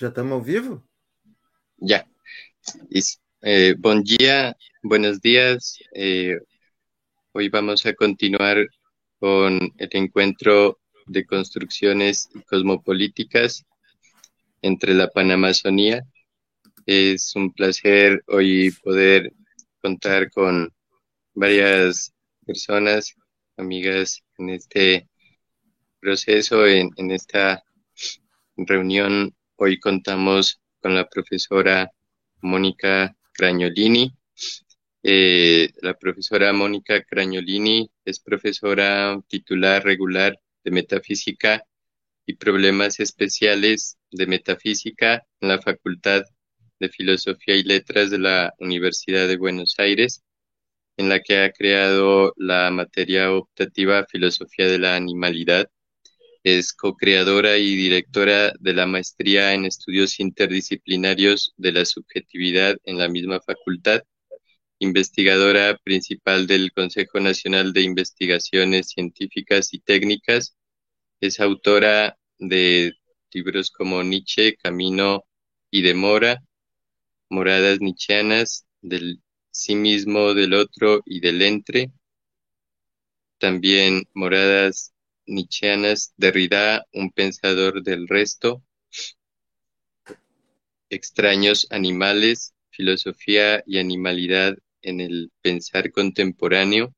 Já estamos ao vivo? Ya. Eh, buen día, buenos días. Eh, hoy vamos a continuar con el encuentro de construcciones cosmopolíticas entre la Panamazonía. Es un placer hoy poder contar con varias personas, amigas en este proceso, en, en esta reunión. Hoy contamos con la profesora Mónica Cragnolini. Eh, la profesora Mónica Cragnolini es profesora titular regular de Metafísica y Problemas Especiales de Metafísica en la Facultad de Filosofía y Letras de la Universidad de Buenos Aires, en la que ha creado la materia optativa Filosofía de la Animalidad. Es co-creadora y directora de la Maestría en Estudios Interdisciplinarios de la Subjetividad en la misma facultad, investigadora principal del Consejo Nacional de Investigaciones Científicas y Técnicas, es autora de libros como Nietzsche, Camino y Demora, Moradas Nietzscheanas, del sí mismo, del otro y del entre, también Moradas Nietzscheanas, Derrida, un pensador del resto, Extraños animales, filosofía y animalidad en el pensar contemporáneo,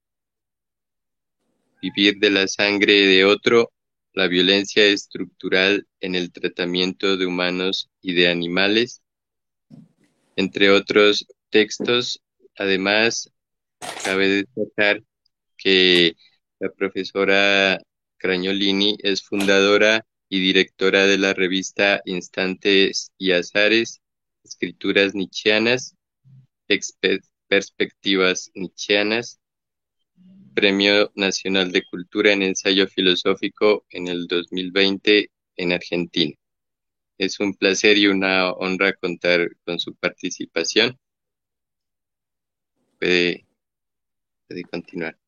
Vivir de la sangre de otro, la violencia estructural en el tratamiento de humanos y de animales, entre otros textos. Además, cabe destacar que la profesora Cragnolini es fundadora y directora de la revista Instantes y Azares, Escrituras Nietzscheanas, Perspectivas Nietzscheanas, Premio Nacional de Cultura en Ensayo Filosófico en el 2020 en Argentina. Es un placer y una honra contar con su participación. Puede continuar.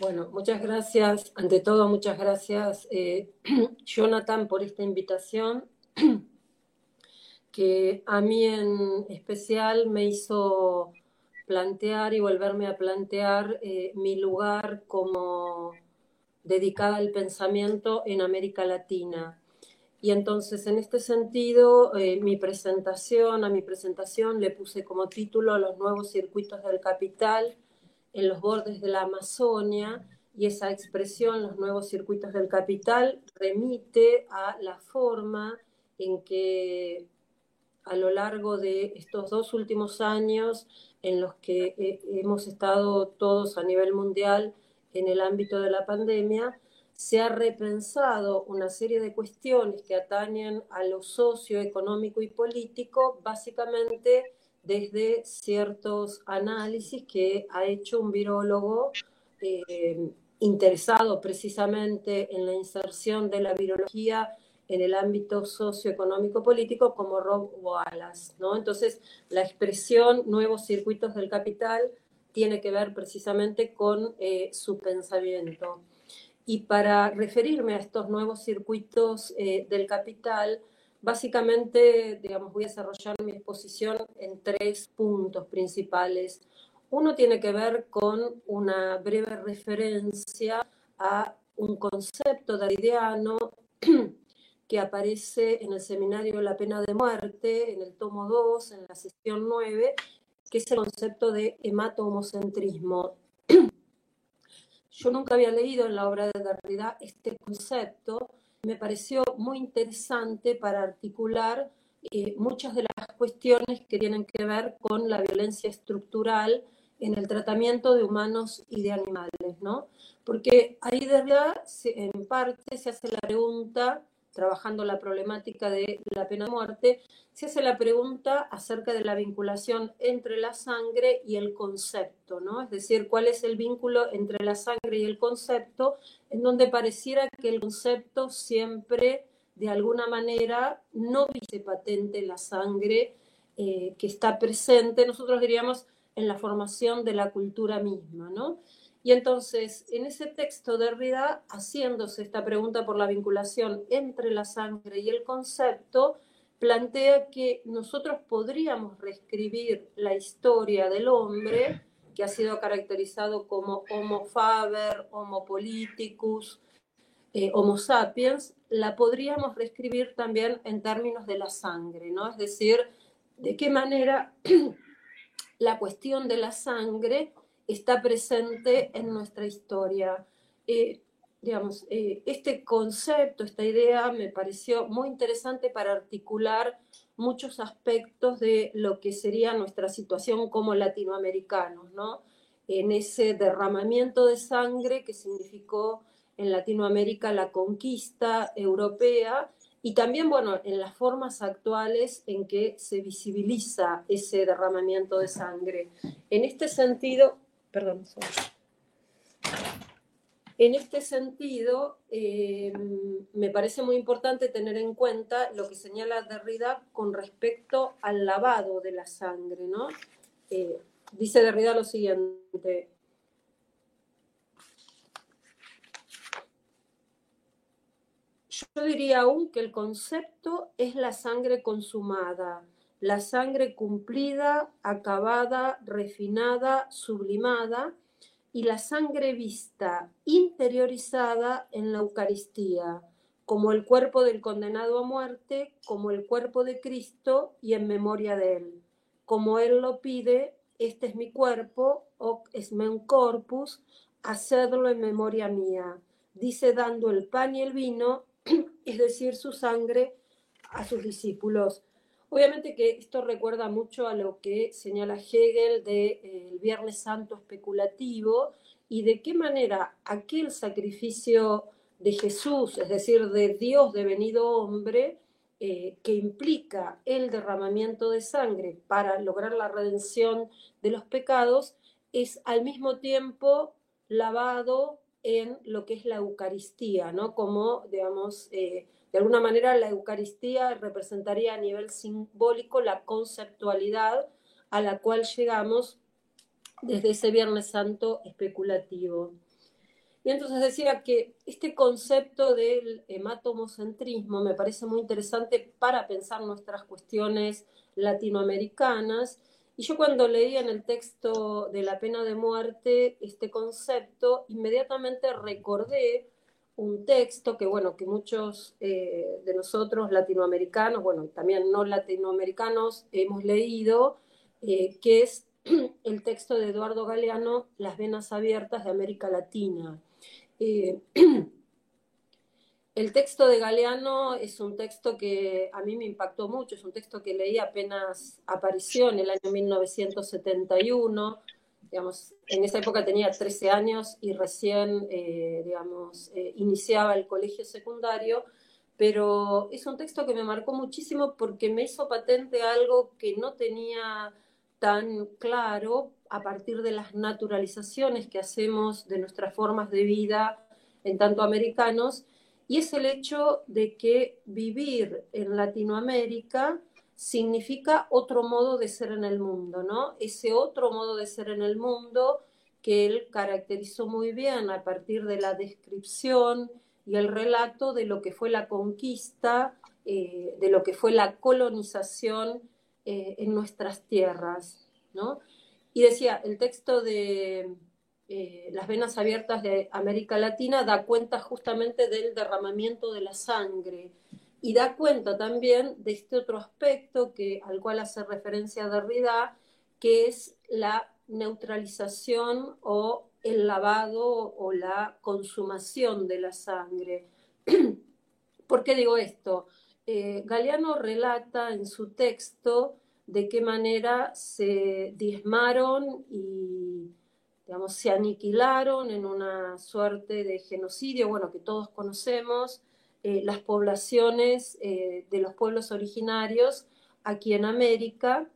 Bueno, muchas gracias. Ante todo, muchas gracias, eh, Jonathan, por esta invitación, que a mí en especial me hizo plantear y volverme a plantear eh, mi lugar como dedicada al pensamiento en América Latina. Y entonces, en este sentido, eh, mi presentación, a mi presentación le puse como título Los nuevos circuitos del capital en los bordes de la Amazonia y esa expresión, los nuevos circuitos del capital, remite a la forma en que a lo largo de estos dos últimos años en los que eh, hemos estado todos a nivel mundial en el ámbito de la pandemia, se ha repensado una serie de cuestiones que atañen a lo socioeconómico y político, básicamente desde ciertos análisis que ha hecho un virólogo eh, interesado precisamente en la inserción de la virología en el ámbito socioeconómico político como Rob Wallace. ¿no? Entonces, la expresión nuevos circuitos del capital tiene que ver precisamente con eh, su pensamiento. Y para referirme a estos nuevos circuitos eh, del capital, Básicamente, digamos, voy a desarrollar mi exposición en tres puntos principales. Uno tiene que ver con una breve referencia a un concepto daridiano que aparece en el seminario la pena de muerte, en el tomo 2, en la sesión 9, que es el concepto de hemato-homocentrismo. Yo nunca había leído en la obra de Derrida este concepto, me pareció muy interesante para articular eh, muchas de las cuestiones que tienen que ver con la violencia estructural en el tratamiento de humanos y de animales, ¿no? Porque ahí de verdad, en parte, se hace la pregunta trabajando la problemática de la pena de muerte, se hace la pregunta acerca de la vinculación entre la sangre y el concepto, ¿no? Es decir, cuál es el vínculo entre la sangre y el concepto, en donde pareciera que el concepto siempre, de alguna manera, no dice patente la sangre eh, que está presente, nosotros diríamos, en la formación de la cultura misma, ¿no? Y entonces, en ese texto de Derrida, haciéndose esta pregunta por la vinculación entre la sangre y el concepto, plantea que nosotros podríamos reescribir la historia del hombre, que ha sido caracterizado como Homo faber, Homo politicus, eh, Homo sapiens, la podríamos reescribir también en términos de la sangre, ¿no? Es decir, de qué manera la cuestión de la sangre está presente en nuestra historia. Eh, digamos, eh, este concepto, esta idea me pareció muy interesante para articular muchos aspectos de lo que sería nuestra situación como latinoamericanos, ¿no? En ese derramamiento de sangre que significó en Latinoamérica la conquista europea y también, bueno, en las formas actuales en que se visibiliza ese derramamiento de sangre. En este sentido, perdón, en este sentido, eh, me parece muy importante tener en cuenta lo que señala Derrida con respecto al lavado de la sangre, ¿no? Eh, dice Derrida lo siguiente. Yo diría aún que el concepto es la sangre consumada, la sangre cumplida, acabada, refinada, sublimada, y la sangre vista, interiorizada en la Eucaristía, como el cuerpo del condenado a muerte, como el cuerpo de Cristo y en memoria de él. Como él lo pide, este es mi cuerpo, o es men corpus, hacedlo en memoria mía. Dice dando el pan y el vino, es decir, su sangre a sus discípulos. Obviamente que esto recuerda mucho a lo que señala Hegel del eh, Viernes Santo especulativo y de qué manera aquel sacrificio de Jesús, es decir, de Dios devenido hombre, eh, que implica el derramamiento de sangre para lograr la redención de los pecados, es al mismo tiempo lavado en lo que es la Eucaristía, ¿no? Como, digamos, eh, de alguna manera la Eucaristía representaría a nivel simbólico la conceptualidad a la cual llegamos desde ese Viernes Santo especulativo. Y entonces decía que este concepto del hematomocentrismo me parece muy interesante para pensar nuestras cuestiones latinoamericanas. Y yo cuando leí en el texto de la pena de muerte este concepto, inmediatamente recordé un texto que, bueno, que muchos eh, de nosotros latinoamericanos, bueno, también no latinoamericanos, hemos leído, eh, que es el texto de Eduardo Galeano, Las venas abiertas de América Latina. Eh, el texto de Galeano es un texto que a mí me impactó mucho, es un texto que leí apenas apareció en el año 1971 digamos, en esa época tenía 13 años y recién, eh, digamos, eh, iniciaba el colegio secundario, pero es un texto que me marcó muchísimo porque me hizo patente algo que no tenía tan claro a partir de las naturalizaciones que hacemos de nuestras formas de vida en tanto americanos, y es el hecho de que vivir en Latinoamérica significa otro modo de ser en el mundo, ¿no? Ese otro modo de ser en el mundo que él caracterizó muy bien a partir de la descripción y el relato de lo que fue la conquista, eh, de lo que fue la colonización eh, en nuestras tierras, ¿no? Y decía, el texto de eh, Las venas abiertas de América Latina da cuenta justamente del derramamiento de la sangre, y da cuenta también de este otro aspecto que, al cual hace referencia Derrida, que es la neutralización o el lavado o la consumación de la sangre. ¿Por qué digo esto? Eh, Galeano relata en su texto de qué manera se diezmaron y digamos, se aniquilaron en una suerte de genocidio, bueno, que todos conocemos, eh, las poblaciones eh, de los pueblos originarios aquí en América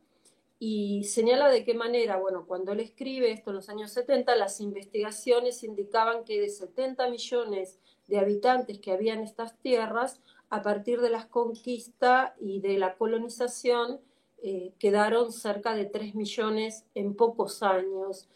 y señala de qué manera, bueno, cuando él escribe esto en los años 70, las investigaciones indicaban que de 70 millones de habitantes que había en estas tierras, a partir de las conquistas y de la colonización, eh, quedaron cerca de 3 millones en pocos años.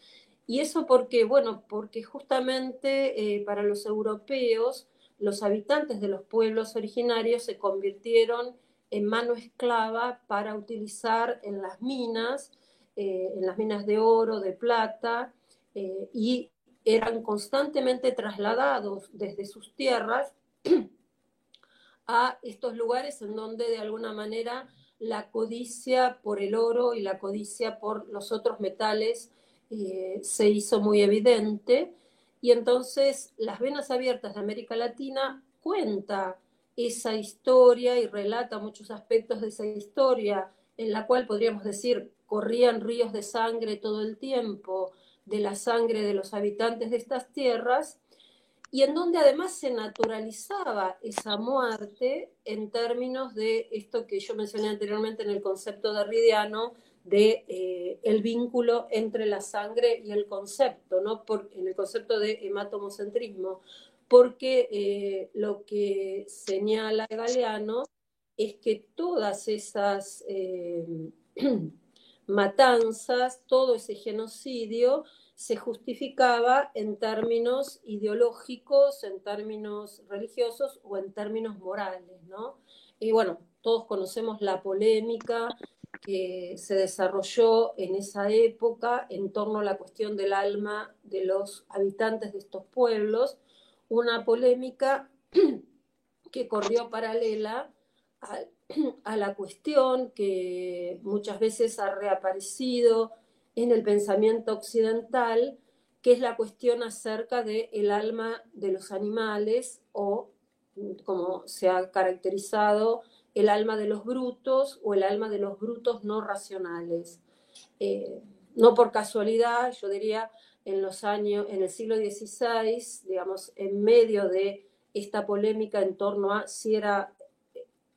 Y eso porque, bueno, porque justamente para los europeos los habitantes de los pueblos originarios se convirtieron en mano esclava para utilizar en las minas, eh, en las minas de oro, de plata, eh, y eran constantemente trasladados desde sus tierras a estos lugares en donde de alguna manera la codicia por el oro y la codicia por los otros metales eh, se hizo muy evidente. Y entonces las venas abiertas de América Latina cuenta esa historia y relata muchos aspectos de esa historia, en la cual podríamos decir corrían ríos de sangre todo el tiempo, de la sangre de los habitantes de estas tierras, y en donde además se naturalizaba esa muerte en términos de esto que yo mencioné anteriormente en el concepto derridiano de eh, el vínculo entre la sangre y el concepto, ¿no? Por, en el concepto de hematomocentrismo, porque eh, lo que señala Galeano es que todas esas eh, matanzas, todo ese genocidio, se justificaba en términos ideológicos, en términos religiosos o en términos morales, ¿no? Y bueno, todos conocemos la polémica que se desarrolló en esa época en torno a la cuestión del alma de los habitantes de estos pueblos, una polémica que corrió paralela a, la cuestión que muchas veces ha reaparecido en el pensamiento occidental, que es la cuestión acerca del el alma de los animales o, como se ha caracterizado, el alma de los brutos o el alma de los brutos no racionales. Eh, no por casualidad, yo diría, en los años, en el siglo XVI, digamos, en medio de esta polémica en torno a si era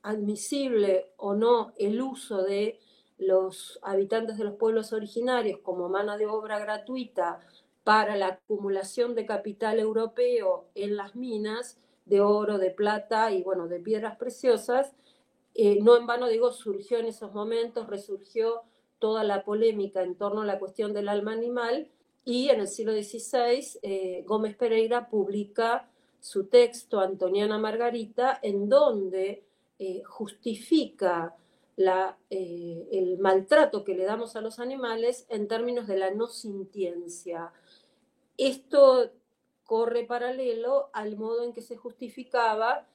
admisible o no el uso de los habitantes de los pueblos originarios como mano de obra gratuita para la acumulación de capital europeo en las minas de oro, de plata y bueno, de piedras preciosas, eh, no en vano digo, surgió en esos momentos, resurgió toda la polémica en torno a la cuestión del alma animal y en el siglo XVI eh, Gómez Pereira publica su texto Antoniana Margarita en donde eh, justifica el maltrato que le damos a los animales en términos de la no sintiencia. Esto corre paralelo al modo en que se justificaba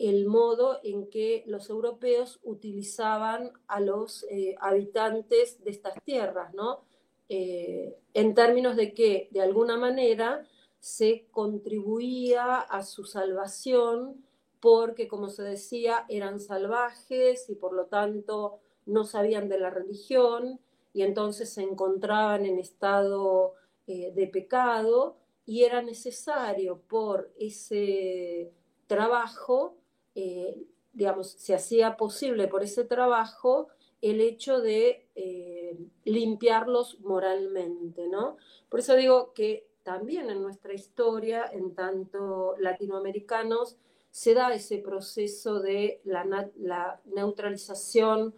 el modo en que los europeos utilizaban a los eh, habitantes de estas tierras, ¿no? Eh, en términos de que de alguna manera se contribuía a su salvación porque, como se decía, eran salvajes y por lo tanto no sabían de la religión y entonces se encontraban en estado eh, de pecado y era necesario por ese trabajo, eh, digamos, se hacía posible por ese trabajo el hecho de eh, limpiarlos moralmente, ¿no? Por eso digo que también en nuestra historia, en tanto latinoamericanos, se da ese proceso de la, neutralización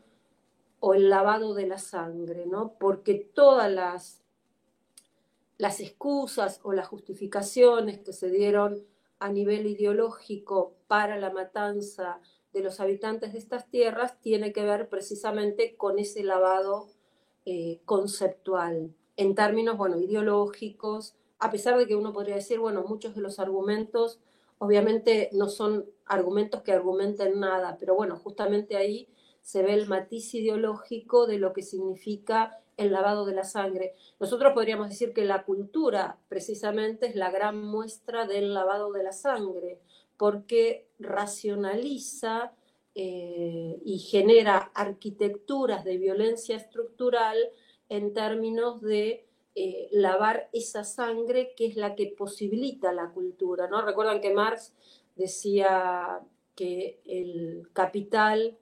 o el lavado de la sangre, ¿no? Porque todas las, las excusas o las justificaciones que se dieron a nivel ideológico para la matanza de los habitantes de estas tierras tiene que ver precisamente con ese lavado eh, conceptual, en términos, bueno, ideológicos, a pesar de que uno podría decir, bueno, muchos de los argumentos Obviamente no son argumentos que argumenten nada, pero bueno, justamente ahí se ve el matiz ideológico de lo que significa el lavado de la sangre. Nosotros podríamos decir que la cultura precisamente es la gran muestra del lavado de la sangre, porque racionaliza eh, y genera arquitecturas de violencia estructural en términos de eh, lavar esa sangre que es la que posibilita la cultura. ¿no? Recuerdan que Marx decía que el capital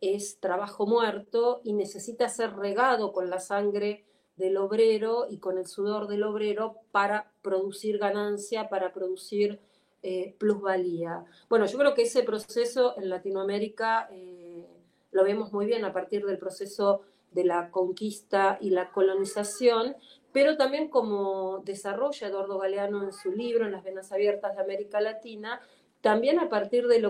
es trabajo muerto y necesita ser regado con la sangre del obrero y con el sudor del obrero para producir ganancia, para producir eh, plusvalía. Bueno, yo creo que ese proceso en Latinoamérica eh, lo vemos muy bien a partir del proceso de la conquista y la colonización, pero también como desarrolla Eduardo Galeano en su libro, En las venas abiertas de América Latina, también a partir de,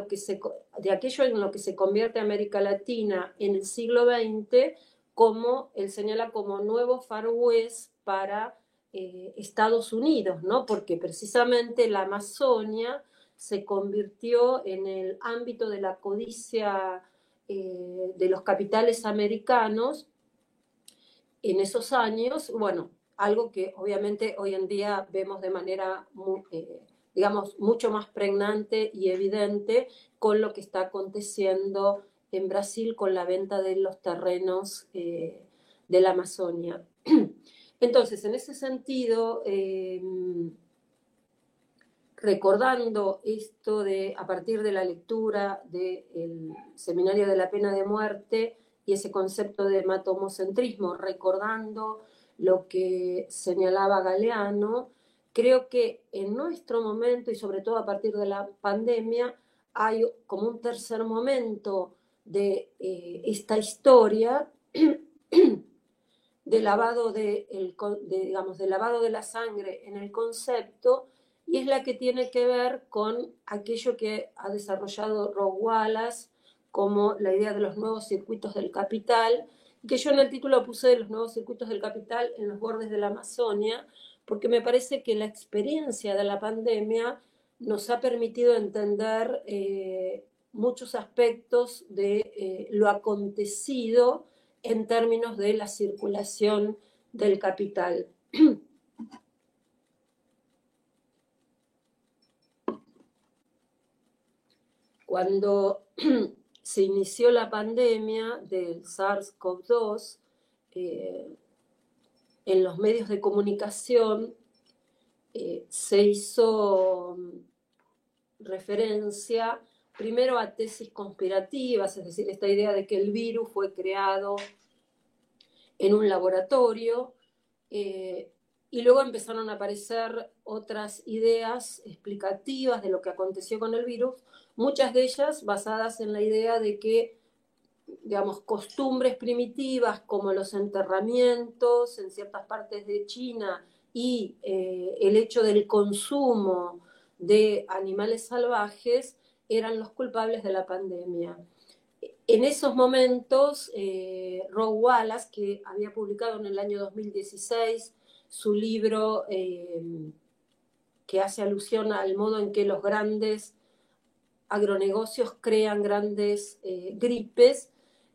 aquello en lo que se convierte América Latina en el siglo XX, como él señala como nuevo Far West para eh, Estados Unidos, ¿no? porque precisamente la Amazonia se convirtió en el ámbito de la codicia eh, de los capitales americanos en esos años, bueno, algo que obviamente hoy en día vemos de manera, eh, digamos, mucho más pregnante y evidente con lo que está aconteciendo en Brasil con la venta de los terrenos de la Amazonia. Entonces, en ese sentido, em, recordando esto de, a partir de la lectura del Seminario de la Pena de Muerte y ese concepto de matomocentrismo, recordando lo que señalaba Galeano, creo que en nuestro momento y sobre todo a partir de la pandemia hay como un tercer momento de eh, esta historia de lavado de, el, digamos, de lavado de la sangre en el concepto y es la que tiene que ver con aquello que ha desarrollado Rob Wallace como la idea de los nuevos circuitos del capital, que yo en el título puse los nuevos circuitos del capital en los bordes de la Amazonia, porque me parece que la experiencia de la pandemia nos ha permitido entender eh, muchos aspectos de eh, lo acontecido en términos de la circulación del capital. Cuando se inició la pandemia del SARS-CoV-2, eh, en los medios de comunicación eh, se hizo referencia primero a tesis conspirativas, es decir, esta idea de que el virus fue creado en un laboratorio, eh, y luego empezaron a aparecer otras ideas explicativas de lo que aconteció con el virus, muchas de ellas basadas en la idea de que, digamos, costumbres primitivas como los enterramientos en ciertas partes de China y eh, el hecho del consumo de animales salvajes eran los culpables de la pandemia. En esos momentos, eh, Rob Wallace, que había publicado en el año 2016 su libro eh, que hace alusión al modo en que los grandes agronegocios crean grandes eh, gripes,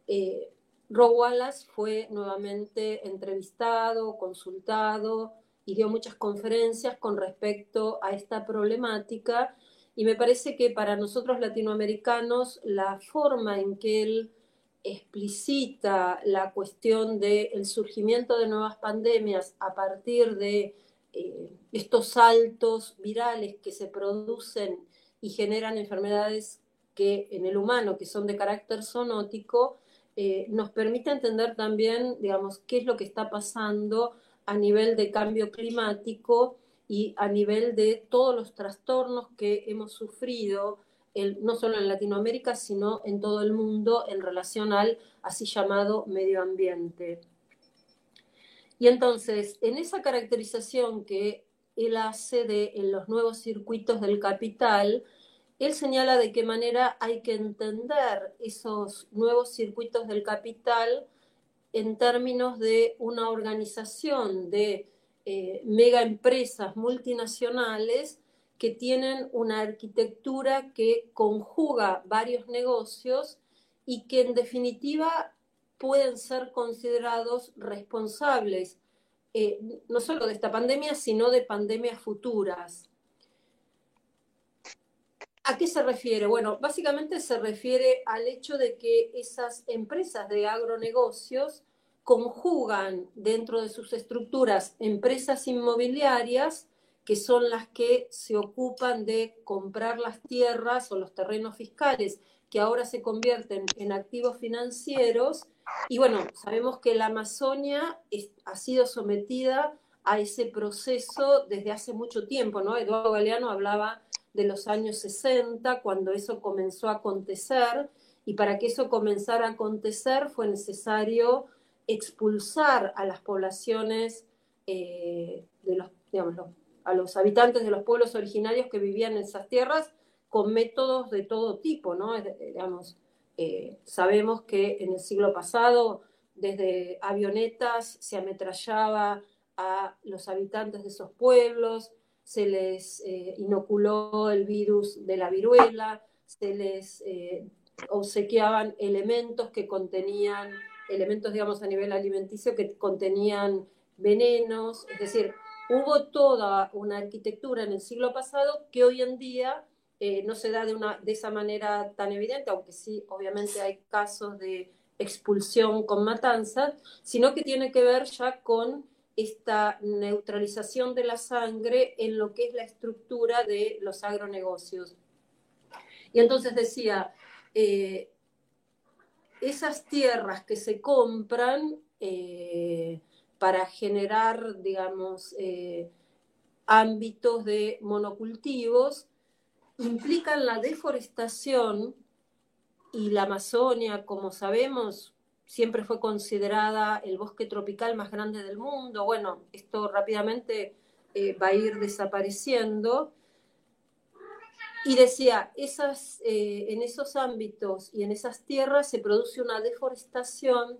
eh, Rob Wallace fue nuevamente entrevistado, consultado y dio muchas conferencias con respecto a esta problemática. Y me parece que para nosotros latinoamericanos la forma en que él explicita la cuestión del surgimiento de nuevas pandemias a partir de eh, estos saltos virales que se producen y generan enfermedades que en el humano que son de carácter zoonótico, eh, nos permite entender también, digamos, qué es lo que está pasando a nivel de cambio climático y a nivel de todos los trastornos que hemos sufrido, no solo en Latinoamérica, sino en todo el mundo en relación al así llamado medio ambiente. Y entonces, en esa caracterización que él hace de en los nuevos circuitos del capital, él señala de qué manera hay que entender esos nuevos circuitos del capital en términos de una organización de eh, mega empresas multinacionales que tienen una arquitectura que conjuga varios negocios y que en definitiva pueden ser considerados responsables eh, no solo de esta pandemia, sino de pandemias futuras. ¿A qué se refiere? Bueno, básicamente se refiere al hecho de que esas empresas de agronegocios conjugan dentro de sus estructuras empresas inmobiliarias que son las que se ocupan de comprar las tierras o los terrenos fiscales que ahora se convierten en activos financieros. Y bueno, sabemos que la Amazonia ha sido sometida a ese proceso desde hace mucho tiempo, ¿no? Eduardo Galeano hablaba de los años 60, cuando eso comenzó a acontecer, y para que eso comenzara a acontecer fue necesario expulsar a las poblaciones, eh, de los, digamos, a los habitantes de los pueblos originarios que vivían en esas tierras con métodos de todo tipo, ¿no? Digamos, eh, sabemos que en el siglo pasado, desde avionetas se ametrallaba a los habitantes de esos pueblos, se les eh, inoculó el virus de la viruela, se les eh, obsequiaban elementos que contenían, elementos, digamos, a nivel alimenticio que contenían venenos, es decir, hubo toda una arquitectura en el siglo pasado que hoy en día eh, no se da de, una, de esa manera tan evidente, aunque sí, obviamente hay casos de expulsión con matanzas, sino que tiene que ver ya con esta neutralización de la sangre en lo que es la estructura de los agronegocios. Y entonces decía, eh, esas tierras que se compran eh, para generar, digamos, eh, ámbitos de monocultivos, implican la deforestación y la Amazonia, como sabemos, siempre fue considerada el bosque tropical más grande del mundo. Bueno, esto rápidamente eh, va a ir desapareciendo. Y decía, eh, en esos ámbitos y en esas tierras se produce una deforestación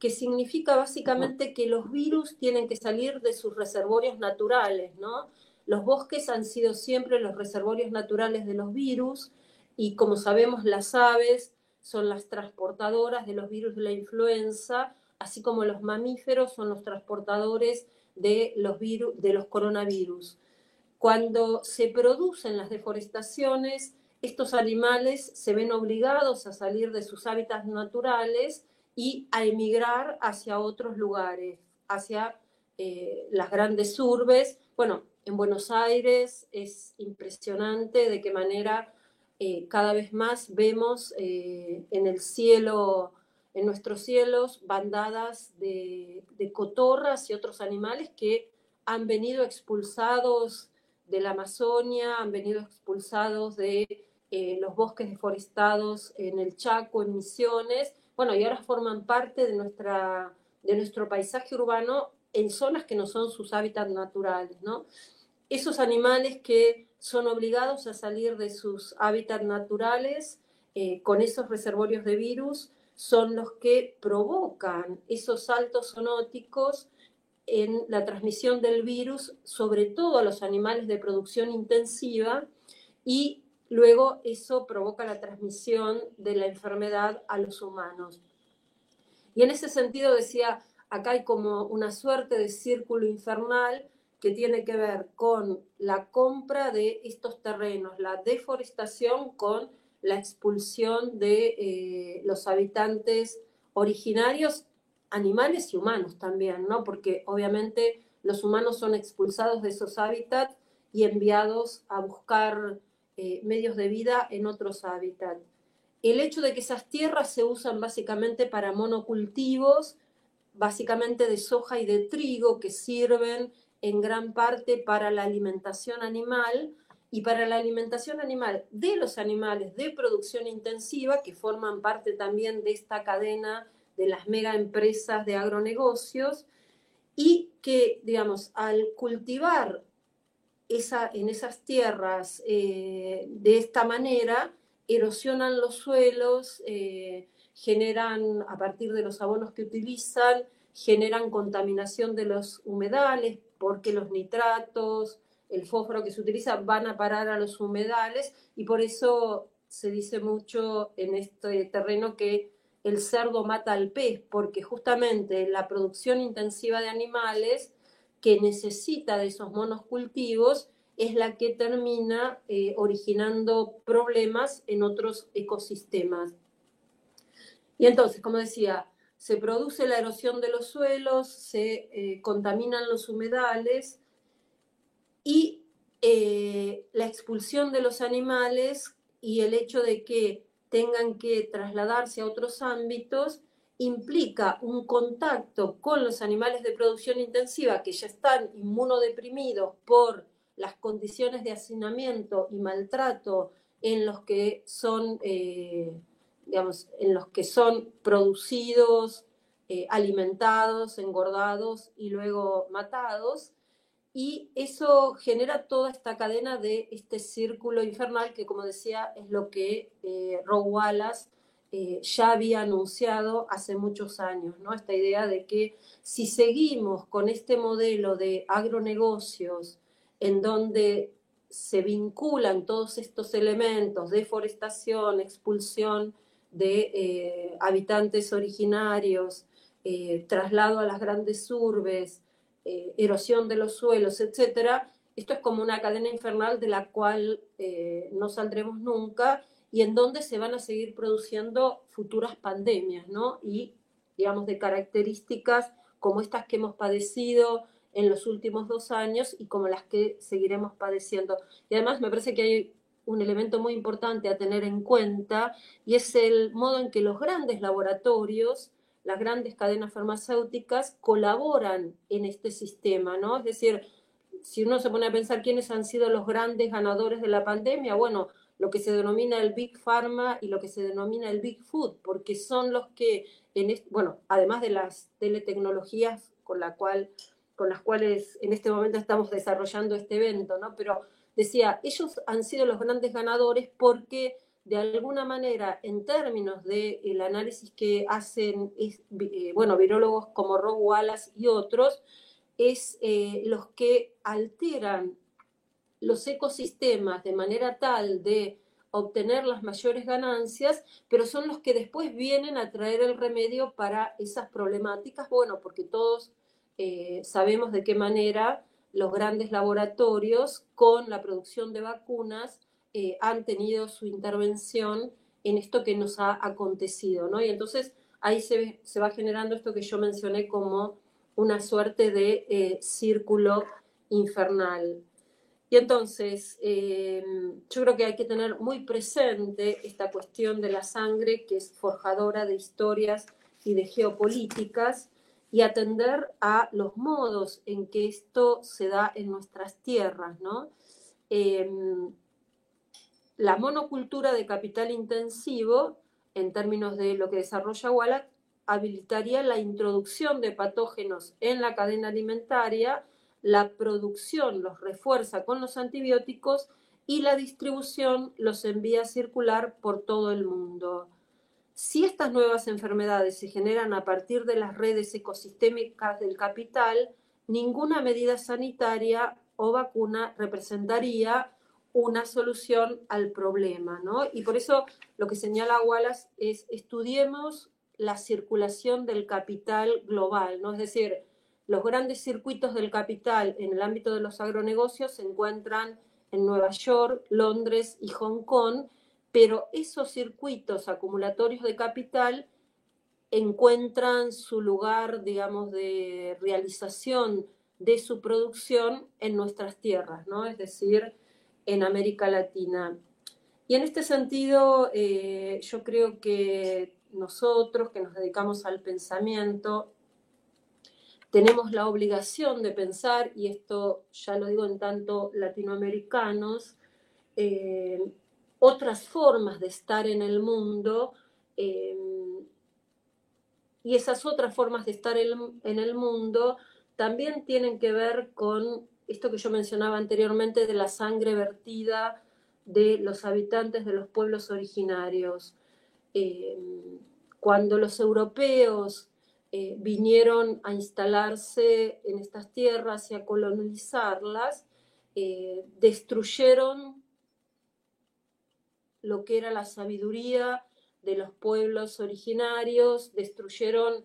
que significa básicamente que los virus tienen que salir de sus reservorios naturales, ¿no? Los bosques han sido siempre los reservorios naturales de los virus y como sabemos las aves son las transportadoras de los virus de la influenza, así como los mamíferos son los transportadores de los, virus, de los coronavirus. Cuando se producen las deforestaciones, estos animales se ven obligados a salir de sus hábitats naturales y a emigrar hacia otros lugares, hacia eh, las grandes urbes. Bueno, en Buenos Aires es impresionante de qué manera eh, cada vez más vemos eh, en el cielo, en nuestros cielos, bandadas de, cotorras y otros animales que han venido expulsados de la Amazonia, han venido expulsados de eh, los bosques deforestados en el Chaco, en Misiones, bueno, y ahora forman parte de, nuestra, de nuestro paisaje urbano en zonas que no son sus hábitats naturales, ¿no? Esos animales que son obligados a salir de sus hábitats naturales eh, con esos reservorios de virus, son los que provocan esos saltos zoonóticos en la transmisión del virus, sobre todo a los animales de producción intensiva, y luego eso provoca la transmisión de la enfermedad a los humanos. Y en ese sentido decía, acá hay como una suerte de círculo infernal que tiene que ver con la compra de estos terrenos, la deforestación con la expulsión de eh, los habitantes originarios, animales y humanos también, ¿no? Porque obviamente los humanos son expulsados de esos hábitats y enviados a buscar eh, medios de vida en otros hábitats. El hecho de que esas tierras se usan básicamente para monocultivos, básicamente de soja y de trigo, que sirven en gran parte para la alimentación animal y para la alimentación animal de los animales de producción intensiva que forman parte también de esta cadena de las mega empresas de agronegocios y que, digamos, al cultivar esa, en esas tierras eh, de esta manera, erosionan los suelos, eh, generan, a partir de los abonos que utilizan, generan contaminación de los humedales, porque los nitratos, el fósforo que se utiliza van a parar a los humedales y por eso se dice mucho en este terreno que el cerdo mata al pez, porque justamente la producción intensiva de animales que necesita de esos monocultivos es la que termina eh, originando problemas en otros ecosistemas. Y entonces, como decía, se produce la erosión de los suelos, se eh, contaminan los humedales y eh, la expulsión de los animales y el hecho de que tengan que trasladarse a otros ámbitos implica un contacto con los animales de producción intensiva que ya están inmunodeprimidos por las condiciones de hacinamiento y maltrato en los que son eh, digamos, en los que son producidos, eh, alimentados, engordados y luego matados. y eso genera toda esta cadena de este círculo infernal que, como decía, es lo que eh, Rob Wallace eh, ya había anunciado hace muchos años, ¿no? Esta idea de que si seguimos con este modelo de agronegocios en donde se vinculan todos estos elementos, deforestación, expulsión de eh, habitantes originarios, traslado a las grandes urbes, eh, erosión de los suelos, etcétera, esto es como una cadena infernal de la cual eh, no saldremos nunca y en donde se van a seguir produciendo futuras pandemias, ¿no? Y, digamos, de características como estas que hemos padecido en los últimos dos años y como las que seguiremos padeciendo. Y además me parece que hay un elemento muy importante a tener en cuenta y es el modo en que los grandes laboratorios las grandes cadenas farmacéuticas colaboran en este sistema, ¿no? Es decir, si uno se pone a pensar quiénes han sido los grandes ganadores de la pandemia, bueno, lo que se denomina el Big Pharma y lo que se denomina el Big Food, porque son los que, en bueno, además de las teletecnologías con, la cual, con las cuales en este momento estamos desarrollando este evento, ¿no? Pero decía, ellos han sido los grandes ganadores porque de alguna manera, en términos del análisis que hacen, eh, bueno, virólogos como Rob Wallace y otros, es eh, los que alteran los ecosistemas de manera tal de obtener las mayores ganancias, pero son los que después vienen a traer el remedio para esas problemáticas, bueno, porque todos eh, sabemos de qué manera los grandes laboratorios con la producción de vacunas eh, han tenido su intervención en esto que nos ha acontecido, ¿no? Y entonces ahí se, se va generando esto que yo mencioné como una suerte de eh, círculo infernal. Y entonces, em, yo creo que hay que tener muy presente esta cuestión de la sangre, que es forjadora de historias y de geopolíticas, y atender a los modos en que esto se da en nuestras tierras, ¿no? Em, la monocultura de capital intensivo, en términos de lo que desarrolla Wallach, habilitaría la introducción de patógenos en la cadena alimentaria, la producción los refuerza con los antibióticos y la distribución los envía a circular por todo el mundo. Si estas nuevas enfermedades se generan a partir de las redes ecosistémicas del capital, ninguna medida sanitaria o vacuna representaría una solución al problema, ¿no? Y por eso lo que señala Wallace es estudiemos la circulación del capital global, ¿no? Es decir, los grandes circuitos del capital en el ámbito de los agronegocios se encuentran en Nueva York, Londres y Hong Kong, pero esos circuitos acumulatorios de capital encuentran su lugar, digamos, de realización de su producción en nuestras tierras, ¿no? Es decir, en América Latina. Y en este sentido, eh, yo creo que nosotros que nos dedicamos al pensamiento, tenemos la obligación de pensar, y esto ya lo digo en tanto latinoamericanos, eh, otras formas de estar en el mundo, eh, y esas otras formas de estar en el mundo también tienen que ver con esto que yo mencionaba anteriormente de la sangre vertida de los habitantes de los pueblos originarios. Eh, cuando los europeos eh, vinieron a instalarse en estas tierras y a colonizarlas, destruyeron lo que era la sabiduría de los pueblos originarios, destruyeron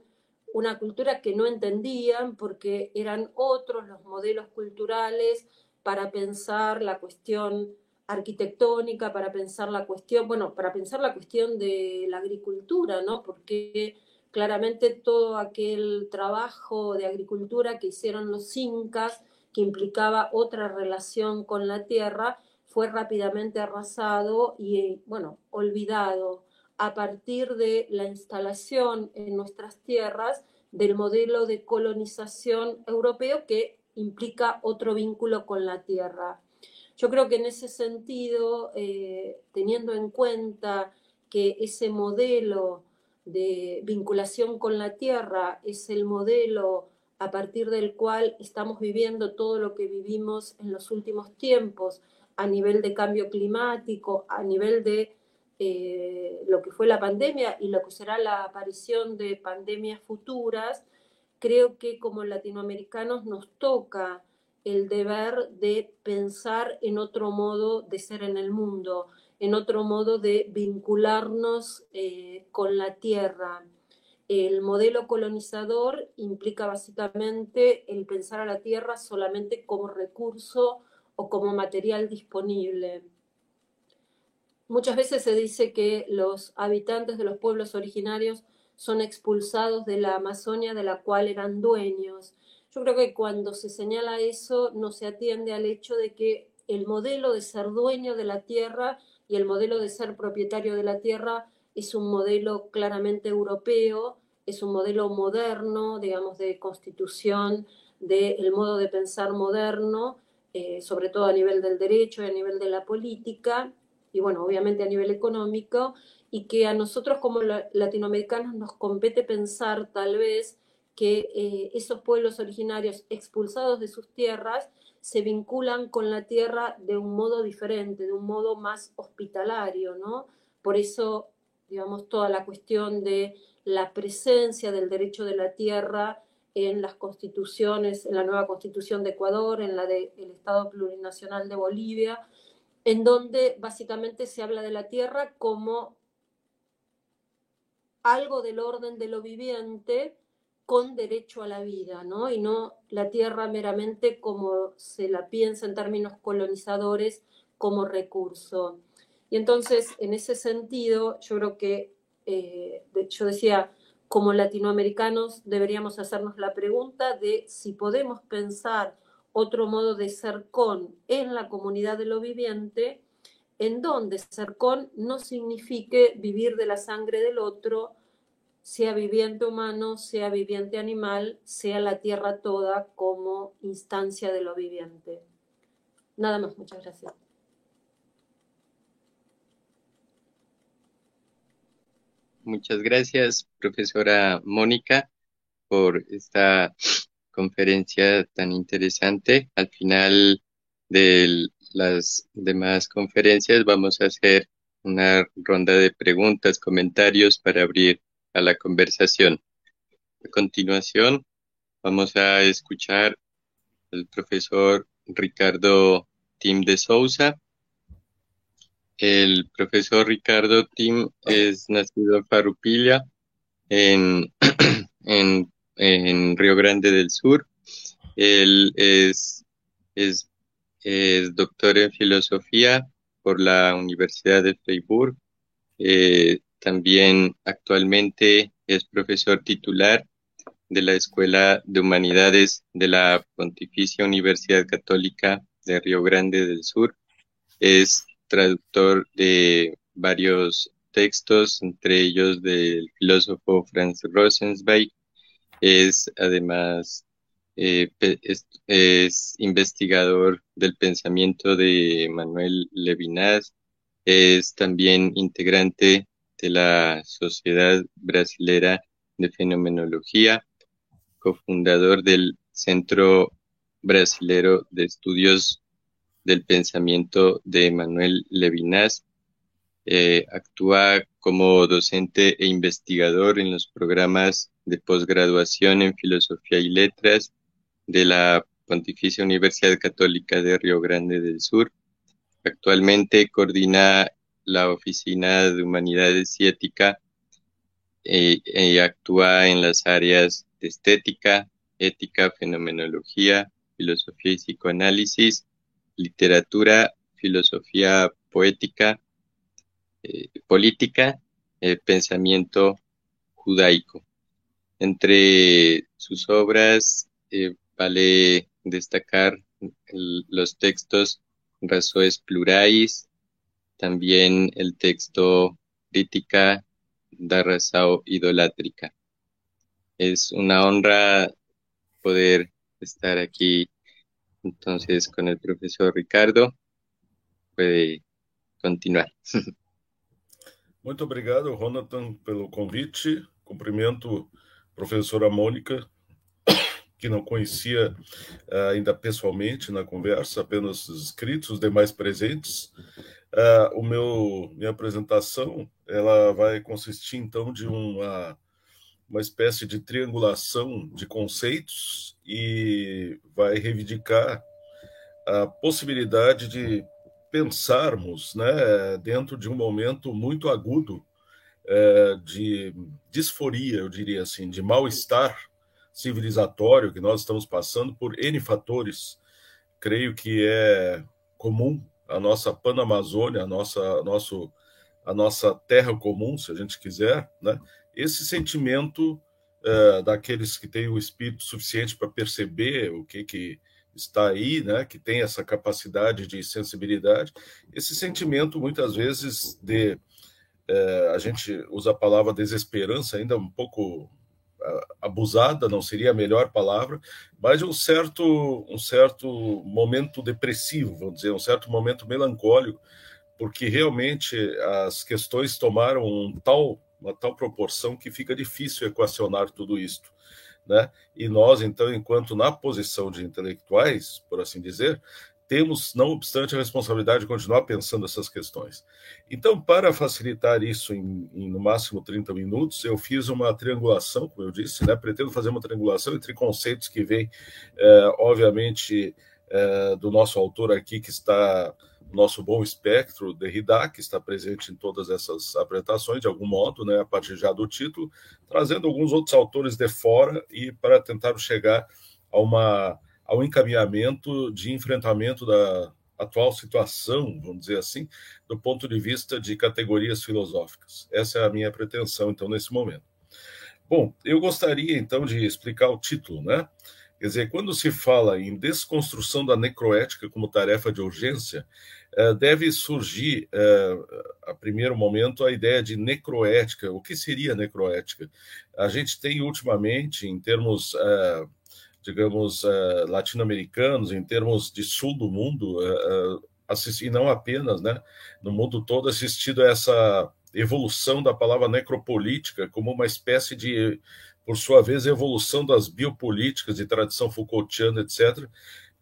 una cultura que no entendían porque eran otros los modelos culturales para pensar la cuestión arquitectónica, para pensar la cuestión, bueno, para pensar la cuestión de la agricultura, ¿no? Porque claramente todo aquel trabajo de agricultura que hicieron los incas, que implicaba otra relación con la tierra, fue rápidamente arrasado y, bueno, olvidado a partir de la instalación en nuestras tierras del modelo de colonización europeo que implica otro vínculo con la tierra. Yo creo que en ese sentido, eh, teniendo en cuenta que ese modelo de vinculación con la tierra es el modelo a partir del cual estamos viviendo todo lo que vivimos en los últimos tiempos a nivel de cambio climático, a nivel de eh, lo que fue la pandemia y lo que será la aparición de pandemias futuras, creo que como latinoamericanos nos toca el deber de pensar en otro modo de ser en el mundo, en otro modo de vincularnos eh, con la tierra. El modelo colonizador implica básicamente el pensar a la tierra solamente como recurso o como material disponible. Muchas veces se dice que los habitantes de los pueblos originarios son expulsados de la Amazonia de la cual eran dueños. Yo creo que cuando se señala eso no se atiende al hecho de que el modelo de ser dueño de la tierra y el modelo de ser propietario de la tierra es un modelo claramente europeo, es un modelo moderno, digamos, de constitución, del modo de pensar moderno, eh, sobre todo a nivel del derecho y a nivel de la política, y bueno, obviamente a nivel económico, y que a nosotros como latinoamericanos nos compete pensar tal vez que eh, esos pueblos originarios expulsados de sus tierras se vinculan con la tierra de un modo diferente, de un modo más hospitalario, ¿no? Por eso, digamos, toda la cuestión de la presencia del derecho de la tierra en las constituciones, en la nueva constitución de Ecuador, en la del Estado plurinacional de Bolivia, en donde básicamente se habla de la tierra como algo del orden de lo viviente, con derecho a la vida, ¿no? Y no la tierra meramente como se la piensa en términos colonizadores como recurso. Y entonces, en ese sentido, yo creo que, eh, yo decía, como latinoamericanos deberíamos hacernos la pregunta de si podemos pensar otro modo de ser con en la comunidad de lo viviente, en donde ser con no signifique vivir de la sangre del otro, sea viviente humano, sea viviente animal, sea la tierra toda como instancia de lo viviente. Nada más, muchas gracias. Muchas gracias, profesora Mónica, por esta conferencia tan interesante. Al final de las demás conferencias vamos a hacer una ronda de preguntas, comentarios para abrir a la conversación. A continuación, vamos a escuchar al profesor Ricardo Tim de Souza. El profesor Ricardo Tim es nacido en Farupilla, en, en, en Río Grande del Sur. Él es, es, es doctor en filosofía por la Universidad de Freiburg. Eh, también actualmente es profesor titular de la Escuela de Humanidades de la Pontificia Universidad Católica de Río Grande del Sur. Es traductor de varios textos, entre ellos del filósofo Franz Rosenzweig. Es además eh, es, investigador del pensamiento de Manuel Levinas. Es también integrante de la Sociedad Brasilera de Fenomenología, cofundador del Centro Brasilero de Estudios del Pensamiento de Manuel Levinas. Eh, actúa como docente e investigador en los programas de posgraduación en Filosofía y Letras de la Pontificia Universidad Católica de Río Grande del Sur. Actualmente coordina la Oficina de Humanidades y Ética eh, actúa en las áreas de estética, ética, fenomenología, filosofía y psicoanálisis, literatura, filosofía poética, eh, política, eh, pensamiento judaico. Entre sus obras vale destacar los textos Razoes Plurais, también el texto Crítica da Razao Idolátrica. Es una honra poder estar aquí entonces con el profesor Ricardo. Puede continuar. Muito obrigado, Jonathan, pelo convite. Cumprimento a professora Mônica que não conhecia uh, ainda pessoalmente na conversa, apenas os escritos, os demais presentes. Uh, o meu minha apresentação ela vai consistir então de uma uma espécie de triangulação de conceitos e vai reivindicar a possibilidade de pensarmos, né, dentro de um momento muito agudo é, de disforia, eu diria assim, de mal-estar civilizatório que nós estamos passando por N fatores. Creio que é comum a nossa Panamazônia, a nossa, nosso, a nossa terra comum, se a gente quiser, né? Esse sentimento uh, daqueles que têm o espírito suficiente para perceber o que, que está aí, né, que tem essa capacidade de sensibilidade, esse sentimento muitas vezes de uh, a gente usa a palavra desesperança ainda um pouco uh, abusada, não seria a melhor palavra, mas um certo um certo momento depressivo, vamos dizer, um certo momento melancólico, porque realmente as questões tomaram um tal uma tal proporção que fica difícil equacionar tudo isto. Né? E nós, então, enquanto na posição de intelectuais, por assim dizer, temos, não obstante, a responsabilidade de continuar pensando essas questões. Então, para facilitar isso em, em, no máximo 30 minutos, eu fiz uma triangulação, como eu disse, né? pretendo fazer uma triangulação entre conceitos que vêm, é, obviamente, é, do nosso autor aqui, que está nosso bom espectro Derrida, que está presente em todas essas apresentações, de algum modo, né, a partir já do título, trazendo alguns outros autores de fora e para tentar chegar a uma, ao encaminhamento de enfrentamento da atual situação, vamos dizer assim, do ponto de vista de categorias filosóficas. Essa é a minha pretensão, então, nesse momento. Bom, eu gostaria, então, de explicar o título, né? Quer dizer, quando se fala em desconstrução da necroética como tarefa de urgência, deve surgir, eh, a primeiro momento, a ideia de necroética. O que seria necroética? A gente tem, ultimamente, em termos, eh, digamos, latino-americanos, em termos de sul do mundo, e não apenas, né, no mundo todo, assistido a essa evolução da palavra necropolítica como uma espécie de, por sua vez, evolução das biopolíticas de tradição Foucaultiana, etc.,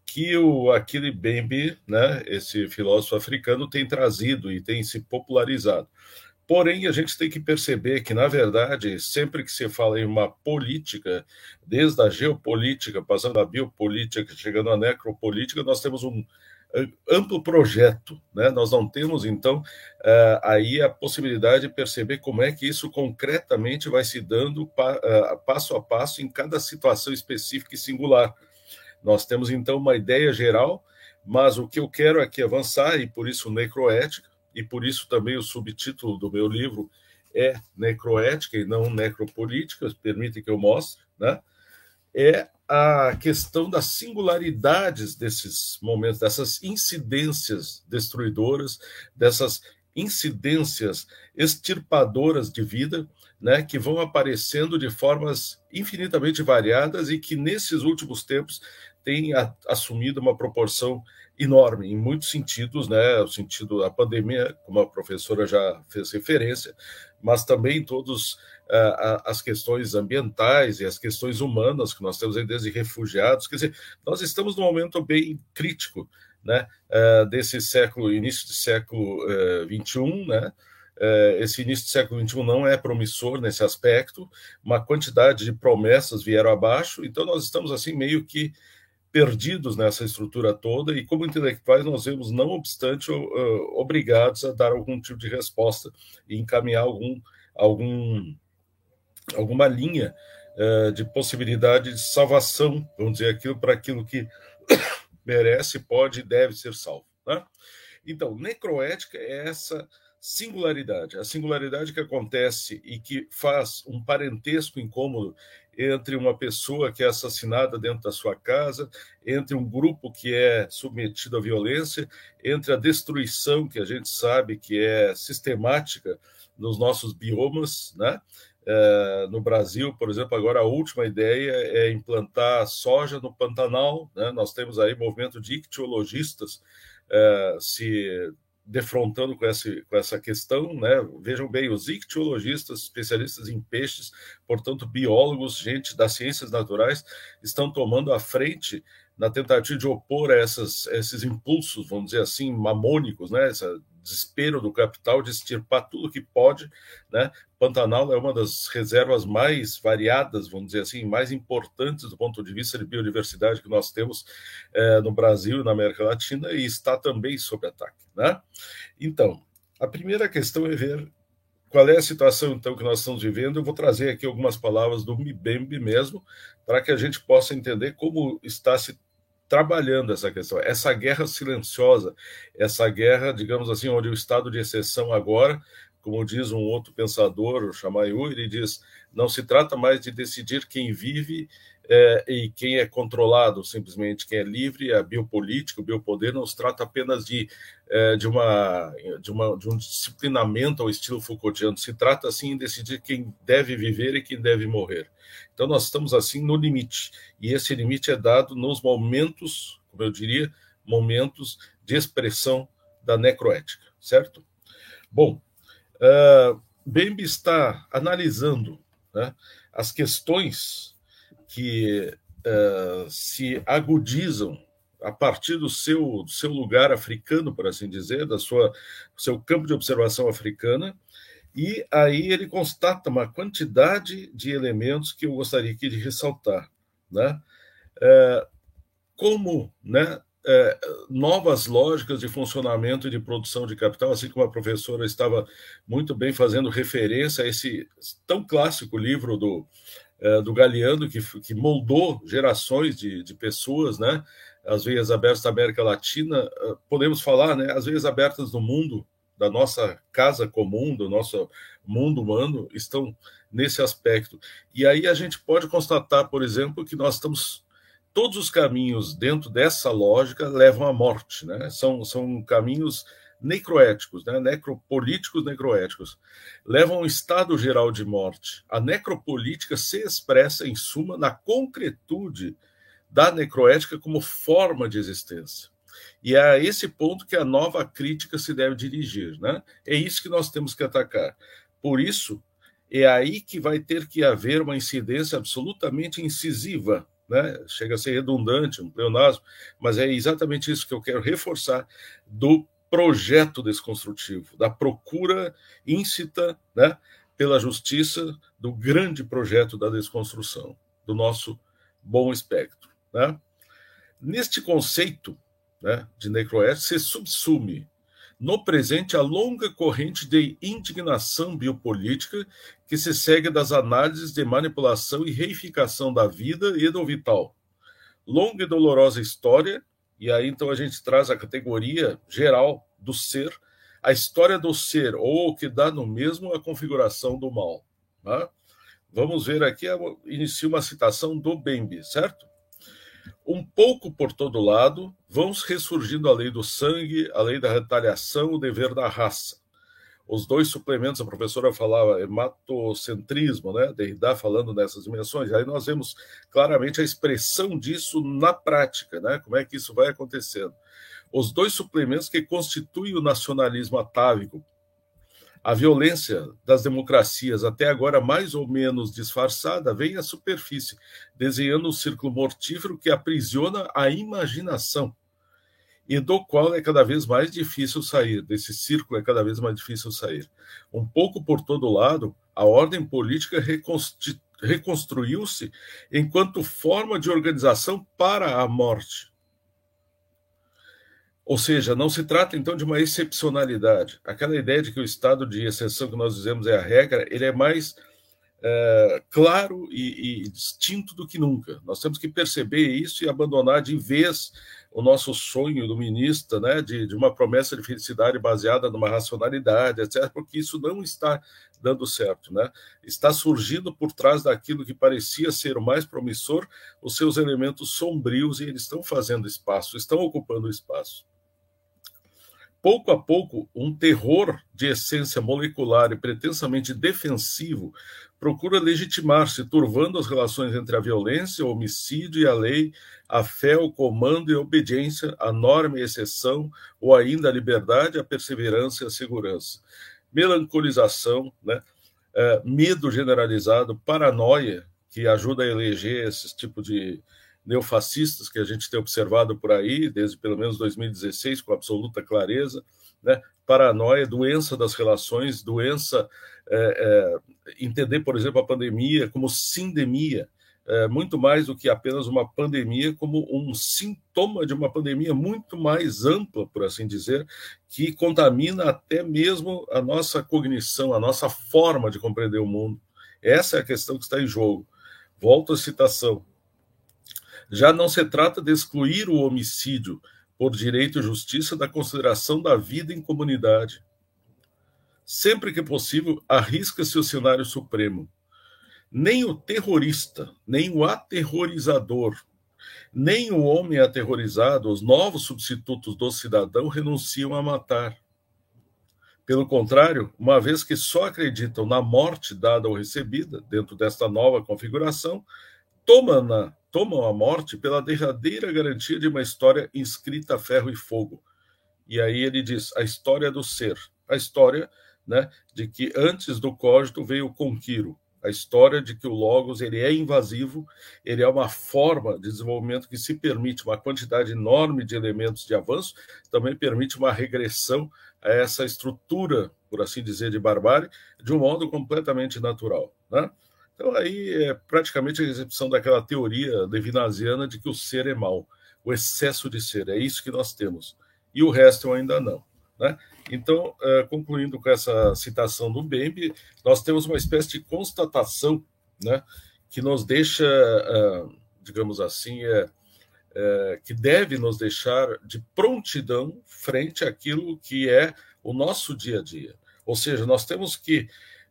que o Achille Mbembe, né, esse filósofo africano, tem trazido e tem se popularizado. Porém, a gente tem que perceber que, na verdade, sempre que se fala em uma política, desde a geopolítica, passando da biopolítica, chegando à necropolítica, nós temos um amplo projeto. Né? Nós não temos, então, uh, aí a possibilidade de perceber como é que isso concretamente vai se dando uh, passo a passo em cada situação específica e singular. Nós temos então uma ideia geral, mas o que eu quero aqui avançar, e por isso necroética, e por isso também o subtítulo do meu livro é necroética e não necropolítica, permite que eu mostre, né? é a questão das singularidades desses momentos, dessas incidências destruidoras, dessas incidências extirpadoras de vida, né, que vão aparecendo de formas infinitamente variadas e que nesses últimos tempos têm a, assumido uma proporção enorme em muitos sentidos, né, o sentido da pandemia, como a professora já fez referência, mas também todos uh, as questões ambientais e as questões humanas que nós temos aí desde refugiados, quer dizer, nós estamos num momento bem crítico, né, uh, desse século, início do século uh, né, é, esse início do século XXI não é promissor nesse aspecto, uma quantidade de promessas vieram abaixo, então nós estamos assim meio que perdidos nessa estrutura toda e como intelectuais nós vemos, não obstante, obrigados a dar algum tipo de resposta e encaminhar algum, algum, alguma linha é, de possibilidade de salvação, vamos dizer, aquilo para aquilo que merece, pode e deve ser salvo. Né? Então, necroética é essa singularidade, a singularidade que acontece e que faz um parentesco incômodo entre uma pessoa que é assassinada dentro da sua casa, entre um grupo que é submetido à violência, entre a destruição que a gente sabe que é sistemática nos nossos biomas, né? É, no Brasil, por exemplo, agora a última ideia é implantar soja no Pantanal. Né? Nós temos aí movimento de ictiologistas é, se defrontando com essa, com essa questão, né? Vejam bem, os ictiologistas, especialistas em peixes, portanto, biólogos, gente das ciências naturais, estão tomando a frente na tentativa de opor essas, esses impulsos, vamos dizer assim, mamônicos, né? Esse desespero do capital de extirpar tudo que pode, né? Pantanal é uma das reservas mais variadas, vamos dizer assim, mais importantes do ponto de vista de biodiversidade que nós temos é, no Brasil e na América Latina e está também sob ataque, né? Então, a primeira questão é ver qual é a situação então que nós estamos vivendo. Eu vou trazer aqui algumas palavras do Mbembe mesmo, para que a gente possa entender como está se trabalhando essa questão, essa guerra silenciosa, essa guerra, digamos assim, onde o estado de exceção agora, como diz um outro pensador, o Chamayu, ele diz: não se trata mais de decidir quem vive é, e quem é controlado, simplesmente quem é livre, a biopolítica, o biopoder não se trata apenas de, é, de, uma, de, uma, de um disciplinamento ao estilo Foucaultiano, se trata assim de decidir quem deve viver e quem deve morrer. Então nós estamos assim no limite, e esse limite é dado nos momentos, como eu diria, momentos de expressão da necroética, certo? Bom, uh, Bembe está analisando né, as questões que uh, se agudizam a partir do seu, do seu lugar africano, por assim dizer, da sua seu campo de observação africana, e aí ele constata uma quantidade de elementos que eu gostaria aqui de ressaltar, né? É, como, né? É, novas lógicas de funcionamento e de produção de capital, assim como a professora estava muito bem fazendo referência a esse tão clássico livro do é, do Galeano, que, que moldou gerações de, de pessoas, né? As veias abertas da América Latina, é, podemos falar, né? As veias abertas do mundo, da nossa casa comum, do nosso mundo humano, estão nesse aspecto. E aí a gente pode constatar, por exemplo, que nós estamos todos os caminhos dentro dessa lógica levam à morte, né? São, são caminhos necroéticos, né? necropolíticos necroéticos, levam a um estado geral de morte. A necropolítica se expressa, em suma, na concretude da necroética como forma de existência. E é a esse ponto que a nova crítica se deve dirigir. Né? É isso que nós temos que atacar. Por isso, é aí que vai ter que haver uma incidência absolutamente incisiva né? chega a ser redundante, um pleonasmo, mas é exatamente isso que eu quero reforçar do projeto desconstrutivo, da procura íncita né, pela justiça do grande projeto da desconstrução, do nosso bom espectro. Né? Neste conceito né, de necroética se subsume no presente a longa corrente de indignação biopolítica que se segue das análises de manipulação e reificação da vida e do vital. Longa e dolorosa história e aí então a gente traz a categoria geral do ser, a história do ser, ou o que dá no mesmo a configuração do mal. Tá? Vamos ver aqui, inicia uma citação do Bembe, certo? Um pouco por todo lado, vão ressurgindo a lei do sangue, a lei da retaliação, o dever da raça os dois suplementos, a professora falava hematocentrismo, né? Derrida falando nessas dimensões, aí nós vemos claramente a expressão disso na prática, né? Como é que isso vai acontecendo. Os dois suplementos que constituem o nacionalismo atávico, a violência das democracias, até agora mais ou menos disfarçada, vem à superfície, desenhando um círculo mortífero que aprisiona a imaginação e do qual é cada vez mais difícil sair, desse círculo é cada vez mais difícil sair. Um pouco por todo lado, a ordem política reconstruiu-se enquanto forma de organização para a morte. Ou seja, não se trata então de uma excepcionalidade. Aquela ideia de que o estado de exceção que nós dizemos é a regra, ele é mais é, claro e, e, distinto do que nunca. Nós temos que perceber isso e abandonar de vez o nosso sonho iluminista, né, de, de uma promessa de felicidade baseada numa racionalidade, etc., porque isso não está dando certo, né? Está surgindo por trás daquilo que parecia ser o mais promissor, os seus elementos sombrios e eles estão fazendo espaço, estão ocupando espaço. Pouco a pouco, um terror de essência molecular e pretensamente defensivo procura legitimar-se, turvando as relações entre a violência, o homicídio e a lei, a fé, o comando e a obediência, a norma e a exceção, ou ainda a liberdade, a perseverança e a segurança. Melancolização, né? É, medo generalizado, paranoia, que ajuda a eleger esse tipo de neofascistas que a gente tem observado por aí, desde pelo menos 2016, com absoluta clareza, né? paranoia, doença das relações, doença, é, é, entender, por exemplo, a pandemia como sindemia, é, muito mais do que apenas uma pandemia, como um sintoma de uma pandemia muito mais ampla, por assim dizer, que contamina até mesmo a nossa cognição, a nossa forma de compreender o mundo. Essa é a questão que está em jogo. Volto à citação. Já não se trata de excluir o homicídio por direito e justiça da consideração da vida em comunidade. Sempre que possível, arrisca-se o cenário supremo nem o terrorista, nem o aterrorizador, nem o homem aterrorizado, os novos substitutos do cidadão, renunciam a matar. Pelo contrário, uma vez que só acreditam na morte dada ou recebida, dentro desta nova configuração, tomam, tomam a morte pela derradeira garantia de uma história inscrita a ferro e fogo. E aí ele diz: a história do ser, a história né, de que antes do cógito veio o conquiro, a história de que o logos ele é invasivo, ele é uma forma de desenvolvimento que se permite uma quantidade enorme de elementos de avanço, também permite uma regressão a essa estrutura, por assim dizer, de barbárie, de um modo completamente natural. Né? Então aí é praticamente a recepção daquela teoria levinasiana de que o ser é mal, o excesso de ser, é isso que nós temos. E o resto ainda não. Né? Então, uh, concluindo com essa citação do Bembe, nós temos uma espécie de constatação né, que nos deixa, uh, digamos assim, é, é, que deve nos deixar de prontidão frente àquilo que é o nosso dia a dia. Ou seja, nós temos que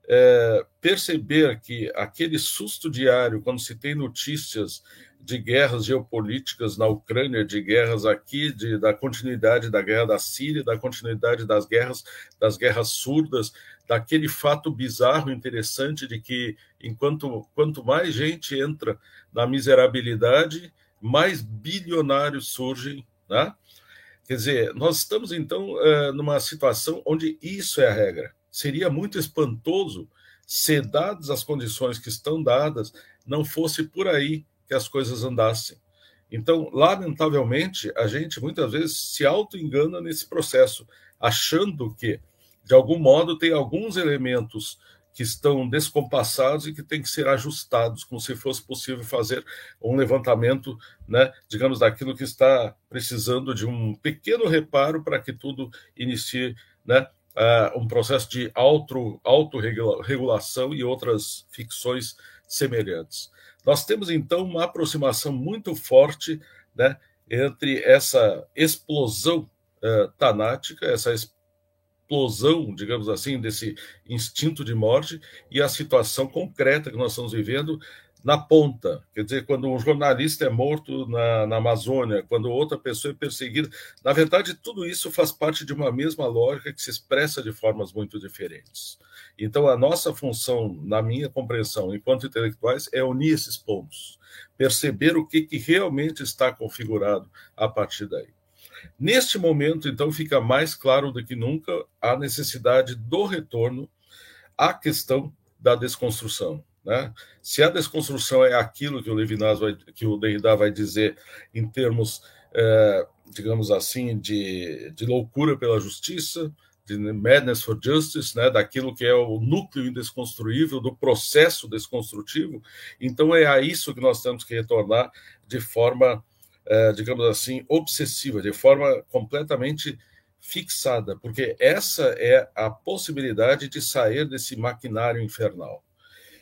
é, perceber que aquele susto diário, quando se tem notícias de guerras geopolíticas na Ucrânia, de guerras aqui, de, da continuidade da guerra da Síria, da continuidade das guerras, das guerras surdas, daquele fato bizarro, interessante de que enquanto quanto mais gente entra na miserabilidade, mais bilionários surgem, né? Quer dizer, nós estamos então é, numa situação onde isso é a regra. Seria muito espantoso se dadas as condições que estão dadas, não fosse por aí que as coisas andassem. Então, lamentavelmente, a gente muitas vezes se auto-engana nesse processo, achando que, de algum modo, tem alguns elementos que estão descompassados e que têm que ser ajustados, como se fosse possível fazer um levantamento, né, digamos, daquilo que está precisando de um pequeno reparo para que tudo inicie né, uh, um processo de autorregulação e outras ficções semelhantes. Nós temos, então, uma aproximação muito forte né, entre essa explosão uh, tanática, essa explosão, digamos assim, desse instinto de morte e a situação concreta que nós estamos vivendo na ponta. Quer dizer, quando um jornalista é morto na, na, Amazônia, quando outra pessoa é perseguida. Na verdade, tudo isso faz parte de uma mesma lógica que se expressa de formas muito diferentes. Então, a nossa função, na minha compreensão, enquanto intelectuais, é unir esses pontos, perceber o que, que realmente está configurado a partir daí. Neste momento, então, fica mais claro do que nunca a necessidade do retorno à questão da desconstrução. Né? Se a desconstrução é aquilo que o Levinas vai, que o Derrida vai dizer em termos, é, digamos assim, de, de loucura pela justiça, de Madness for Justice, né, daquilo que é o núcleo indesconstruível, do processo desconstrutivo. Então é a isso que nós temos que retornar de forma, é, digamos assim, obsessiva, de forma completamente fixada, porque essa é a possibilidade de sair desse maquinário infernal.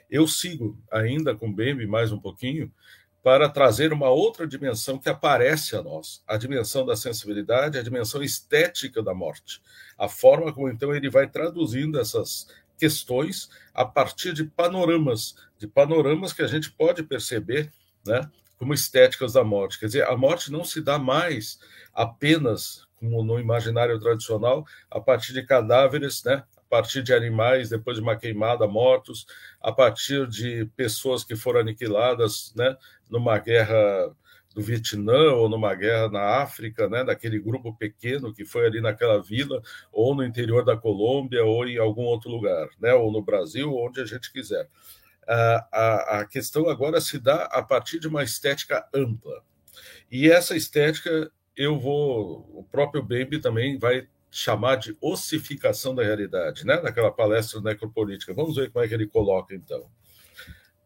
Eu sigo ainda com Bembe mais um pouquinho, para trazer uma outra dimensão que aparece a nós, a dimensão da sensibilidade, a dimensão estética da morte. A forma como então ele vai traduzindo essas questões a partir de panoramas, de panoramas que a gente pode perceber, né, como estéticas da morte. Quer dizer, a morte não se dá mais apenas como no imaginário tradicional, a partir de cadáveres, né? Partir de animais, depois de uma queimada, mortos, a partir de pessoas que foram aniquiladas né? numa guerra do Vietnã ou numa guerra na África, né, daquele grupo pequeno que foi ali naquela vila, ou no interior da Colômbia, ou em algum outro lugar, né, ou no Brasil, onde a gente quiser. A, a, a questão agora se dá a partir de uma estética ampla. E essa estética, eu vou, o próprio Baby também vai chamar de ossificação da realidade, né, naquela palestra necropolítica. Vamos ver como é que ele coloca, então.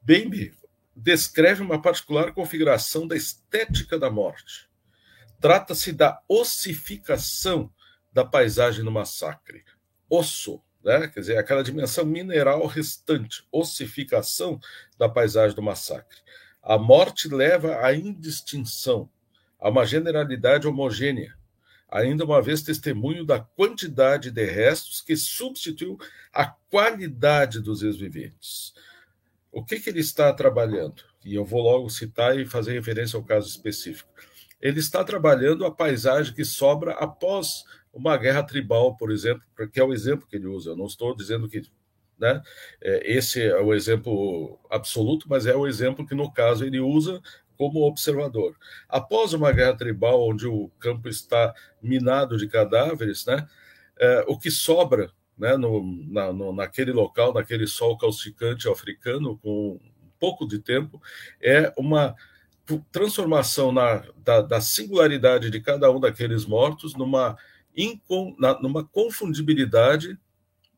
Baby descreve uma particular configuração da estética da morte. Trata-se da ossificação da paisagem no massacre. Osso, né? quer dizer, aquela dimensão mineral restante, ossificação da paisagem do massacre. A morte leva à indistinção, a uma generalidade homogênea, ainda uma vez testemunho da quantidade de restos que substituiu a qualidade dos ex-viventes. O que, que ele está trabalhando? E eu vou logo citar e fazer referência ao caso específico. Ele está trabalhando a paisagem que sobra após uma guerra tribal, por exemplo, que é o exemplo que ele usa. Eu não estou dizendo que né, é, esse é o exemplo absoluto, mas é o exemplo que, no caso, ele usa como observador. Após uma guerra tribal, onde o campo está minado de cadáveres, né, é, o que sobra né, no, na, no, naquele local, naquele sol calcicante africano, com pouco de tempo, é uma transformação na, da, da, singularidade de cada um daqueles mortos numa, incon, na, numa confundibilidade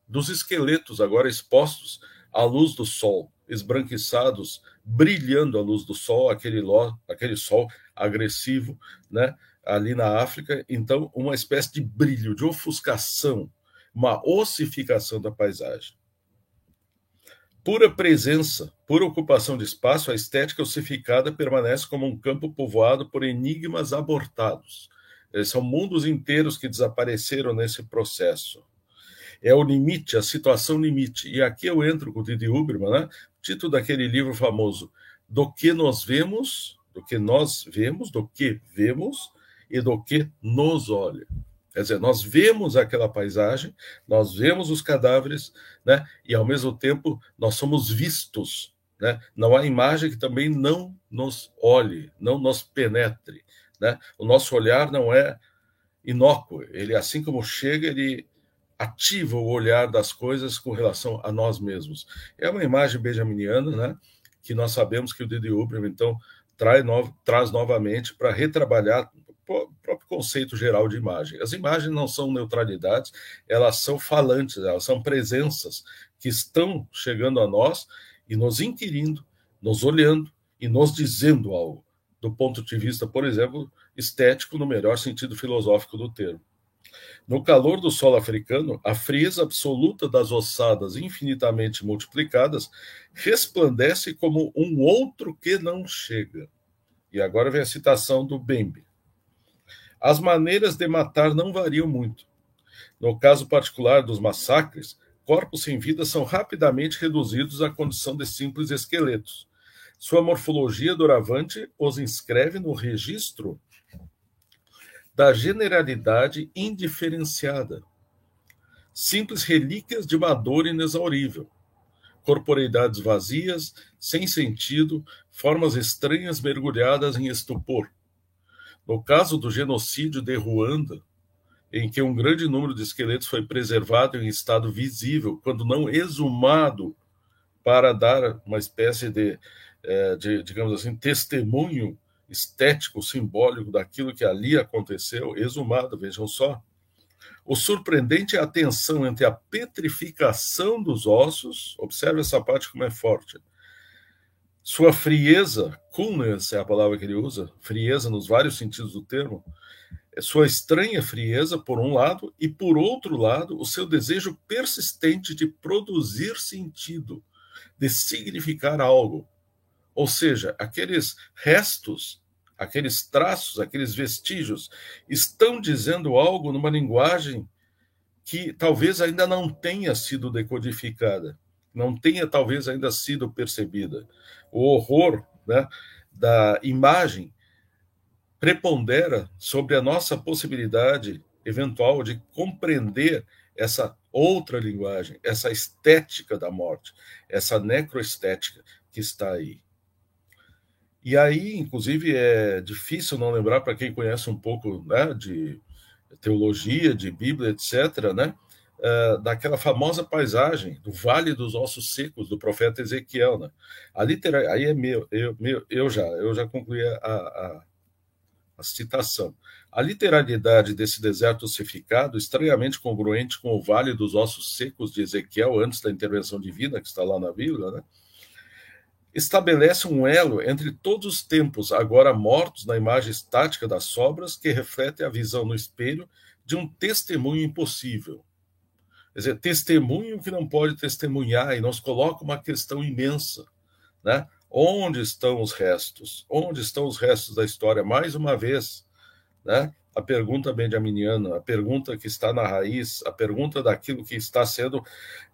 dos esqueletos agora expostos à luz do sol, esbranquiçados, brilhando à luz do sol, aquele, lo, aquele sol agressivo, né, ali na África. Então, uma espécie de brilho, de ofuscação, uma ossificação da paisagem. Pura presença, pura ocupação de espaço, a estética ossificada permanece como um campo povoado por enigmas abortados. São mundos inteiros que desapareceram nesse processo. É o limite, a situação limite. E aqui eu entro com o Didi Huberman, né? Título daquele livro famoso, Do que nós vemos, do que nós vemos, do que vemos e do que nos olha. Quer dizer, nós vemos aquela paisagem, nós vemos os cadáveres, né? E ao mesmo tempo nós somos vistos, né? Não há imagem que também não nos olhe, não nos penetre, né? O nosso olhar não é inócuo, ele assim como chega, ele ativa o olhar das coisas com relação a nós mesmos. É uma imagem benjaminiana, né? Que nós sabemos que o Didi Huber, então, traz, no, traz novamente para retrabalhar próprio conceito geral de imagem. As imagens não são neutralidades, elas são falantes, elas são presenças que estão chegando a nós e nos inquirindo, nos olhando e nos dizendo algo, do ponto de vista, por exemplo, estético, no melhor sentido filosófico do termo. No calor do solo africano, a frieza absoluta das ossadas infinitamente multiplicadas resplandece como um outro que não chega. E agora vem a citação do Bembe. As maneiras de matar não variam muito. No caso particular dos massacres, corpos sem vida são rapidamente reduzidos à condição de simples esqueletos. Sua morfologia doravante os inscreve no registro da generalidade indiferenciada. Simples relíquias de uma dor inexaurível. Corporeidades vazias, sem sentido, formas estranhas mergulhadas em estupor no caso do genocídio de Ruanda, em que um grande número de esqueletos foi preservado em estado visível, quando não exumado, para dar uma espécie de, é, de digamos assim, testemunho estético, simbólico daquilo que ali aconteceu, exumado, vejam só. O surpreendente é a tensão entre a petrificação dos ossos, observe essa parte como é forte, sua frieza, coolness é a palavra que ele usa, frieza nos vários sentidos do termo, é sua estranha frieza, por um lado, e por outro lado, o seu desejo persistente de produzir sentido, de significar algo. Ou seja, aqueles restos, aqueles traços, aqueles vestígios estão dizendo algo numa linguagem que talvez ainda não tenha sido decodificada, não tenha talvez ainda sido percebida o horror né, da imagem prepondera sobre a nossa possibilidade eventual de compreender essa outra linguagem, essa estética da morte, essa necroestética que está aí. E aí, inclusive, é difícil não lembrar para quem conhece um pouco né, de teologia, de Bíblia, etc., né, uh, daquela famosa paisagem do Vale dos Ossos Secos do profeta Ezequiel. Né? A. Aí é meu, eu, meu, eu já, eu já concluí a, a, a citação. A literalidade desse deserto ossificado, estranhamente congruente com o Vale dos Ossos Secos de Ezequiel, antes da intervenção divina, que está lá na Bíblia, né? Estabelece um elo entre todos os tempos agora mortos na imagem estática das sobras que reflete a visão no espelho de um testemunho impossível. Quer dizer, testemunho que não pode testemunhar e nos coloca uma questão imensa, né? Onde estão os restos? Onde estão os restos da história? Mais uma vez, né? A pergunta benjaminiana, a pergunta que está na raiz, a pergunta daquilo que está sendo,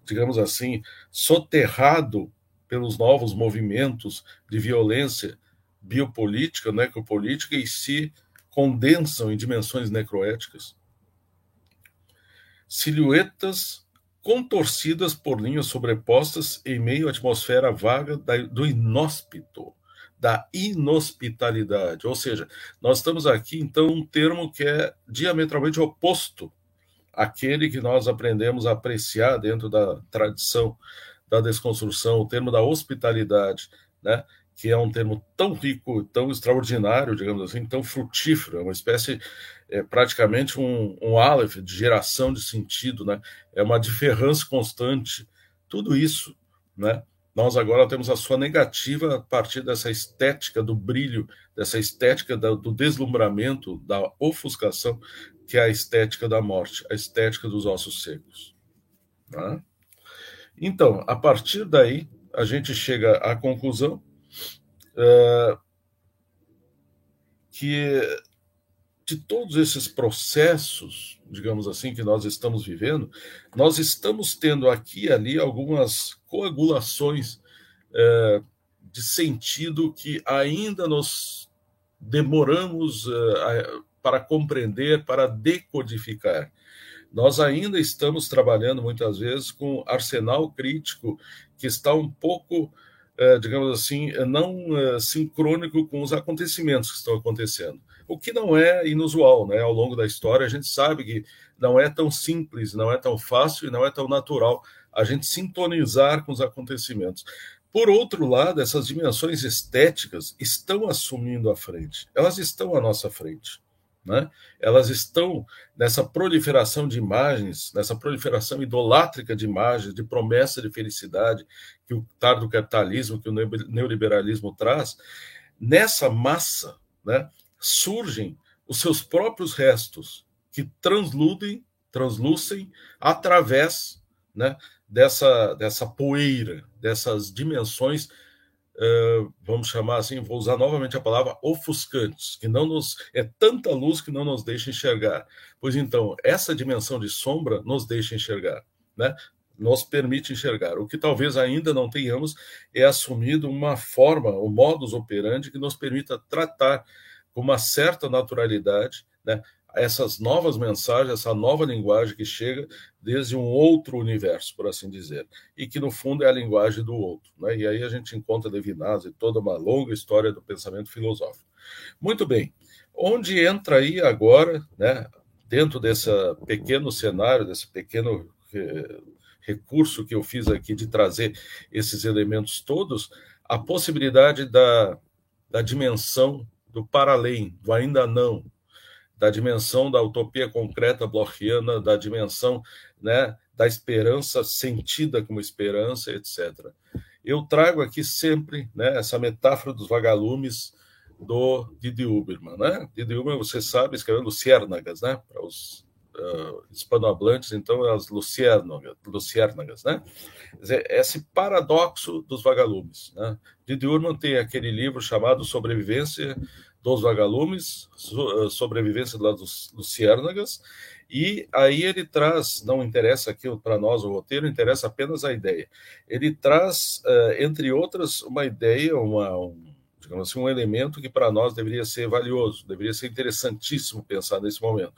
digamos assim, soterrado pelos novos movimentos de violência biopolítica, necropolítica e se condensam em dimensões necroéticas. Silhuetas contorcidas por linhas sobrepostas em meio à atmosfera vaga do inóspito, da inhospitalidade. Ou seja, nós estamos aqui, então, um termo que é diametralmente oposto àquele que nós aprendemos a apreciar dentro da tradição da desconstrução, o termo da hospitalidade, né? que é um termo tão rico, tão extraordinário, digamos assim, tão frutífero, é uma espécie, é praticamente um, um aleph de geração de sentido, né? é uma diferença constante, tudo isso, né? nós agora temos a sua negativa a partir dessa estética do brilho, dessa estética do deslumbramento, da ofuscação, que é a estética da morte, a estética dos ossos secos. Né? Então, a partir daí, a gente chega à conclusão uh, que de todos esses processos, digamos assim, que nós estamos vivendo, nós estamos tendo aqui e ali algumas coagulações uh, de sentido que ainda nos demoramos uh, para compreender, para decodificar nós ainda estamos trabalhando muitas vezes com arsenal crítico que está um pouco, eh, digamos assim, não eh, sincrônico com os acontecimentos que estão acontecendo. O que não é inusual, né? Ao longo da história, a gente sabe que não é tão simples, não é tão fácil e não é tão natural a gente sintonizar com os acontecimentos. Por outro lado, essas dimensões estéticas estão assumindo a frente, elas estão à nossa frente. Né? Elas estão nessa proliferação de imagens, nessa proliferação idolátrica de imagens, de promessa de felicidade que o tardo capitalismo, que o neoliberalismo traz. Nessa massa né, surgem os seus próprios restos que transludem, translucem através né, dessa, dessa poeira, dessas dimensões uh, vamos chamar assim, vou usar novamente a palavra ofuscantes, que não nos é tanta luz que não nos deixa enxergar. Pois então, essa dimensão de sombra nos deixa enxergar, né? Nos permite enxergar. O que talvez ainda não tenhamos é assumido uma forma, o um modus operandi que nos permita tratar com uma certa naturalidade, né? Essas novas mensagens, essa nova linguagem que chega desde um outro universo, por assim dizer, e que no fundo é a linguagem do outro. Né? E aí a gente encontra Levinas e toda uma longa história do pensamento filosófico. Muito bem, onde entra aí agora, né, dentro desse pequeno cenário, desse pequeno eh, recurso que eu fiz aqui de trazer esses elementos todos, a possibilidade da, da dimensão do para além, do ainda não, da dimensão da utopia concreta blochiana, da dimensão né, da esperança sentida como esperança, etc. Eu trago aqui sempre né, essa metáfora dos vagalumes do Didi Uberman. Né? Didi Uberman, você sabe, escrevendo Luciérnagas, né? para os uh, hispanohablantes, então, é as luciérnagas, né? Dizer, esse paradoxo dos vagalumes. Né? Didi Uberman tem aquele livro chamado Sobrevivência dos vagalumes, eh, sobrevivência das luciérnagas, e aí ele traz, não interessa aqui para nós o roteiro, interessa apenas a ideia. Ele traz, uh, entre outras, uma ideia, uma, um, digamos assim, um elemento que para nós deveria ser valioso, deveria ser interessantíssimo pensar nesse momento.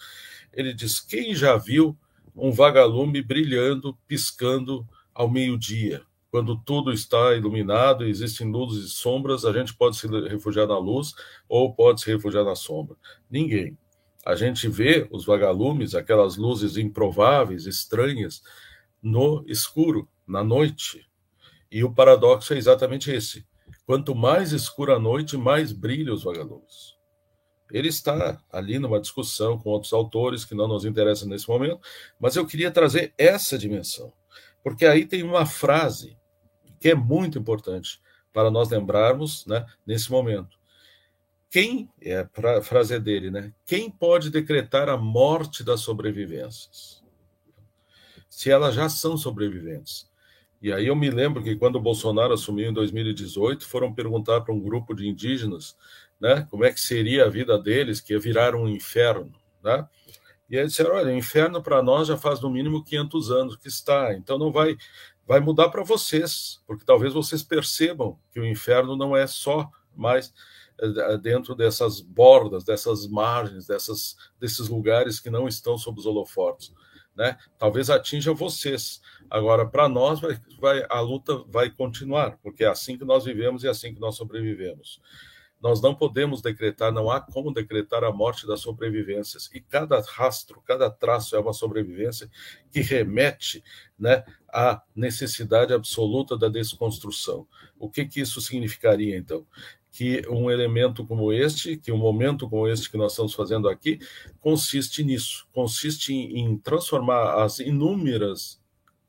Ele diz: quem já viu um vagalume brilhando, piscando ao meio-dia? Quando tudo está iluminado, existem luzes e sombras, a gente pode se refugiar na luz ou pode se refugiar na sombra. Ninguém. A gente vê os vagalumes, aquelas luzes improváveis, estranhas, no escuro, na noite. E o paradoxo é exatamente esse. Quanto mais escura a noite, mais brilham os vagalumes. Ele está ali numa discussão com outros autores que não nos interessam nesse momento, mas eu queria trazer essa dimensão, porque aí tem uma frase que é muito importante para nós lembrarmos né, nesse momento. Quem, é a frase é dele, né? Quem pode decretar a morte das sobrevivências? Se elas já são sobreviventes. E aí eu me lembro que quando o Bolsonaro assumiu em 2018, foram perguntar para um grupo de indígenas, né, como é que seria a vida deles, que ia virar um inferno, né? E eles disseram, olha, o inferno para nós já faz no mínimo 500 anos que está, então não vai vai mudar para vocês, porque talvez vocês percebam que o inferno não é só mais eh, dentro dessas bordas, dessas margens, dessas, desses lugares que não estão sob os holofotes. Né? Talvez atinja vocês. Agora, para nós, vai, vai, a luta vai continuar, porque é assim que nós vivemos e é assim que nós sobrevivemos. Nós não podemos decretar, não há como decretar a morte das sobrevivências. E cada rastro, cada traço é uma sobrevivência que remete né, à necessidade absoluta da desconstrução. O que, que isso significaria, então? que um elemento como este, que um momento como este que nós estamos fazendo aqui, consiste nisso, consiste em, em transformar as inúmeras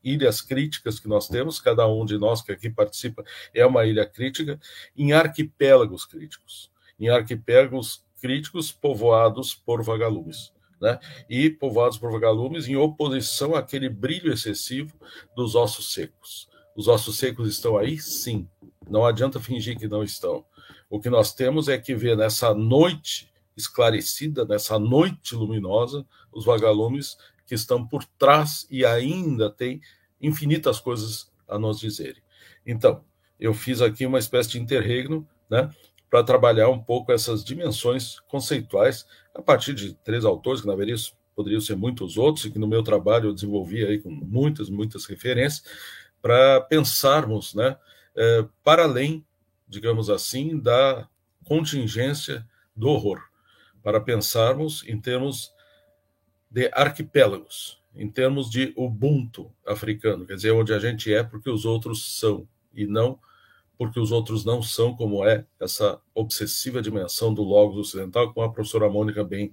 ilhas críticas que nós temos, cada um de nós que aqui participa é uma ilha crítica, em arquipélagos críticos, em arquipélagos críticos povoados por vagalumes. Né? E povoados por vagalumes em oposição àquele brilho excessivo dos ossos secos. Os ossos secos estão aí? Sim. Não adianta fingir que não estão. O que nós temos é que ver nessa noite esclarecida, nessa noite luminosa, os vagalumes que estão por trás e ainda tem infinitas coisas a nos dizerem. Então, eu fiz aqui uma espécie de interregno, né, para trabalhar um pouco essas dimensões conceituais a partir de três autores, que na verdade poderiam ser muitos outros, e que no meu trabalho eu desenvolvi aí com muitas, muitas referências, para pensarmos, né, é, para além, digamos assim, da contingência do horror, para pensarmos em termos de arquipélagos, em termos de Ubuntu africano, quer dizer, onde a gente é porque os outros são, e não porque os outros não são, como é essa obsessiva dimensão do Logos ocidental, como a professora Mônica bem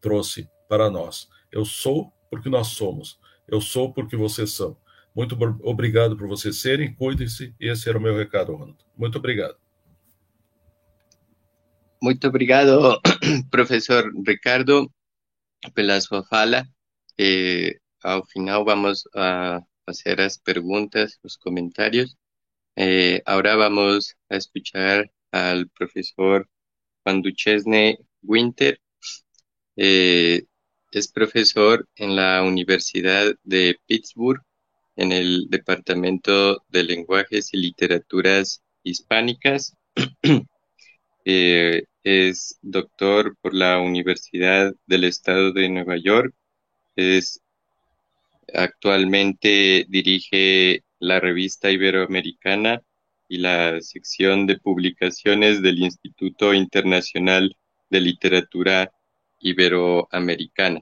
trouxe para nós. Eu sou porque nós somos, eu sou porque vocês são. Muito obrigado por vocês serem, cuidem-se, e esse era o meu recado, Ronaldo. Muito obrigado. Muito obrigado, professor Ricardo. Pela sua fala. Eh, al final vamos a hacer las preguntas, los comentarios. Eh, ahora vamos a escuchar al profesor Juan Duchesne Winter. Eh, es profesor en la Universidad de Pittsburgh, en el Departamento de Lenguajes y Literaturas Hispánicas. Eh, es doctor por la Universidad del Estado de Nueva York. Es actualmente dirige la revista Iberoamericana y la sección de publicaciones del Instituto Internacional de Literatura Iberoamericana.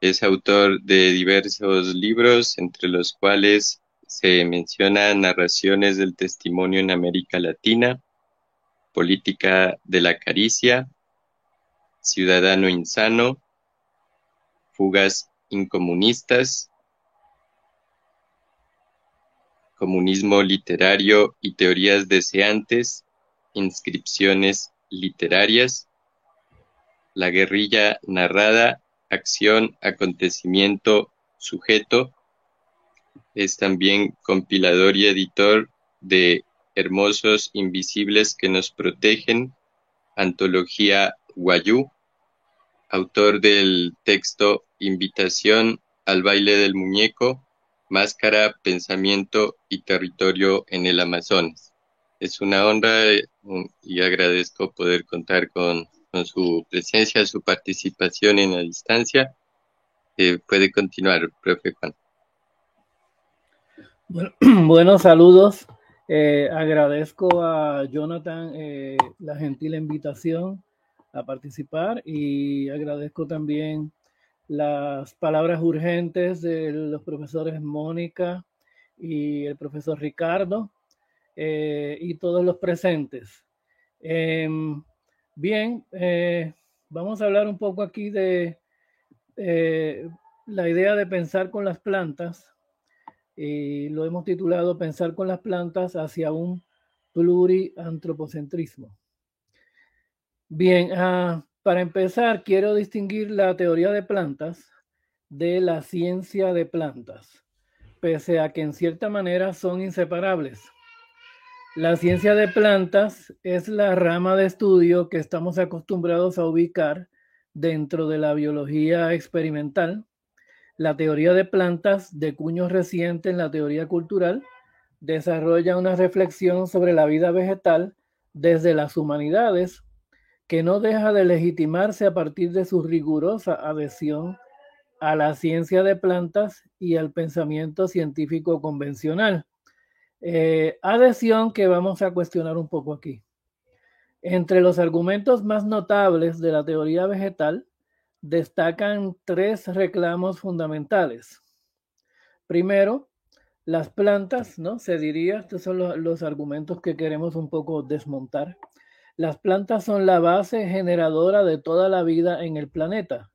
Es autor de diversos libros, entre los cuales se mencionan narraciones del testimonio en América Latina, Política de la Caricia, Ciudadano Insano, Fugas Incomunistas, Comunismo Literario y Teorías Deseantes, Inscripciones Literarias, La Guerrilla Narrada, Acción, Acontecimiento, Sujeto. Es también compilador y editor de hermosos invisibles que nos protegen, Antología Guayú, autor del texto Invitación al baile del muñeco, Máscara, Pensamiento y Territorio en el Amazonas. es una honra eh, y agradezco poder contar con, su presencia, su participación en la distancia. Eh, puede continuar, profe Juan. Bueno, buenos saludos. Eh, agradezco a Jonathan la gentil invitación a participar y agradezco también las palabras urgentes de los profesores Mónica y el profesor Ricardo eh, y todos los presentes. Em, bien, eh, vamos a hablar un poco aquí de eh, la idea de pensar con las plantas y lo hemos titulado Pensar con las plantas hacia un pluriantropocentrismo. Bien, ah, para empezar, quiero distinguir la teoría de plantas de la ciencia de plantas, pese a que en cierta manera son inseparables. La ciencia de plantas es la rama de estudio que estamos acostumbrados a ubicar dentro de la biología experimental. La teoría de plantas, de cuño reciente en la teoría cultural, desarrolla una reflexión sobre la vida vegetal desde las humanidades que no deja de legitimarse a partir de su rigurosa adhesión a la ciencia de plantas y al pensamiento científico convencional. Eh, adhesión que vamos a cuestionar un poco aquí. Entre los argumentos más notables de la teoría vegetal destacan tres reclamos fundamentales. Primero, las plantas, ¿no? Se diría, estos son los, los argumentos que queremos un poco desmontar. Las plantas son la base generadora de toda la vida en el planeta,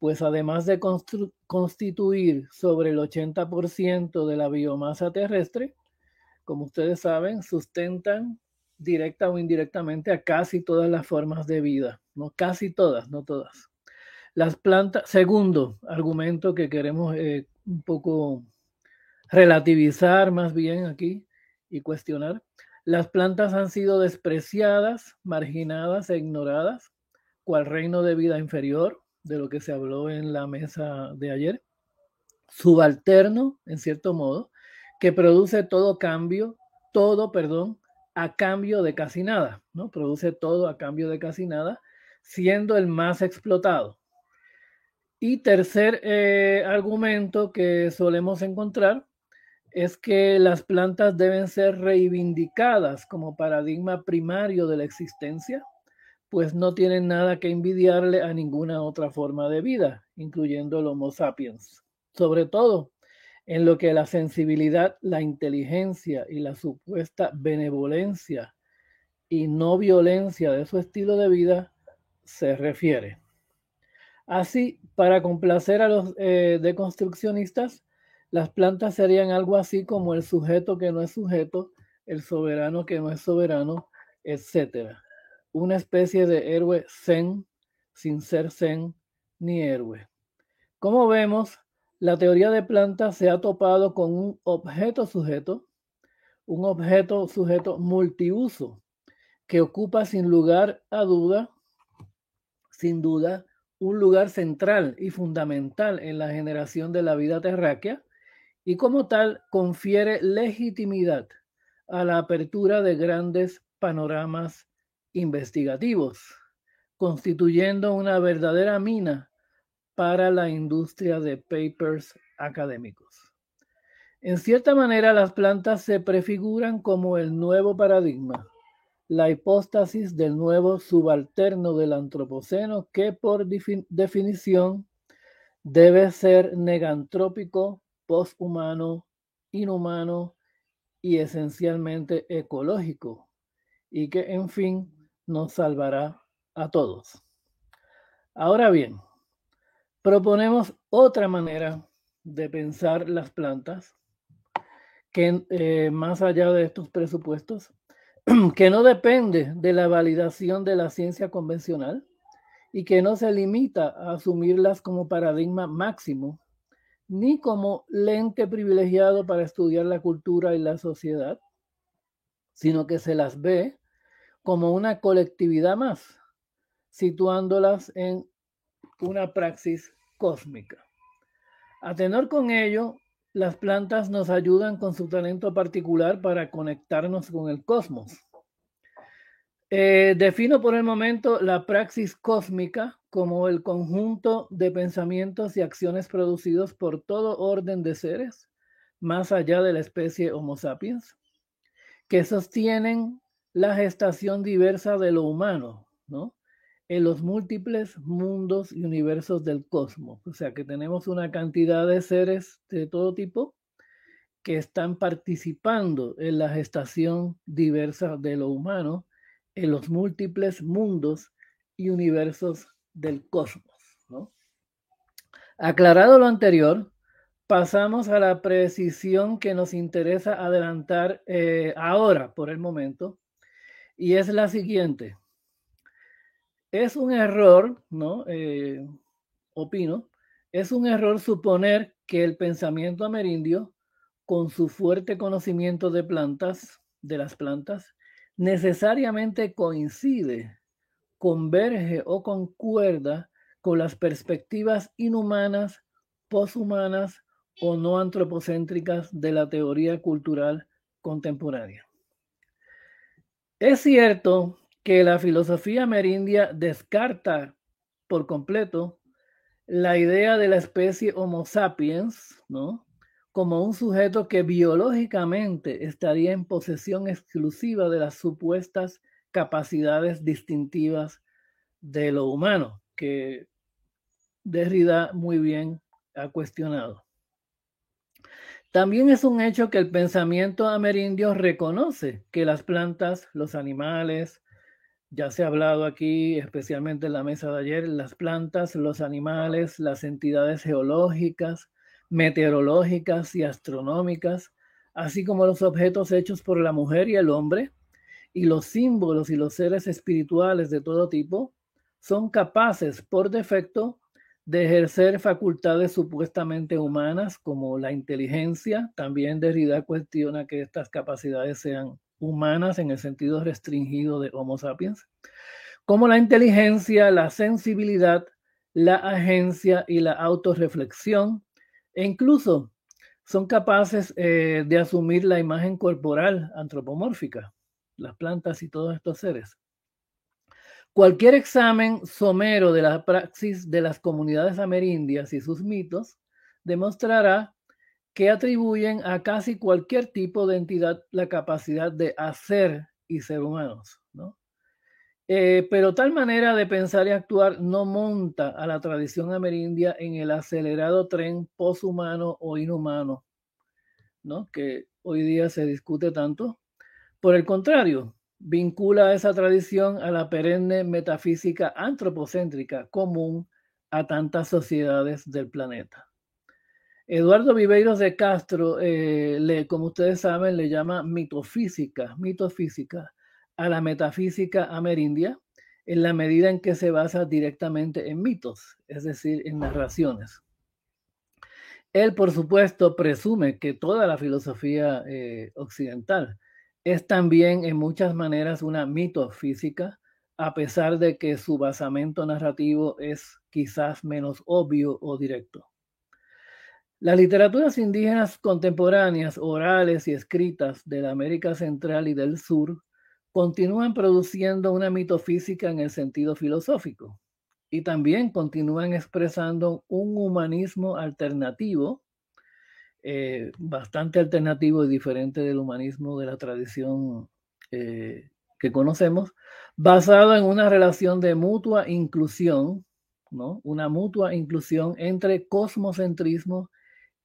pues además de constituir sobre el 80% de la biomasa terrestre, como ustedes saben, sustentan directa o indirectamente a casi todas las formas de vida, no casi todas, no todas. Las plantas, segundo argumento que queremos eh, un poco relativizar más bien aquí y cuestionar, las plantas han sido despreciadas, marginadas e ignoradas, cual reino de vida inferior, de lo que se habló en la mesa de ayer, subalterno, en cierto modo, que produce todo cambio, todo, perdón, a cambio de casi nada, ¿no? Produce todo a cambio de casi nada, siendo el más explotado. Y tercer eh, argumento que solemos encontrar es que las plantas deben ser reivindicadas como paradigma primario de la existencia, pues no tienen nada que envidiarle a ninguna otra forma de vida, incluyendo el Homo sapiens. Sobre todo en lo que la sensibilidad, la inteligencia y la supuesta benevolencia y no violencia de su estilo de vida se refiere. Así, para complacer a los eh, deconstruccionistas, las plantas serían algo así como el sujeto que no es sujeto, el soberano que no es soberano, etc. Una especie de héroe zen sin ser zen ni héroe. Como vemos, la teoría de plantas se ha topado con un objeto sujeto, un objeto sujeto multiuso, que ocupa sin lugar a duda, sin duda, un lugar central y fundamental en la generación de la vida terráquea y como tal confiere legitimidad a la apertura de grandes panoramas investigativos, constituyendo una verdadera mina para la industria de papers académicos. En cierta manera, las plantas se prefiguran como el nuevo paradigma, la hipóstasis del nuevo subalterno del antropoceno que por definición debe ser negantrópico poshumano, inhumano y esencialmente ecológico, y que en fin nos salvará a todos. Ahora bien, proponemos otra manera de pensar las plantas que eh, más allá de estos presupuestos, que no depende de la validación de la ciencia convencional y que no se limita a asumirlas como paradigma máximo ni como lente privilegiado para estudiar la cultura y la sociedad, sino que se las ve como una colectividad más, situándolas en una praxis cósmica. A tenor con ello, las plantas nos ayudan con su talento particular para conectarnos con el cosmos. Eh, defino por el momento la praxis cósmica como el conjunto de pensamientos y acciones producidos por todo orden de seres, más allá de la especie Homo sapiens, que sostienen la gestación diversa de lo humano, ¿no? En los múltiples mundos y universos del cosmos. O sea que tenemos una cantidad de seres de todo tipo que están participando en la gestación diversa de lo humano en los múltiples mundos y universos del cosmos. Aclarado lo anterior, pasamos a la precisión que nos interesa adelantar eh, ahora, por el momento, y es la siguiente. Es un error, ¿no? Eh, opino, es un error suponer que el pensamiento amerindio, con su fuerte conocimiento de plantas, de las plantas, necesariamente coincide, converge o concuerda con las perspectivas inhumanas, poshumanas o no antropocéntricas de la teoría cultural contemporánea. Es cierto que la filosofía amerindia descarta por completo la idea de la especie Homo sapiens, ¿no? como un sujeto que biológicamente estaría en posesión exclusiva de las supuestas capacidades distintivas de lo humano, que Derrida muy bien ha cuestionado. También es un hecho que el pensamiento amerindio reconoce que las plantas, los animales, ya se ha hablado aquí, especialmente en la mesa de ayer, las plantas, los animales, las entidades geológicas, meteorológicas y astronómicas, así como los objetos hechos por la mujer y el hombre, y los símbolos y los seres espirituales de todo tipo, son capaces por defecto de ejercer facultades supuestamente humanas como la inteligencia. También Derrida cuestiona que estas capacidades sean humanas en el sentido restringido de Homo sapiens, como la inteligencia, la sensibilidad, la agencia y la autorreflexión, e incluso son capaces eh, de asumir la imagen corporal antropomórfica, las plantas y todos estos seres. Cualquier examen somero de la praxis de las comunidades amerindias y sus mitos demostrará que atribuyen a casi cualquier tipo de entidad la capacidad de hacer y ser humanos. ¿no? Eh, pero tal manera de pensar y actuar no monta a la tradición amerindia en el acelerado tren poshumano o inhumano, ¿no? que hoy día se discute tanto. Por el contrario, vincula esa tradición a la perenne metafísica antropocéntrica común a tantas sociedades del planeta. Eduardo Viveiros de Castro, eh, le, como ustedes saben, le llama mitofísica, mitofísica a la metafísica amerindia en la medida en que se basa directamente en mitos, es decir, en narraciones. Él, por supuesto, presume que toda la filosofía eh, occidental es también en muchas maneras una mitofísica, a pesar de que su basamento narrativo es quizás menos obvio o directo. Las literaturas indígenas contemporáneas, orales y escritas de la América Central y del Sur continúan produciendo una mitofísica en el sentido filosófico y también continúan expresando un humanismo alternativo, eh, bastante alternativo y diferente del humanismo de la tradición eh, que conocemos, basado en una relación de mutua inclusión, ¿no? una mutua inclusión entre cosmocentrismo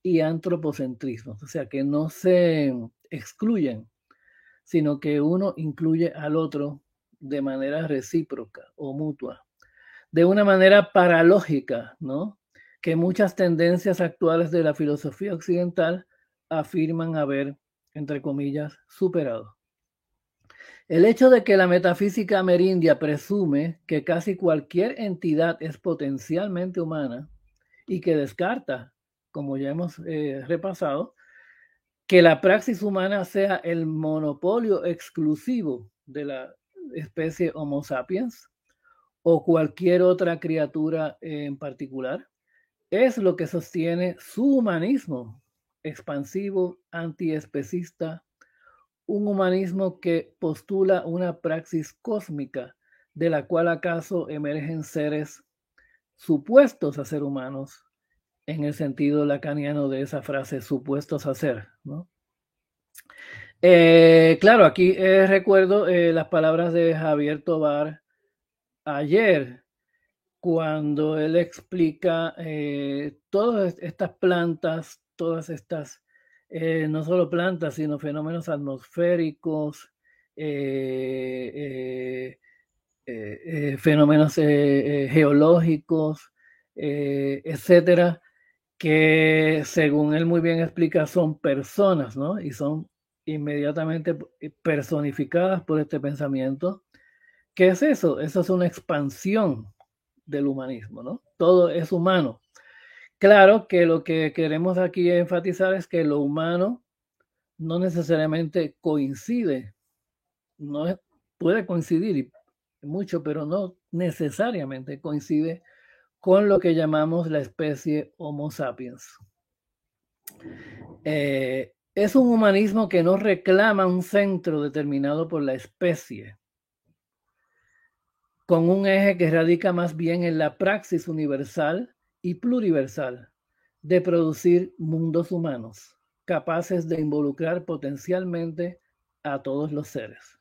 y antropocentrismo, o sea, que no se excluyen sino que uno incluye al otro de manera recíproca o mutua, de una manera paralógica, ¿no? Que muchas tendencias actuales de la filosofía occidental afirman haber, entre comillas, superado. El hecho de que la metafísica amerindia presume que casi cualquier entidad es potencialmente humana y que descarta, como ya hemos eh, repasado, que la praxis humana sea el monopolio exclusivo de la especie Homo sapiens o cualquier otra criatura en particular, es lo que sostiene su humanismo expansivo, antiespecista, un humanismo que postula una praxis cósmica de la cual acaso emergen seres supuestos a ser humanos, en el sentido lacaniano de esa frase, supuestos a ser. ¿no? Eh, claro, aquí eh, recuerdo eh, las palabras de Javier Tobar ayer, cuando él explica todas estas plantas, todas estas, no solo plantas, sino fenómenos atmosféricos, fenómenos geológicos, etcétera, que según él muy bien explica son personas, ¿no? Y son inmediatamente personificadas por este pensamiento. ¿Qué es eso? Eso es una expansión del humanismo, ¿no? Todo es humano. Claro que lo que queremos aquí enfatizar es que lo humano no necesariamente coincide, no puede coincidir mucho, pero no necesariamente coincide con lo que llamamos la especie Homo sapiens. Eh, es un humanismo que no reclama un centro determinado por la especie, con un eje que radica más bien en la praxis universal y pluriversal de producir mundos humanos capaces de involucrar potencialmente a todos los seres.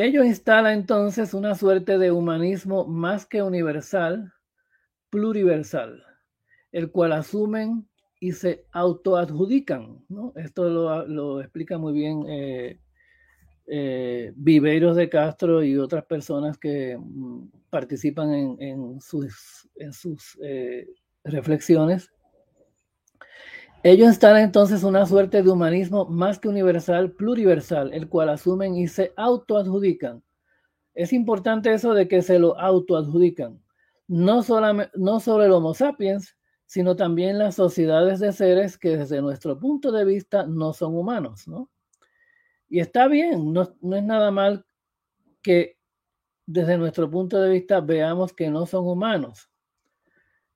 Ello instala entonces una suerte de humanismo más que universal, pluriversal, el cual asumen y se autoadjudican. Esto lo, explica muy bien eh, eh, Viveiros de Castro y otras personas que mm, participan en, sus, en sus eh, reflexiones. Ellos están entonces una suerte de humanismo más que universal, pluriversal, el cual asumen y se autoadjudican. Es importante eso de que se lo autoadjudican. No, no sobre el Homo sapiens, sino también las sociedades de seres que desde nuestro punto de vista no son humanos, ¿no? Y está bien, no, no es nada mal que desde nuestro punto de vista veamos que no son humanos.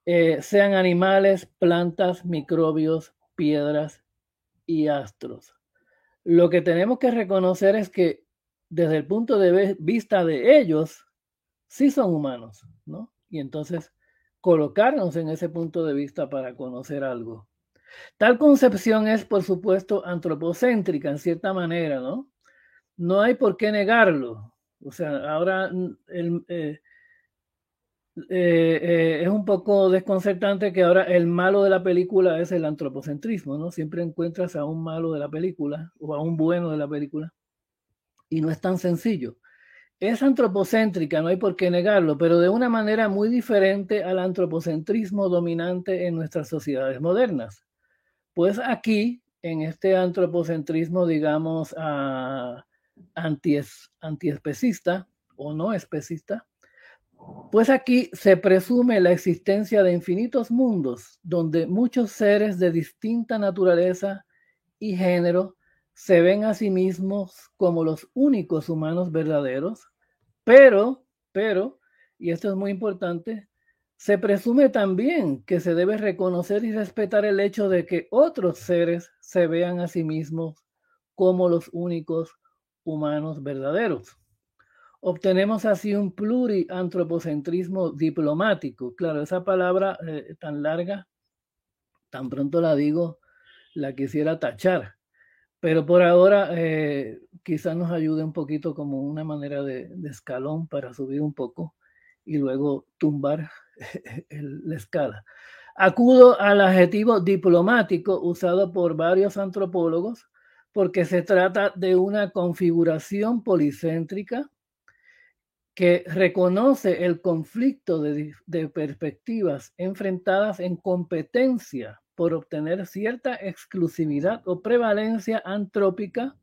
Eh, sean animales, plantas, microbios, piedras y astros. Lo que tenemos que reconocer es que desde el punto de vista de ellos, sí son humanos, ¿no? Y entonces colocarnos en ese punto de vista para conocer algo. Tal concepción es, por supuesto, antropocéntrica en cierta manera, ¿no? No hay por qué negarlo. O sea, ahora el, eh, eh, eh, es un poco desconcertante que ahora el malo de la película es el antropocentrismo, ¿no? Siempre encuentras a un malo de la película o a un bueno de la película y no es tan sencillo. Es antropocéntrica, no hay por qué negarlo, pero de una manera muy diferente al antropocentrismo dominante en nuestras sociedades modernas. Pues aquí, en este antropocentrismo, digamos, uh, antiespecista o no especista, pues aquí se presume la existencia de infinitos mundos donde muchos seres de distinta naturaleza y género se ven a sí mismos como los únicos humanos verdaderos, pero, pero, y esto es muy importante, se presume también que se debe reconocer y respetar el hecho de que otros seres se vean a sí mismos como los únicos humanos verdaderos. Obtenemos así un pluriantropocentrismo diplomático. Claro, esa palabra eh, tan larga, tan pronto la digo, la quisiera tachar. Pero por ahora eh, quizás nos ayude un poquito como una manera de, escalón para subir un poco y luego tumbar la escala. Acudo al adjetivo diplomático usado por varios antropólogos porque se trata de una configuración policéntrica que reconoce el conflicto de, perspectivas enfrentadas en competencia por obtener cierta exclusividad o prevalencia antrópica,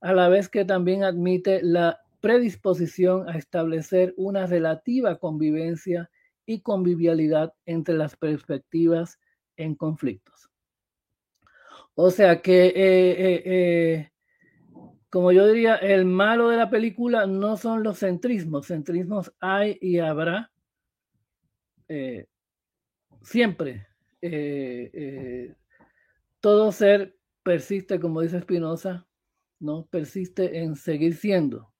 a la vez que también admite la predisposición a establecer una relativa convivencia y convivialidad entre las perspectivas en conflictos. O sea que eh, eh, eh, como yo diría, el malo de la película no son los centrismos. Centrismos hay y habrá eh, siempre. Eh, eh, todo ser persiste, como dice Spinoza, ¿no? Persiste en seguir siendo.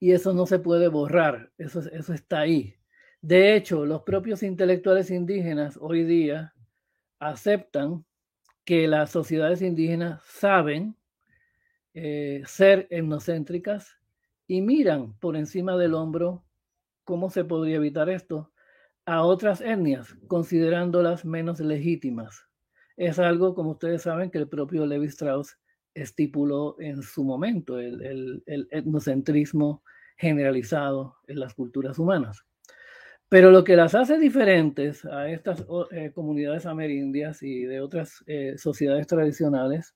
Y eso no se puede borrar, eso, eso está ahí. De hecho, los propios intelectuales indígenas hoy día aceptan que las sociedades indígenas saben eh, ser etnocéntricas y miran por encima del hombro cómo se podría evitar esto a otras etnias, considerándolas menos legítimas. Es algo, como ustedes saben, que el propio Levi Strauss estipuló en su momento, el, etnocentrismo generalizado en las culturas humanas. Pero lo que las hace diferentes a estas eh, comunidades amerindias y de otras eh, sociedades tradicionales,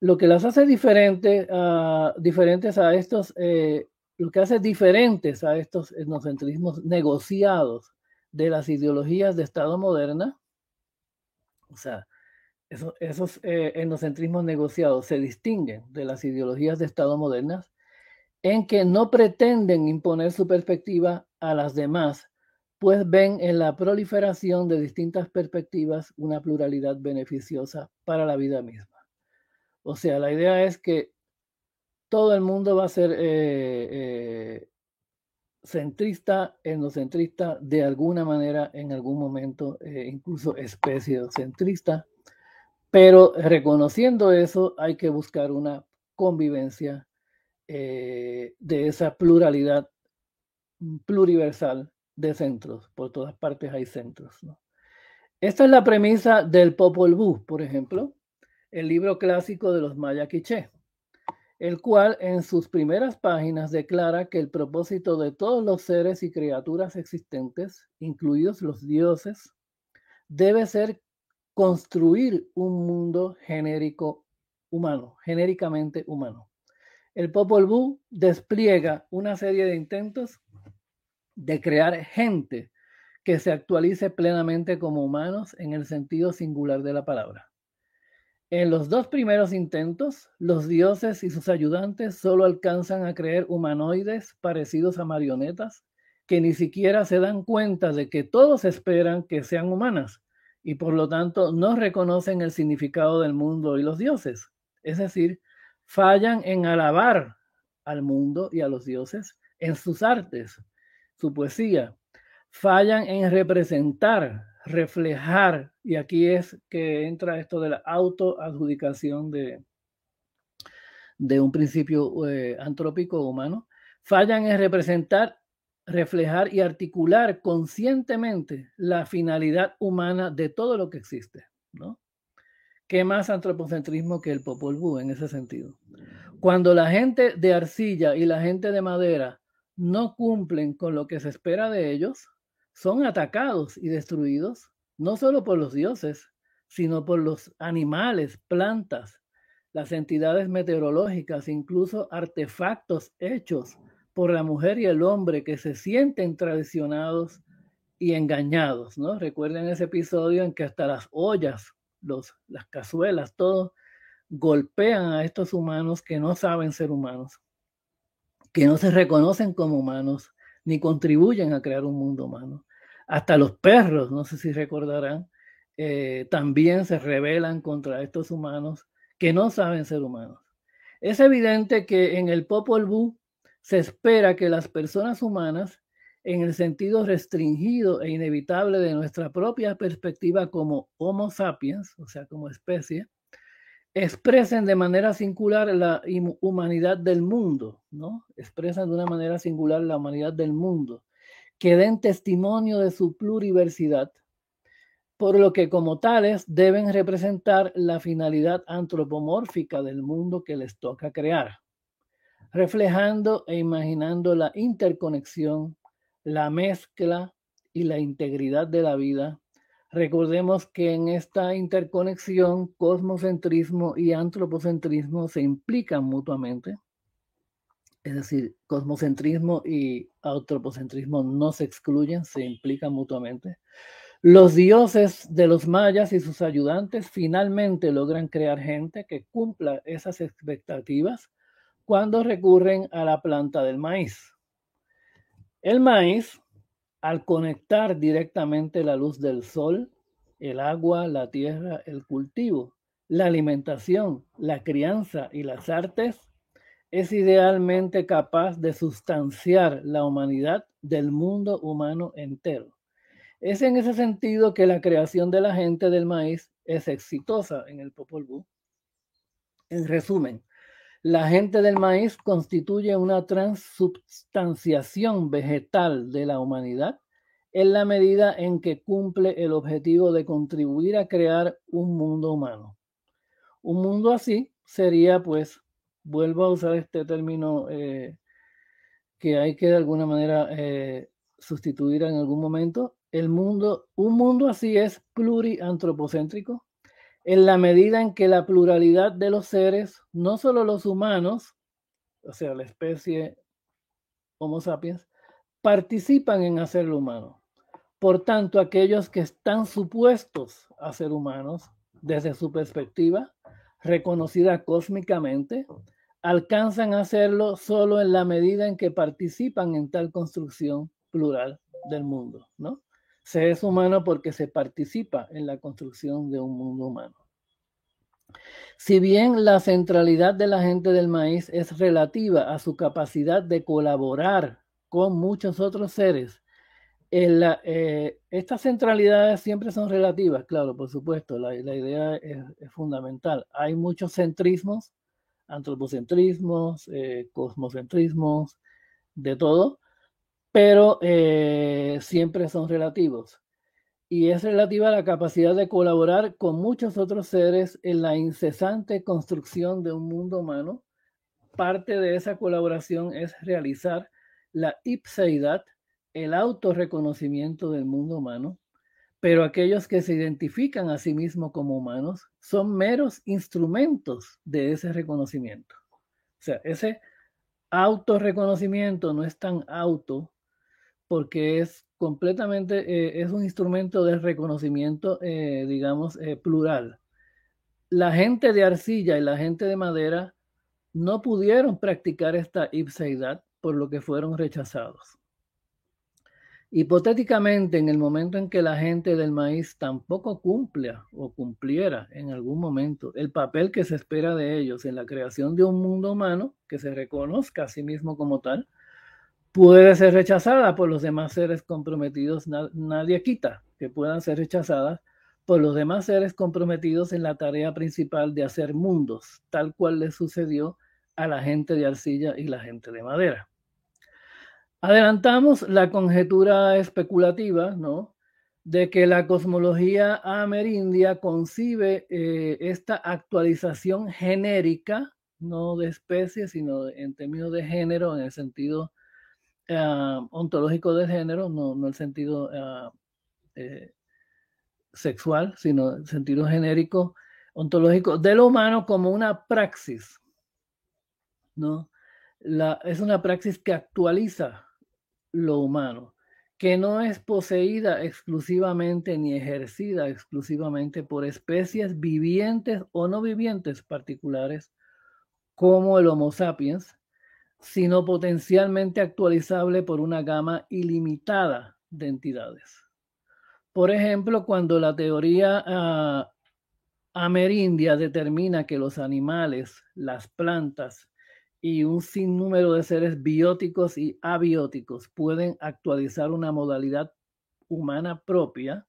lo que las hace diferente, diferentes a estos, eh, lo que hace diferentes a estos etnocentrismos negociados de las ideologías de Estado moderna, o sea, esos, eh, etnocentrismos negociados se distinguen de las ideologías de Estado modernas en que no pretenden imponer su perspectiva a las demás, pues ven en la proliferación de distintas perspectivas una pluralidad beneficiosa para la vida misma. O sea, la idea es que todo el mundo va a ser eh, eh, centrista, etnocentrista, de alguna manera, en algún momento, incluso especiocentrista, pero reconociendo eso, hay que buscar una convivencia eh, de esa pluralidad pluriversal de centros. Por todas partes hay centros. Esta es la premisa del Popol Vuh, por ejemplo, el libro clásico de los Maya Quiché, el cual en sus primeras páginas declara que el propósito de todos los seres y criaturas existentes, incluidos los dioses, debe ser construir un mundo genérico humano, genéricamente humano. El Popol Vuh despliega una serie de intentos de crear gente que se actualice plenamente como humanos en el sentido singular de la palabra. En los dos primeros intentos, los dioses y sus ayudantes solo alcanzan a creer humanoides parecidos a marionetas que ni siquiera se dan cuenta de que todos esperan que sean humanas y por lo tanto no reconocen el significado del mundo y los dioses. Es decir, fallan en alabar al mundo y a los dioses en sus artes, su poesía. Fallan en representar, reflejar, y aquí es que entra esto de la autoadjudicación de, de un principio eh, antrópico humano. Fallan en representar reflejar y articular conscientemente la finalidad humana de todo lo que existe, ¿no? ¿Qué más antropocentrismo que el Popol Vuh en ese sentido? Cuando la gente de arcilla y la gente de madera no cumplen con lo que se espera de ellos, son atacados y destruidos no solo por los dioses, sino por los animales, plantas, las entidades meteorológicas, incluso artefactos hechos por la mujer y el hombre que se sienten traicionados y engañados, ¿no? Recuerden ese episodio en que hasta las ollas, los, las cazuelas, todo golpean a estos humanos que no saben ser humanos, que no se reconocen como humanos, ni contribuyen a crear un mundo humano. Hasta los perros, no sé si recordarán, eh, también se rebelan contra estos humanos que no saben ser humanos. Es evidente que en el Popol Vuh se espera que las personas humanas, en el sentido restringido e inevitable de nuestra propia perspectiva como Homo sapiens, o sea, como especie, expresen de manera singular la humanidad del mundo, ¿no? Expresan de una manera singular la humanidad del mundo, que den testimonio de su pluriversidad, por lo que como tales deben representar la finalidad antropomórfica del mundo que les toca crear reflejando e imaginando la interconexión, la mezcla y la integridad de la vida. Recordemos que en esta interconexión, cosmocentrismo y antropocentrismo se implican mutuamente. Es decir, cosmocentrismo y antropocentrismo no se excluyen, se implican mutuamente. Los dioses de los mayas y sus ayudantes finalmente logran crear gente que cumpla esas expectativas cuando recurren a la planta del maíz. El maíz, al conectar directamente la luz del sol el agua, la tierra, el cultivo, la alimentación, la crianza y las artes, es idealmente capaz de sustanciar la humanidad del mundo humano entero. Es en ese sentido que la creación de la gente del maíz es exitosa en el Popol Vuh. En resumen, la gente del maíz constituye una transubstanciación vegetal de la humanidad en la medida en que cumple el objetivo de contribuir a crear un mundo humano. Un mundo así sería, pues, vuelvo a usar este término eh, que hay que de alguna manera eh, sustituir en algún momento, el mundo, un mundo así es pluriantropocéntrico, en la medida en que la pluralidad de los seres, no solo los humanos, o sea, la especie Homo sapiens, participan en hacerlo humano. Por tanto, aquellos que están supuestos a ser humanos desde su perspectiva, reconocida cósmicamente, alcanzan a hacerlo solo en la medida en que participan en tal construcción plural del mundo, ¿no? Se es humano porque se participa en la construcción de un mundo humano. Si bien la centralidad de la gente del maíz es relativa a su capacidad de colaborar con muchos otros seres, eh, estas centralidades siempre son relativas, claro, por supuesto, la, idea es, fundamental. Hay muchos centrismos, antropocentrismos, eh, cosmocentrismos, de todo, pero eh, siempre son relativos. Y es relativa a la capacidad de colaborar con muchos otros seres en la incesante construcción de un mundo humano. Parte de esa colaboración es realizar la ipseidad, el autorreconocimiento del mundo humano, pero aquellos que se identifican a sí mismos como humanos son meros instrumentos de ese reconocimiento. O sea, ese autorreconocimiento no es tan auto porque es completamente, eh, es un instrumento de reconocimiento, eh, digamos, eh, plural. La gente de arcilla y la gente de madera no pudieron practicar esta ipseidad, por lo que fueron rechazados. Hipotéticamente, en el momento en que la gente del maíz tampoco cumpla o cumpliera en algún momento el papel que se espera de ellos en la creación de un mundo humano que se reconozca a sí mismo como tal, puede ser rechazada por los demás seres comprometidos. Nadie quita que puedan ser rechazadas por los demás seres comprometidos en la tarea principal de hacer mundos, tal cual le sucedió a la gente de arcilla y la gente de madera. Adelantamos la conjetura especulativa, ¿no? De que la cosmología amerindia concibe eh, esta actualización genérica, no de especie, sino en términos de género, en el sentido Ah, ontológico del género, no, no el sentido ah, eh, sexual, sino el sentido genérico, ontológico de lo humano como una praxis. ¿no? Es una praxis que actualiza lo humano, que no es poseída exclusivamente ni ejercida exclusivamente por especies vivientes o no vivientes particulares, como el Homo sapiens, sino potencialmente actualizable por una gama ilimitada de entidades. Por ejemplo, cuando la teoría ah, amerindia determina que los animales, las plantas y un sinnúmero de seres bióticos y abióticos pueden actualizar una modalidad humana propia,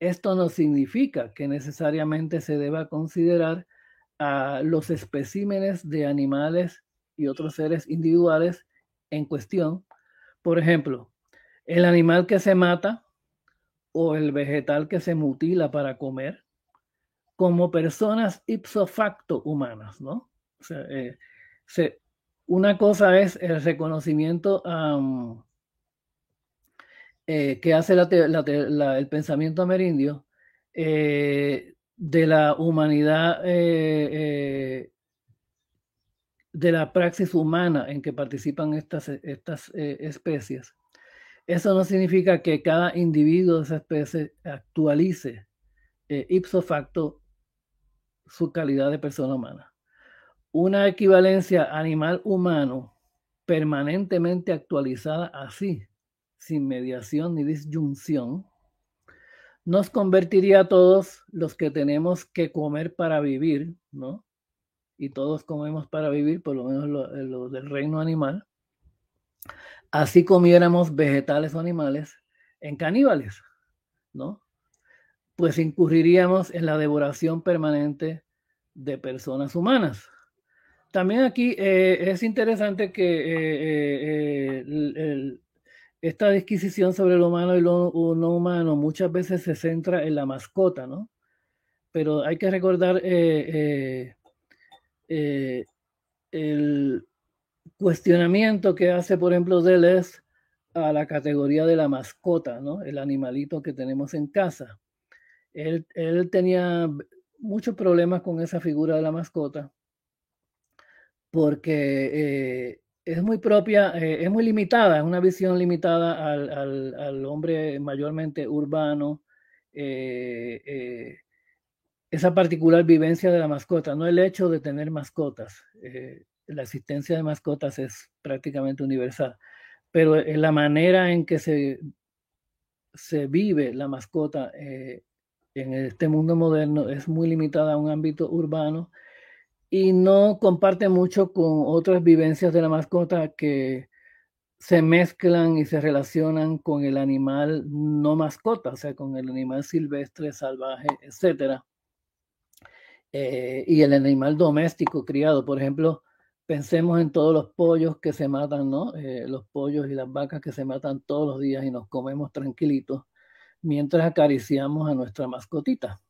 esto no significa que necesariamente se deba considerar a los especímenes de animales y otros seres individuales en cuestión. Por ejemplo, el animal que se mata o el vegetal que se mutila para comer como personas ipso facto humanas, ¿no? O sea, eh, una cosa es el reconocimiento eh, que hace el pensamiento amerindio eh, de la humanidad de la praxis humana en que participan estas, estas eh, especies. Eso no significa que cada individuo de esa especie actualice eh, ipso facto su calidad de persona humana. Una equivalencia animal-humano permanentemente actualizada así, sin mediación ni disyunción, nos convertiría a todos los que tenemos que comer para vivir, ¿no? Y todos comemos para vivir, por lo menos lo, del reino animal. Así comiéramos vegetales o animales en caníbales, ¿no? Pues incurriríamos en la devoración permanente de personas humanas. También aquí eh, es interesante que eh, eh, esta disquisición sobre lo humano y lo no humano muchas veces se centra en la mascota, ¿no? Pero hay que recordar el cuestionamiento que hace, por ejemplo, Deleuze a la categoría de la mascota, ¿no? El animalito que tenemos en casa. Él, él tenía muchos problemas con esa figura de la mascota porque eh, es muy propia, eh, es muy limitada, es una visión limitada al, al, hombre mayormente urbano, eh, esa particular vivencia de la mascota, no el hecho de tener mascotas. la existencia de mascotas es prácticamente universal, pero la manera en que se, se vive la mascota en este mundo moderno es muy limitada a un ámbito urbano y no comparte mucho con otras vivencias de la mascota que se mezclan y se relacionan con el animal no mascota, o sea, con el animal silvestre, salvaje, etc. Eh, y el animal doméstico criado, por ejemplo, pensemos en todos los pollos que se matan, ¿no? Eh, los pollos y las vacas que se matan todos los días y nos comemos tranquilitos mientras acariciamos a nuestra mascotita.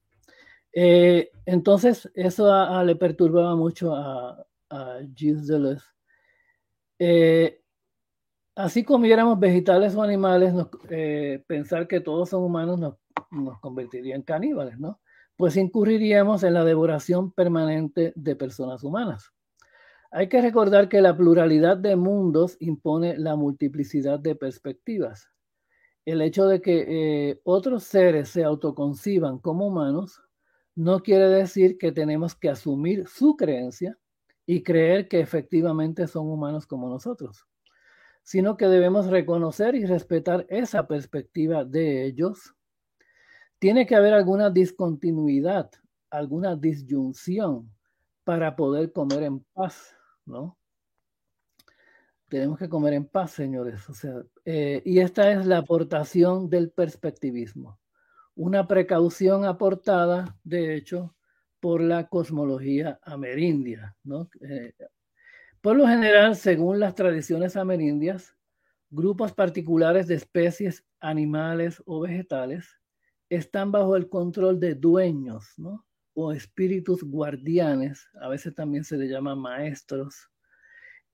Eh, entonces, eso le perturbaba mucho a, a Gilles Deleuze. Eh, así comiéramos vegetales o animales, eh, pensar que todos son humanos nos, nos convertiría en caníbales, ¿no? Pues incurriríamos en la devoración permanente de personas humanas. Hay que recordar que la pluralidad de mundos impone la multiplicidad de perspectivas el hecho de que eh, otros seres se autoconciban como humanos no quiere decir que tenemos que asumir su creencia y creer que efectivamente son humanos como nosotros, sino que debemos reconocer y respetar esa perspectiva de ellos. Tiene que haber alguna discontinuidad, alguna disyunción para poder comer en paz, ¿no? Tenemos que comer en paz, señores. O sea, eh, y esta es la aportación del perspectivismo. Una precaución aportada, de hecho, por la cosmología amerindia. ¿no? Eh, por lo general, según las tradiciones amerindias, grupos particulares de especies animales o vegetales están bajo el control de dueños, ¿no? o espíritus guardianes, a veces también se le llama maestros,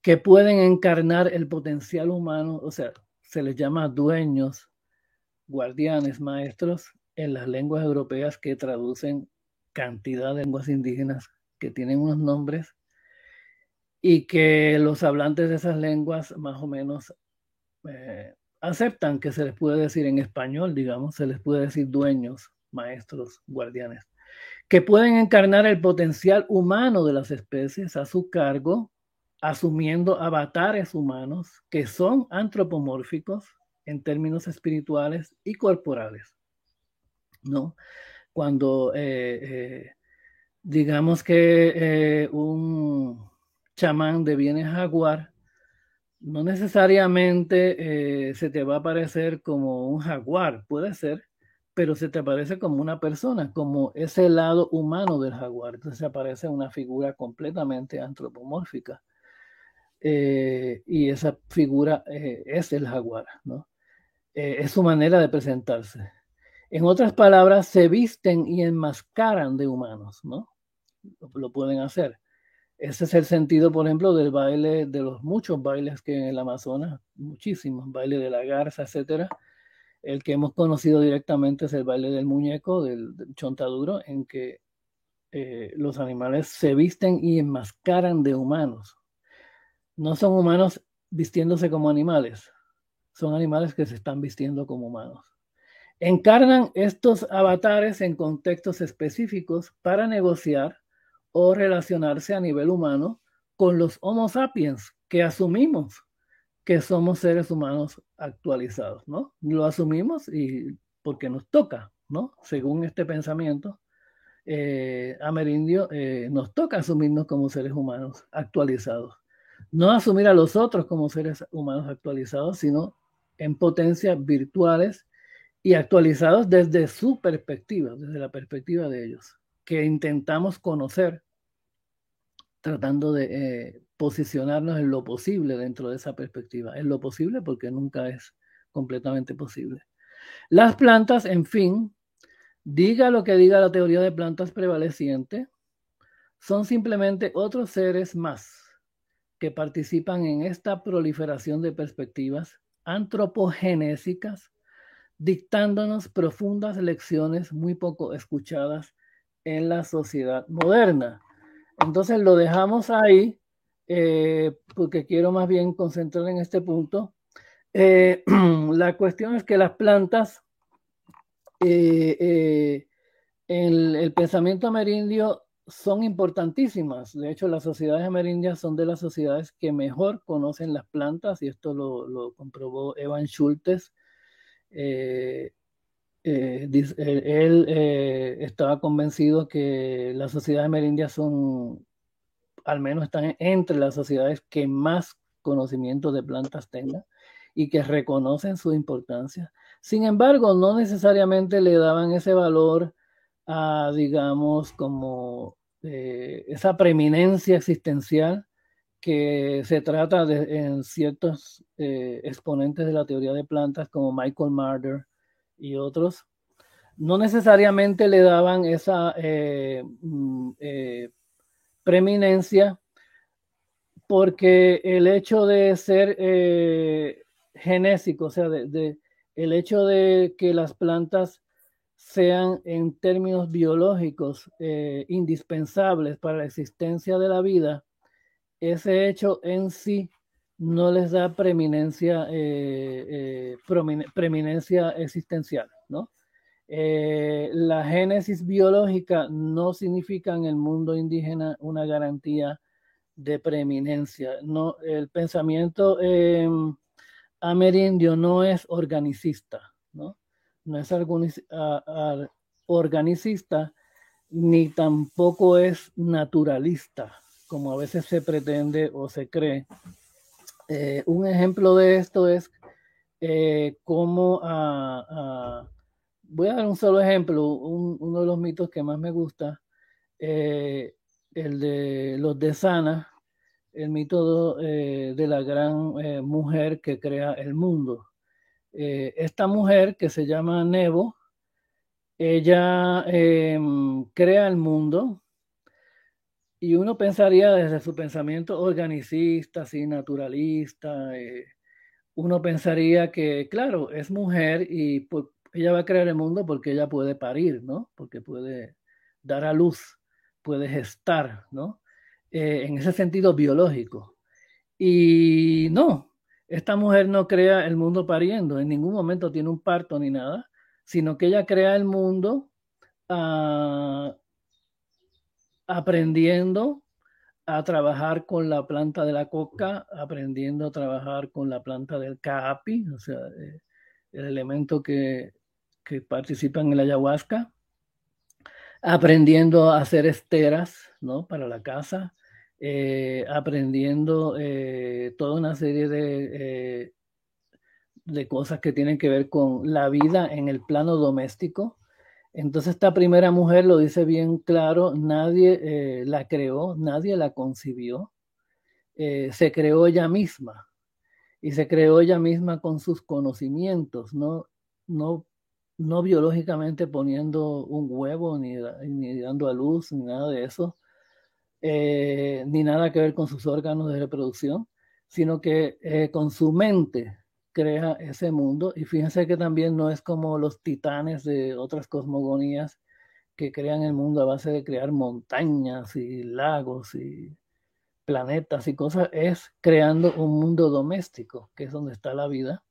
que pueden encarnar el potencial humano, o sea, se les llama dueños, guardianes, maestros en las lenguas europeas que traducen cantidad de lenguas indígenas que tienen unos nombres y que los hablantes de esas lenguas más o menos eh, aceptan que se les puede decir en español, digamos, se les puede decir dueños, maestros, guardianes, que pueden encarnar el potencial humano de las especies a su cargo asumiendo avatares humanos que son antropomórficos en términos espirituales y corporales. ¿No? Cuando eh, eh, digamos que eh, un chamán deviene jaguar, no necesariamente se te va a parecer como un jaguar, puede ser, pero se te aparece como una persona, como ese lado humano del jaguar. Entonces se aparece una figura completamente antropomórfica. Y esa figura es el jaguar, ¿no? Es su manera de presentarse. En otras palabras, se visten y enmascaran de humanos, ¿no? Lo, pueden hacer. Ese es el sentido, por ejemplo, del baile, de los muchos bailes que en el Amazonas, muchísimos, baile de la garza, etcétera. El que hemos conocido directamente es el baile del muñeco, del, chontaduro, en que los animales se visten y enmascaran de humanos, no son humanos vistiéndose como animales, son animales que se están vistiendo como humanos. Encarnan estos avatares en contextos específicos para negociar o relacionarse a nivel humano con los Homo sapiens que asumimos que somos seres humanos actualizados, ¿no? Lo asumimos y porque nos toca, ¿no? Según este pensamiento eh, amerindio, eh, nos toca asumirnos como seres humanos actualizados. No asumir a los otros como seres humanos actualizados, sino en potencias virtuales y actualizados desde su perspectiva, desde la perspectiva de ellos, que intentamos conocer, tratando de eh, posicionarnos en lo posible dentro de esa perspectiva. En lo posible porque nunca es completamente posible. Las plantas, en fin, diga lo que diga la teoría de plantas prevaleciente, son simplemente otros seres más que participan en esta proliferación de perspectivas antropogenésicas, dictándonos profundas lecciones muy poco escuchadas en la sociedad moderna. Entonces lo dejamos ahí eh, porque quiero más bien concentrar en este punto. Eh, la cuestión es que las plantas, eh, en el pensamiento amerindio son importantísimas. De hecho, las sociedades amerindias son de las sociedades que mejor conocen las plantas y esto lo, comprobó Evan Schultes. Él estaba convencido que las sociedades amerindias son al menos están entre las sociedades que más conocimiento de plantas tengan y que reconocen su importancia. Sin embargo, no necesariamente le daban ese valor a, digamos, como eh, esa preeminencia existencial que se trata de, ciertos eh, exponentes de la teoría de plantas como Michael Marder y otros. No necesariamente le daban esa eh, mm, preeminencia porque el hecho de ser eh, genésico, o sea, de, el hecho de que las plantas sean en términos biológicos eh, indispensables para la existencia de la vida, ese hecho en sí no les da preeminencia, eh, preeminencia existencial, ¿no? Eh, la génesis biológica no significa en el mundo indígena una garantía de preeminencia. No, el pensamiento em, amerindio no es organicista, ¿no? No es organicista ni tampoco es naturalista, como a veces se pretende o se cree. Eh, un ejemplo de esto es eh, cómo a voy a dar un solo ejemplo, uno de los mitos que más me gusta, eh, el de los de Sana, el mito de, la gran mujer que crea el mundo. esta mujer que se llama Nebo, ella em, crea el mundo y uno pensaría desde su pensamiento organicista, así naturalista, uno pensaría que, claro, es mujer y por, ella va a crear el mundo porque ella puede parir, ¿no? Porque puede dar a luz, puede gestar, ¿no? Eh, en ese sentido biológico. Y no, esta mujer no crea el mundo pariendo, en ningún momento tiene un parto ni nada, sino que ella crea el mundo ah, aprendiendo a trabajar con la planta de la coca, aprendiendo a trabajar con la planta del caapi, o sea, eh, el elemento que que participan en la ayahuasca, aprendiendo a hacer esteras ¿no? para la casa, eh, aprendiendo eh, toda una serie de, de cosas que tienen que ver con la vida en el plano doméstico. Entonces esta primera mujer lo dice bien claro, nadie la creó, nadie la concibió, se creó ella misma. Y se creó ella misma con sus conocimientos, no, no no biológicamente poniendo un huevo, ni, ni dando a luz, ni nada de eso, eh, ni nada que ver con sus órganos de reproducción, sino que eh, con su mente crea ese mundo. Y fíjense que también no es como los titanes de otras cosmogonías que crean el mundo a base de crear montañas y lagos y planetas y cosas, es creando un mundo doméstico, que es donde está la vida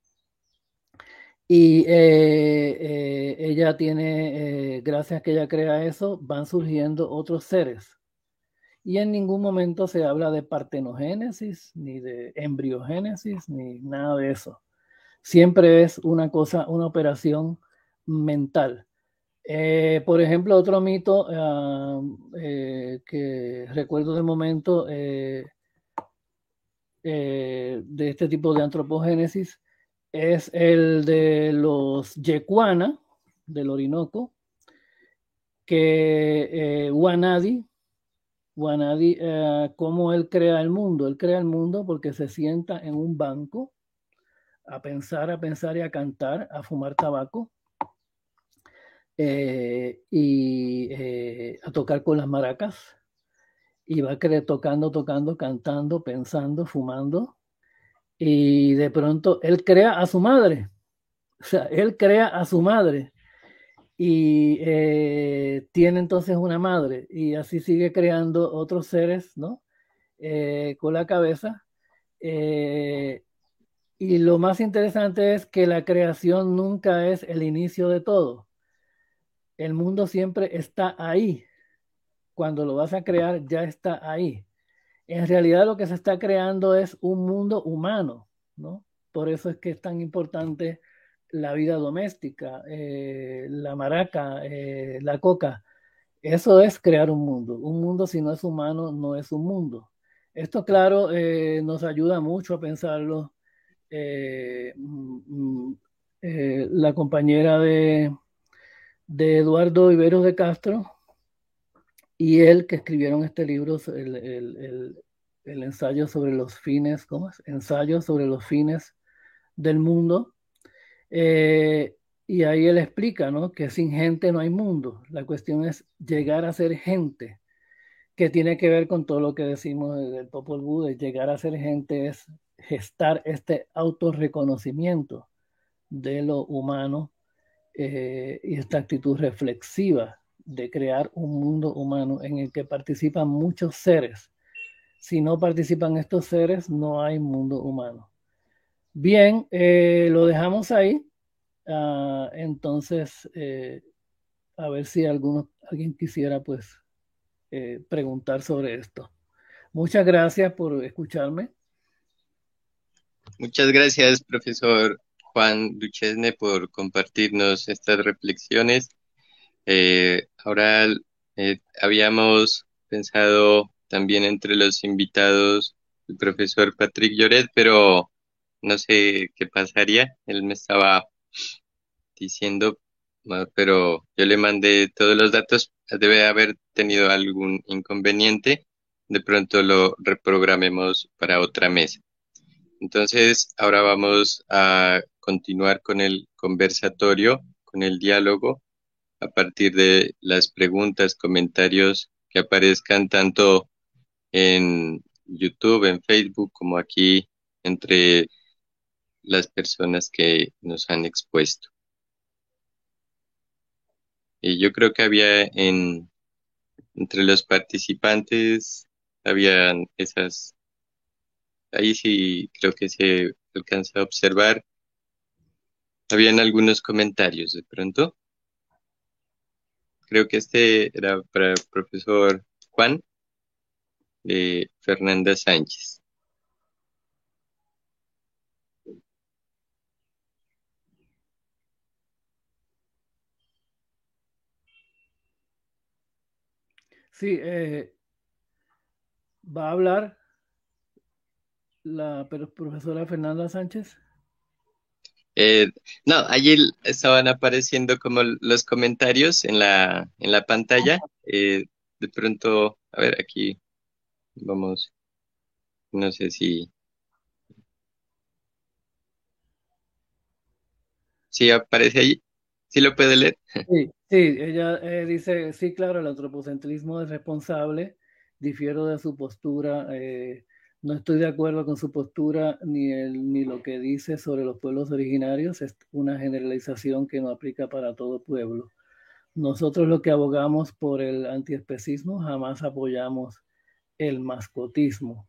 y eh, eh, ella tiene, eh, gracias a que ella crea eso, van surgiendo otros seres. Y en ningún momento se habla de partenogénesis, ni de embriogénesis, ni nada de eso. Siempre es una cosa, una operación mental. Eh, por ejemplo, otro mito ah, eh, que recuerdo de momento de este tipo de antropogénesis es el de los Yecuana del Orinoco, que Wanadi, Wanadi, cómo él crea el mundo. Él crea el mundo porque se sienta en un banco a pensar, a pensar y a cantar, a fumar tabaco eh, y eh, a tocar con las maracas. Y va tocando, tocando, cantando, pensando, fumando. Y de pronto él crea a su madre. O sea, él crea a su madre. Y eh, tiene entonces una madre. Y así sigue creando otros seres, ¿no? con la cabeza. Y lo más interesante es que la creación nunca es el inicio de todo el mundo siempre está ahí. Cuando lo vas a crear, ya está ahí. En realidad lo que se está creando es un mundo humano, ¿no? Por eso es que es tan importante la vida doméstica, eh, la maraca, eh, la coca. Eso es crear un mundo. Un mundo si no es humano, no es un mundo. Esto, claro, eh, nos ayuda mucho a pensarlo. Mm, mm, la compañera de, de Eduardo Iberos de Castro y él que escribieron este libro, el, ensayo sobre los fines, ¿cómo es? Ensayo sobre los fines del mundo. Eh, y ahí él explica, ¿no? Que sin gente no hay mundo. La cuestión es llegar a ser gente, que tiene que ver con todo lo que decimos del Popol Vuh, llegar a ser gente es gestar este autorreconocimiento de lo humano eh, y esta actitud reflexiva de crear un mundo humano en el que participan muchos seres. Si no participan estos seres, no hay mundo humano. Bien, eh, lo dejamos ahí. Ah, entonces, eh, a ver si alguno, alguien quisiera pues preguntar sobre esto. Muchas gracias por escucharme. Muchas gracias, profesor Juan Duchesne por compartirnos estas reflexiones. Eh, ahora eh, habíamos pensado también entre los invitados el profesor Patrick Lloret, pero no sé qué pasaría. Él me estaba diciendo, pero yo le mandé todos los datos. Debe haber tenido algún inconveniente. De pronto lo reprogramemos para otra mesa. Entonces, ahora vamos a continuar con el conversatorio, con el diálogo, a partir de las preguntas, comentarios que aparezcan tanto en YouTube, en Facebook, como aquí entre las personas que nos han expuesto. Y yo creo que había en entre los participantes habían esas ahí sí creo que se alcanza a observar habían algunos comentarios de pronto. Creo que este era para el profesor Juan de Fernanda Sánchez. Sí, eh, va a hablar la profesora Fernanda Sánchez. Eh, no, allí estaban apareciendo como los comentarios en la, en la pantalla. Eh, de pronto, a ver, aquí vamos. No sé si. Sí, aparece ahí. ¿Sí lo puede leer? Sí, sí ella eh, dice, sí, claro, el antropocentrismo es responsable, difiero de su postura. Eh, no estoy de acuerdo con su postura ni, el, ni lo que dice sobre los pueblos originarios. Es una generalización que no aplica para todo pueblo. Nosotros lo que abogamos por el antiespecismo jamás apoyamos el mascotismo.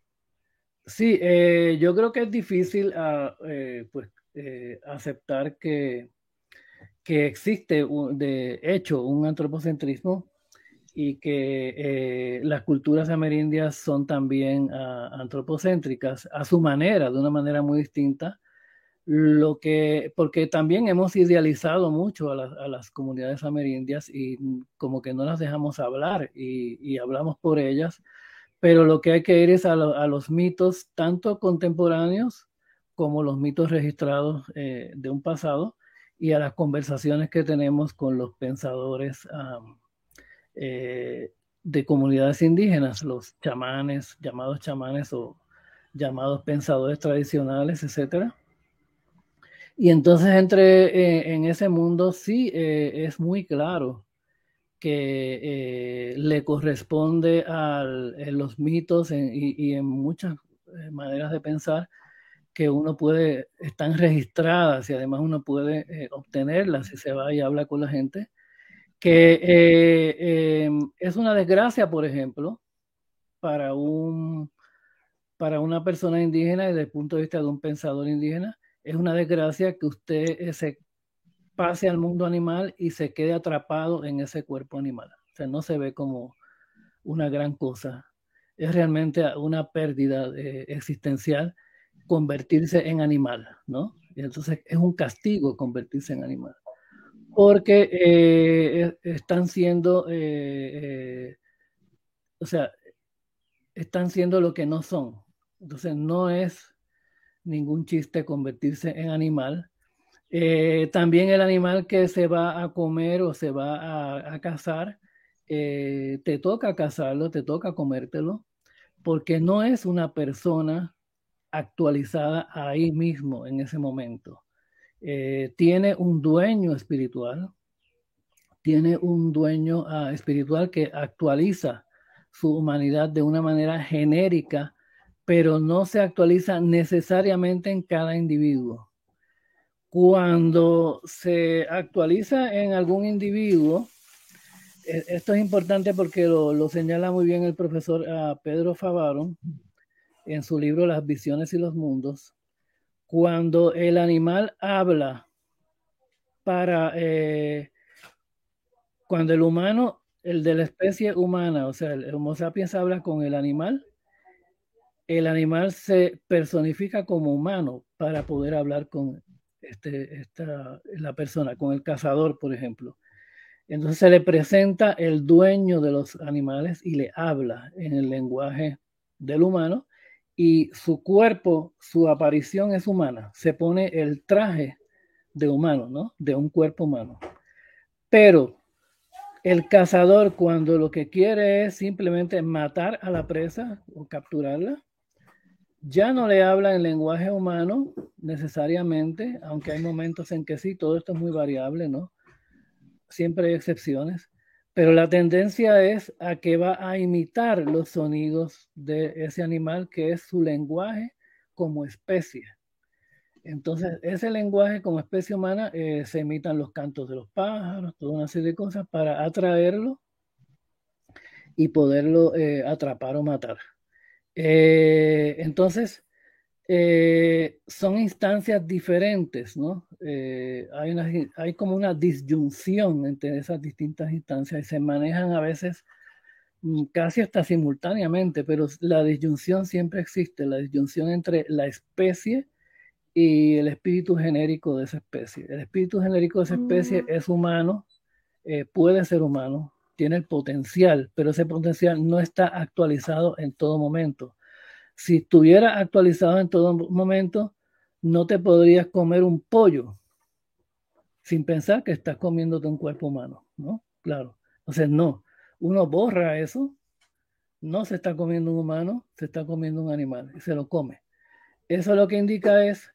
Sí, eh, yo creo que es difícil ah, eh, pues, eh, aceptar que, que existe de hecho un antropocentrismo y que eh, las culturas amerindias son también ah, antropocéntricas a su manera, de una manera muy distinta, lo que, porque también hemos idealizado mucho a, las comunidades amerindias y como que no las dejamos hablar y, hablamos por ellas, pero lo que hay que ir es a, los mitos, tanto contemporáneos como los mitos registrados eh, de un pasado y a las conversaciones que tenemos con los pensadores eh, de comunidades indígenas, los chamanes, llamados chamanes o llamados pensadores tradicionales, etcétera. Y entonces entre eh, en ese mundo sí eh, es muy claro que le corresponde a los mitos y, en muchas maneras de pensar que uno puede, están registradas y además uno puede obtenerlas si se va y habla con la gente, que es una desgracia, por ejemplo, para, un, para una persona indígena desde el punto de vista de un pensador indígena, es una desgracia que usted eh, se pase al mundo animal y se quede atrapado en ese cuerpo animal. O sea, no se ve como una gran cosa. Es realmente una pérdida eh, existencial convertirse en animal, ¿no? Y entonces es un castigo convertirse en animal. Porque eh, están siendo, o sea, están siendo lo que no son. Entonces no es ningún chiste convertirse en animal. Eh, también el animal que se va a comer o se va a, cazar, eh, te toca cazarlo, te toca comértelo, porque no es una persona actualizada ahí mismo en ese momento. Eh, tiene un dueño espiritual, tiene un dueño ah, espiritual que actualiza su humanidad de una manera genérica pero no se actualiza necesariamente en cada individuo. Cuando se actualiza en algún individuo, e, esto es importante porque lo, señala muy bien el profesor ah, Pedro Favaro en su libro Las visiones y los mundos. Cuando el animal habla para, eh, cuando el humano, el de la especie humana, o sea, el Homo sapiens habla con el animal, el animal se personifica como humano para poder hablar con este, esta, la persona, con el cazador, por ejemplo. Entonces se le presenta el dueño de los animales y le habla en el lenguaje del humano y su cuerpo, su aparición es humana. Se pone el traje de humano, ¿no? De un cuerpo humano. Pero el cazador cuando lo que quiere es simplemente matar a la presa o capturarla, ya no le habla en lenguaje humano necesariamente, aunque hay momentos en que sí, todo esto es muy variable, ¿no? Siempre hay excepciones, pero la tendencia es a que va a imitar los sonidos de ese animal que es su lenguaje como especie. Entonces, ese lenguaje como especie humana eh, se imitan los cantos de los pájaros, toda una serie de cosas para atraerlo y poderlo eh, atrapar o matar. Eh, entonces, eh, son instancias diferentes, ¿no? Eh, hay, una, hay como una disyunción entre esas distintas instancias y se manejan a veces mm, casi hasta simultáneamente, pero la disyunción siempre existe, la disyunción entre la especie y el espíritu genérico de esa especie. El espíritu genérico de esa especie mm. es humano, puede ser humano, tiene el potencial, pero ese potencial no está actualizado en todo momento. Si estuviera actualizado en todo momento, no te podrías comer un pollo sin pensar que estás comiéndote un cuerpo humano, ¿no? Claro. Entonces, no. Uno borra eso, no se está comiendo un humano, se está comiendo un animal y se lo come. Eso lo que indica es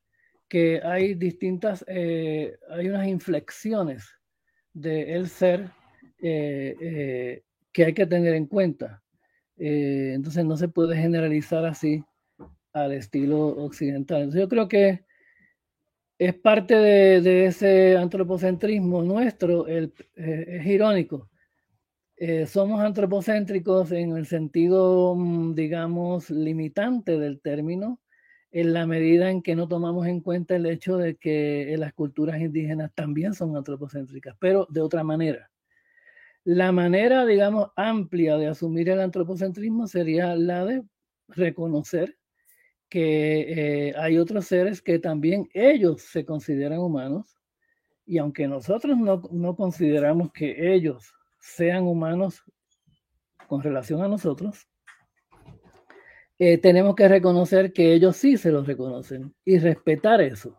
que hay distintas, eh, hay unas inflexiones de el ser eh, eh, que hay que tener en cuenta. Eh, entonces no se puede generalizar así al estilo occidental. yo creo que es parte de, ese antropocentrismo nuestro, es irónico. somos antropocéntricos en el sentido, mm, digamos, limitante del término, en la medida en que no tomamos en cuenta el hecho de que las culturas indígenas también son antropocéntricas, pero de otra manera. La manera, digamos, amplia de asumir el antropocentrismo sería la de reconocer que hay otros seres que también ellos se consideran humanos y aunque nosotros no, no consideramos que ellos sean humanos con relación a nosotros, eh, tenemos que reconocer que ellos sí se los reconocen y respetar eso.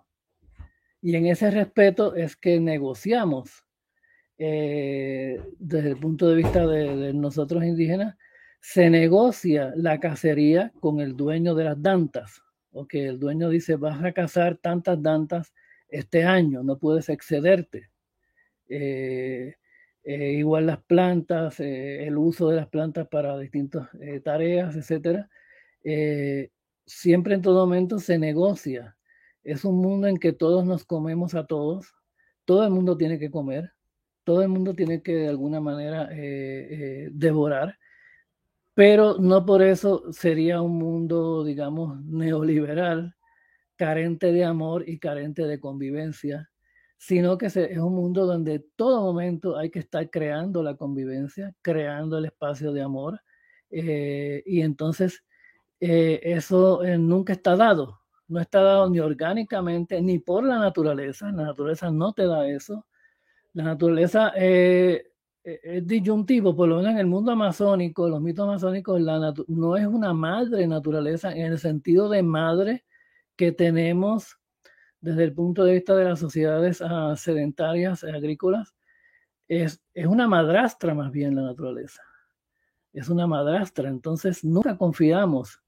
Y en ese respeto es que negociamos eh, desde el punto de vista de, nosotros indígenas, se negocia la cacería con el dueño de las dantas. O que el dueño dice, vas a cazar tantas dantas este año, no puedes excederte. Eh, igual las plantas, el uso de las plantas para distintas tareas, etcétera eh, siempre en todo momento se negocia. Es un mundo en que todos nos comemos a todos, todo el mundo tiene que comer, todo el mundo tiene que de alguna manera eh, eh, devorar, pero no por eso sería un mundo, digamos, neoliberal, carente de amor y carente de convivencia, sino que es un mundo donde todo momento hay que estar creando la convivencia, creando el espacio de amor, y entonces eh, eso eh, nunca está dado. No está dado ni orgánicamente ni por la naturaleza. La naturaleza no te da eso. La naturaleza eh, es disyuntivo, por lo menos en el mundo amazónico, los mitos amazónicos, la no es una madre naturaleza en el sentido de madre que tenemos desde el punto de vista de las sociedades ah, sedentarias agrícolas. Es, es una madrastra más bien la naturaleza. Es una madrastra, entonces nunca confiamos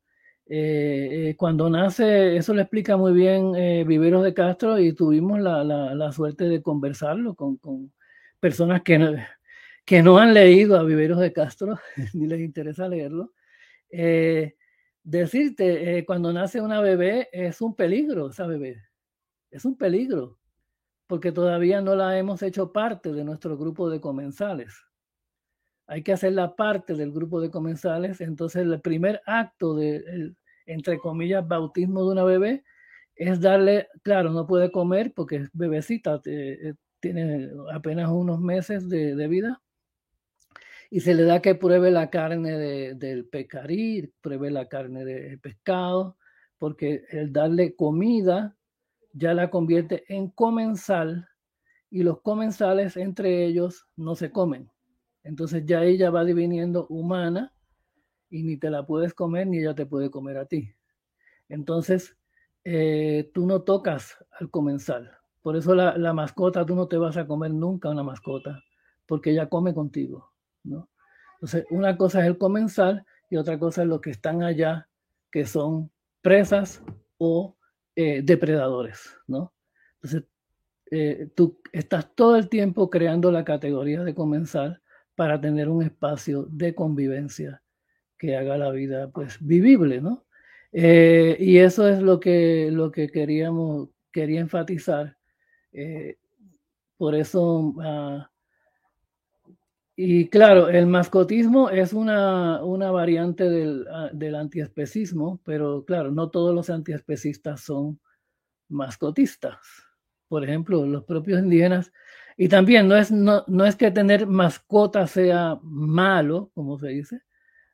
eh, eh, cuando nace, eso le explica muy bien eh, Viveros de Castro y tuvimos la, suerte de conversarlo con, personas que no, han leído a Viveros de Castro, ni les interesa leerlo. decirte, cuando nace una bebé es un peligro, esa bebé, es un peligro, porque todavía no la hemos hecho parte de nuestro grupo de comensales hay que hacer la parte del grupo de comensales. Entonces, el primer acto de, entre comillas, bautismo de una bebé es darle, claro, no puede comer porque es bebecita, eh, tiene apenas unos meses de, vida. Y se le da que pruebe la carne del pecarí, pruebe la carne del pescado, porque el darle comida ya la convierte en comensal y los comensales entre ellos no se comen. Entonces ya ella va diviniendo humana y ni te la puedes comer ni ella te puede comer a ti. Entonces, eh, tú no tocas al comensal. Por eso la, la, mascota, tú no te vas a comer nunca una mascota, porque ella come contigo. ¿no? Entonces, una cosa es el comensal y otra cosa es los que están allá, que son presas o eh, depredadores. ¿no? Entonces, eh, tú estás todo el tiempo creando la categoría de comensal para tener un espacio de convivencia que haga la vida pues vivible, ¿no? Eh, y eso es lo que, lo que queríamos, quería enfatizar. Eh, por eso, ah, y claro, el mascotismo es una, una variante del, ah, del, antiespecismo, pero claro, no todos los antiespecistas son mascotistas. Por ejemplo, los propios indígenas y también no es, no, no es que tener mascota sea malo, como se dice,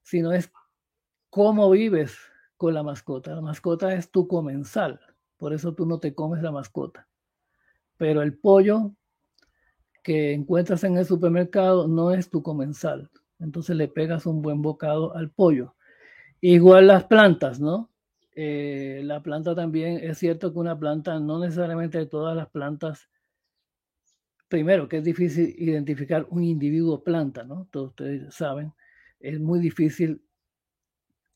sino es cómo vives con la mascota. La mascota es tu comensal, por eso tú no te comes la mascota. Pero el pollo que encuentras en el supermercado no es tu comensal. Entonces le pegas un buen bocado al pollo. Igual las plantas, ¿no? Eh, la planta también, es cierto que una planta, no necesariamente todas las plantas primero, que es difícil identificar un individuo planta, ¿no? Todos ustedes saben, es muy difícil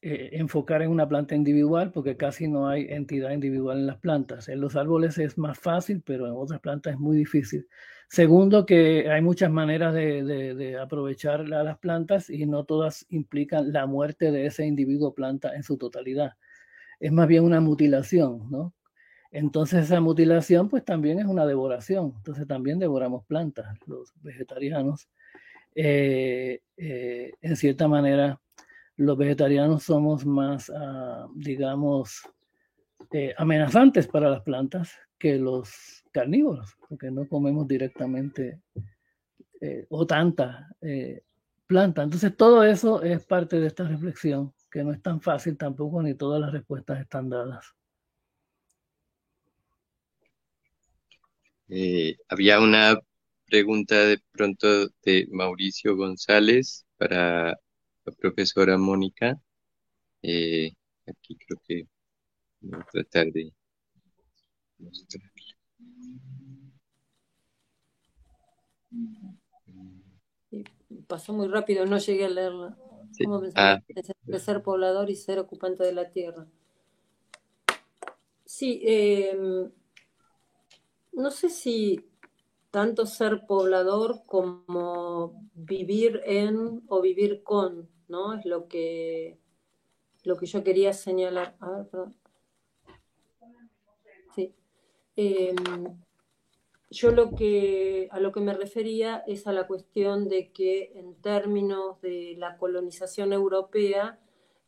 eh, enfocar en una planta individual porque casi no hay entidad individual en las plantas. En los árboles es más fácil, pero en otras plantas es muy difícil. Segundo, que hay muchas maneras de, de aprovechar las plantas y no todas implican la muerte de ese individuo planta en su totalidad. Es más bien una mutilación, ¿no? Entonces esa mutilación pues también es una devoración. Entonces también devoramos plantas, los vegetarianos. Eh, eh, en cierta manera, los vegetarianos somos más, ah, digamos, eh, amenazantes para las plantas que los carnívoros, porque no comemos directamente o tanta planta. Entonces todo eso es parte de esta reflexión que no es tan fácil tampoco ni todas las respuestas están dadas. Había una pregunta de pronto de Mauricio González para la profesora Mónica. Eh, aquí creo que voy a tratar de mostrarla. Pasó muy rápido, no llegué a leerla. ¿Cómo ah. de ser poblador y ser ocupante de la tierra? Sí, eh, no sé si tanto ser poblador como vivir en o vivir con, ¿no? Es lo que, lo que yo quería señalar. A ver, perdón. Sí. Em, yo lo que, a lo que me refería es a la cuestión de que en términos de la colonización europea,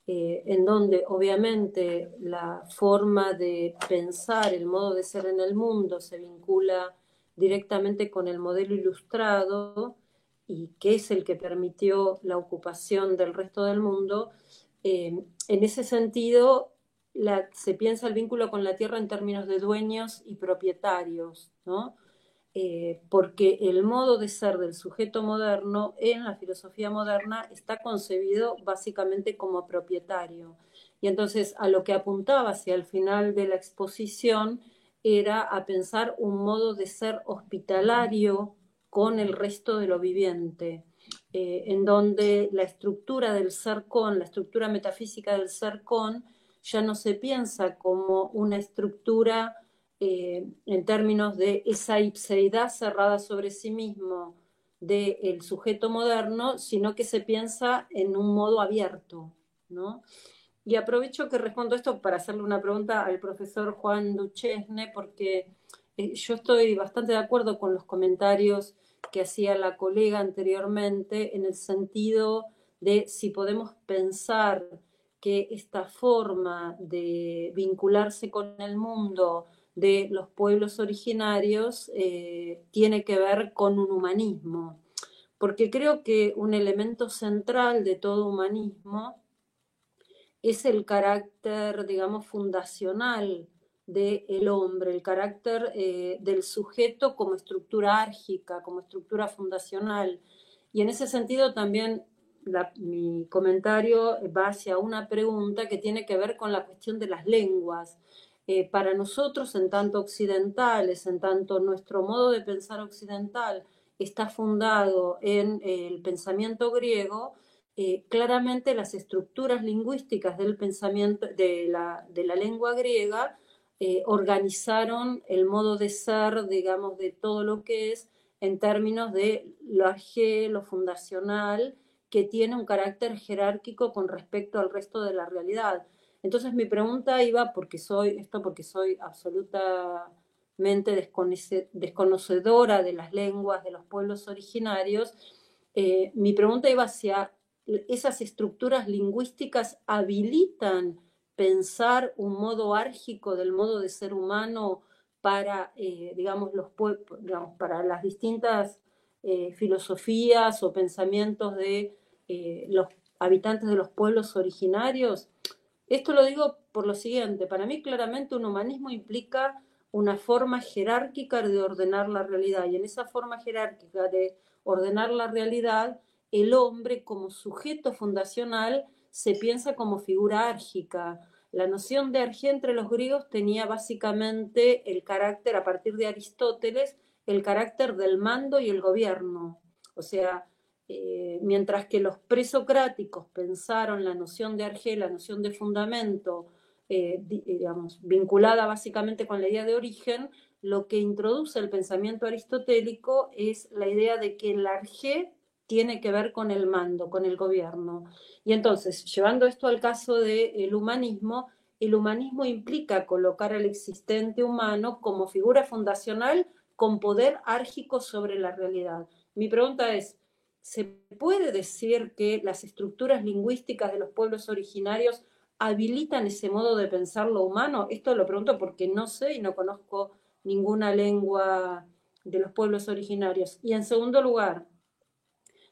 eh, en donde obviamente la forma de pensar, el modo de ser en el mundo se vincula directamente con el modelo ilustrado y que es el que permitió la ocupación del resto del mundo, eh, en ese sentido se piensa el vínculo con la tierra en términos de dueños y propietarios, ¿no? Eh, porque el modo de ser del sujeto moderno en la filosofía moderna está concebido básicamente como propietario. Y entonces a lo que apuntaba hacia el final de la exposición era a pensar un modo de ser hospitalario con el resto de lo viviente, eh, en donde la estructura del ser con, la estructura metafísica del ser con, ya no se piensa como una estructura eh, en términos de esa ipseidad cerrada sobre sí mismo del sujeto moderno, sino que se piensa en un modo abierto, ¿no? Y aprovecho que respondo esto para hacerle una pregunta al profesor Juan Duchesne, porque eh, yo estoy bastante de acuerdo con los comentarios que hacía la colega anteriormente en el sentido de si podemos pensar que esta forma de vincularse con el mundo de los pueblos originarios eh, tiene que ver con un humanismo, porque creo que un elemento central de todo humanismo es el carácter, digamos, fundacional del hombre, el carácter eh, del sujeto como estructura árgica, como estructura fundacional. Y en ese sentido también mi comentario va hacia una pregunta que tiene que ver con la cuestión de las lenguas. Eh, para nosotros, en tanto occidentales, en tanto nuestro modo de pensar occidental está fundado en el pensamiento griego, eh, claramente las estructuras lingüísticas del pensamiento de la, de la lengua griega eh, organizaron el modo de ser, digamos, de todo lo que es en términos de lo AG, lo fundacional, que tiene un carácter jerárquico con respecto al resto de la realidad. Entonces mi pregunta iba, porque soy, esto porque soy absolutamente desconocedora de las lenguas de los pueblos originarios, eh, mi pregunta iba hacia esas estructuras lingüísticas habilitan pensar un modo árgico del modo de ser humano para, eh, digamos, los, para las distintas eh, filosofías o pensamientos de eh, los habitantes de los pueblos originarios. Esto lo digo por lo siguiente, para mí claramente un humanismo implica una forma jerárquica de ordenar la realidad y en esa forma jerárquica de ordenar la realidad el hombre como sujeto fundacional se piensa como figura árgica. La noción de argía entre los griegos tenía básicamente el carácter, a partir de Aristóteles, el carácter del mando y el gobierno. O sea, eh, mientras que los presocráticos pensaron la noción de argé, la noción de fundamento, eh, digamos, vinculada básicamente con la idea de origen, lo que introduce el pensamiento aristotélico es la idea de que el argé tiene que ver con el mando, con el gobierno. Y entonces, llevando esto al caso del humanismo, el humanismo implica colocar al existente humano como figura fundacional con poder árgico sobre la realidad. Mi pregunta es, ¿se puede decir que las estructuras lingüísticas de los pueblos originarios habilitan ese modo de pensar lo humano? Esto lo pregunto porque no sé y no conozco ninguna lengua de los pueblos originarios. Y en segundo lugar,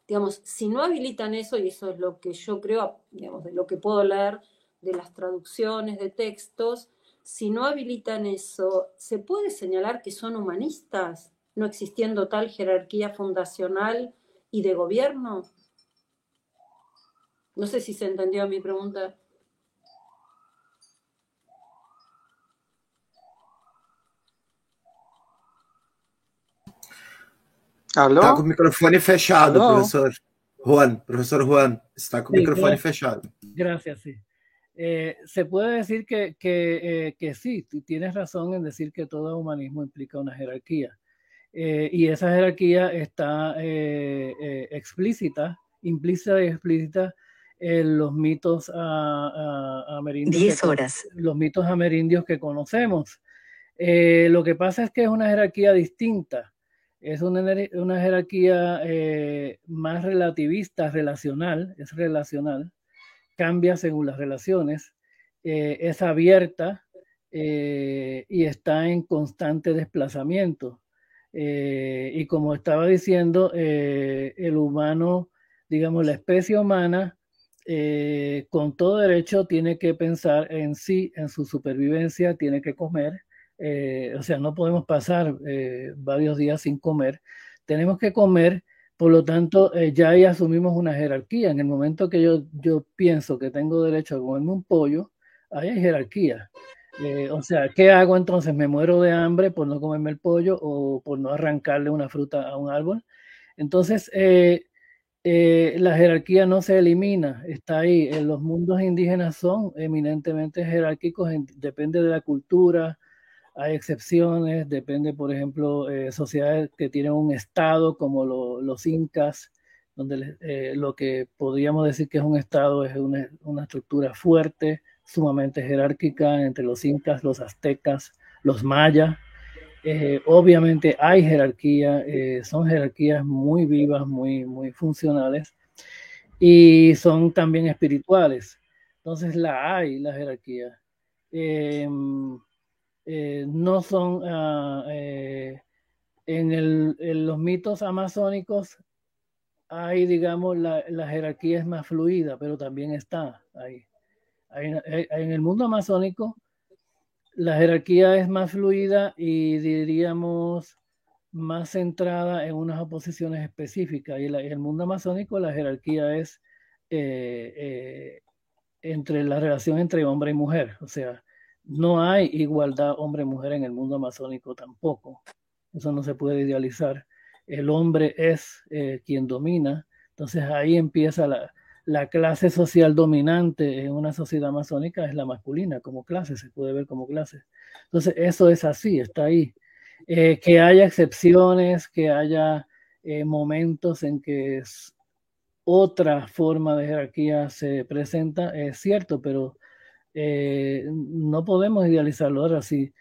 digamos, si no habilitan eso, y eso es lo que yo creo, digamos, de lo que puedo leer de las traducciones de textos, si no habilitan eso, ¿se puede señalar que son humanistas, no existiendo tal jerarquía fundacional y de gobierno? No sé si se entendió mi pregunta. Alô? Está com o microfone fechado, Alô? professor Juan. Profesor Juan, está con el microfone fechado. Gracias, sí. Eh, se puede decir que, que, eh, que, sí, tienes razón en decir que todo humanismo implica una jerarquía. Eh, y esa jerarquía está explícita, implícita y explícita en los mitos amerindios. horas. los mitos amerindios que conocemos. lo que pasa es que es una jerarquía distinta. Es una, una jerarquía más relativista, relacional, es relacional cambia según las relaciones, eh, es abierta eh, y está en constante desplazamiento. Eh, y como estaba diciendo, el humano, digamos, la especie humana, con todo derecho tiene que pensar en sí, en su supervivencia, tiene que comer. O sea, no podemos pasar varios días sin comer. Tenemos que comer por lo tanto, eh, ya ahí asumimos una jerarquía. En el momento que yo, yo pienso que tengo derecho a comerme un pollo, ahí hay jerarquía. Eh, o sea, ¿qué hago entonces? ¿Me muero de hambre por no comerme el pollo o por no arrancarle una fruta a un árbol? Entonces, eh, la jerarquía no se elimina, está ahí. los mundos indígenas son eminentemente jerárquicos, depende de la cultura, hay excepciones, depende, por ejemplo, eh, sociedades que tienen un estado como los incas, donde eh, lo que podríamos decir que es un estado es una, estructura fuerte, sumamente jerárquica entre los incas, los aztecas, los mayas. Eh, obviamente hay jerarquía, son jerarquías muy vivas, muy, muy funcionales y son también espirituales. Entonces la hay, la jerarquía. Eh, no son ah, eh, en, los mitos amazónicos hay, digamos, la, jerarquía es más fluida, pero también está ahí. en el mundo amazónico, la jerarquía es más fluida y diríamos más centrada en unas oposiciones específicas. Y en el mundo amazónico la jerarquía es eh, entre la relación entre hombre y mujer. O sea, no hay igualdad hombre-mujer en el mundo amazónico tampoco. Eso no se puede idealizar. El hombre es eh, quien domina. Entonces ahí empieza la, clase social dominante en una sociedad amazónica, es la masculina como clase, se puede ver como clase. Entonces eso es así, está ahí. Eh, que haya excepciones, que haya eh, momentos en que otra forma de jerarquía se presenta, es cierto, pero eh, no podemos idealizarlo. Ahora sí,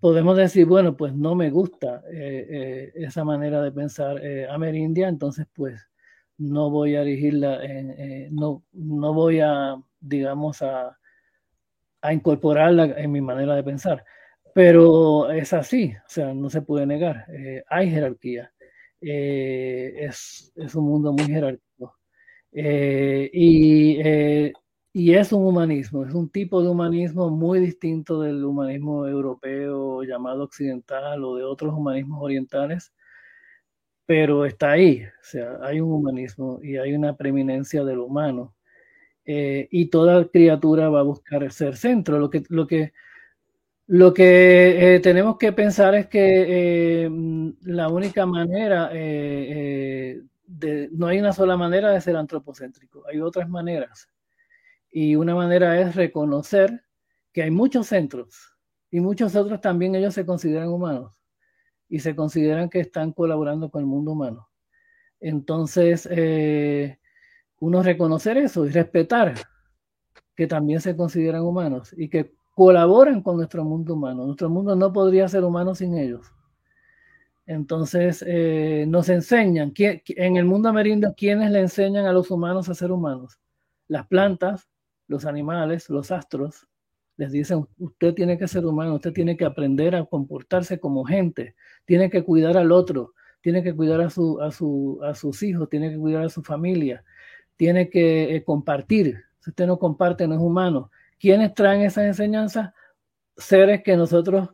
podemos decir, bueno, pues no me gusta eh, eh, esa manera de pensar amerindia, entonces pues no voy a dirigirla, no, no voy a, digamos, a, a incorporarla en mi manera de pensar. Pero es así, o sea, no se puede negar. hay jerarquía. es, es, un mundo muy jerárquico. y y es un humanismo, es un tipo de humanismo muy distinto del humanismo europeo llamado occidental o de otros humanismos orientales, pero está ahí, o sea, hay un humanismo y hay una preeminencia del humano. Eh, y toda criatura va a buscar ser centro. Lo que, lo que, lo que eh, tenemos que pensar es que eh, la única manera, de, no hay una sola manera de ser antropocéntrico, hay otras maneras. Y una manera es reconocer que hay muchos centros y muchos otros también ellos se consideran humanos y se consideran que están colaborando con el mundo humano. Entonces, eh, uno reconocer eso y respetar que también se consideran humanos y que colaboran con nuestro mundo humano. Nuestro mundo no podría ser humano sin ellos. Entonces, eh, nos enseñan, en el mundo amerindio, ¿quiénes le enseñan a los humanos a ser humanos? Las plantas, los animales, los astros, les dicen, usted tiene que ser humano, usted tiene que aprender a comportarse como gente, tiene que cuidar al otro, tiene que cuidar a, su, a, su, a sus hijos, tiene que cuidar a su familia, tiene que eh, compartir. Si usted no comparte, no es humano. ¿Quiénes traen esas enseñanzas? Seres que nosotros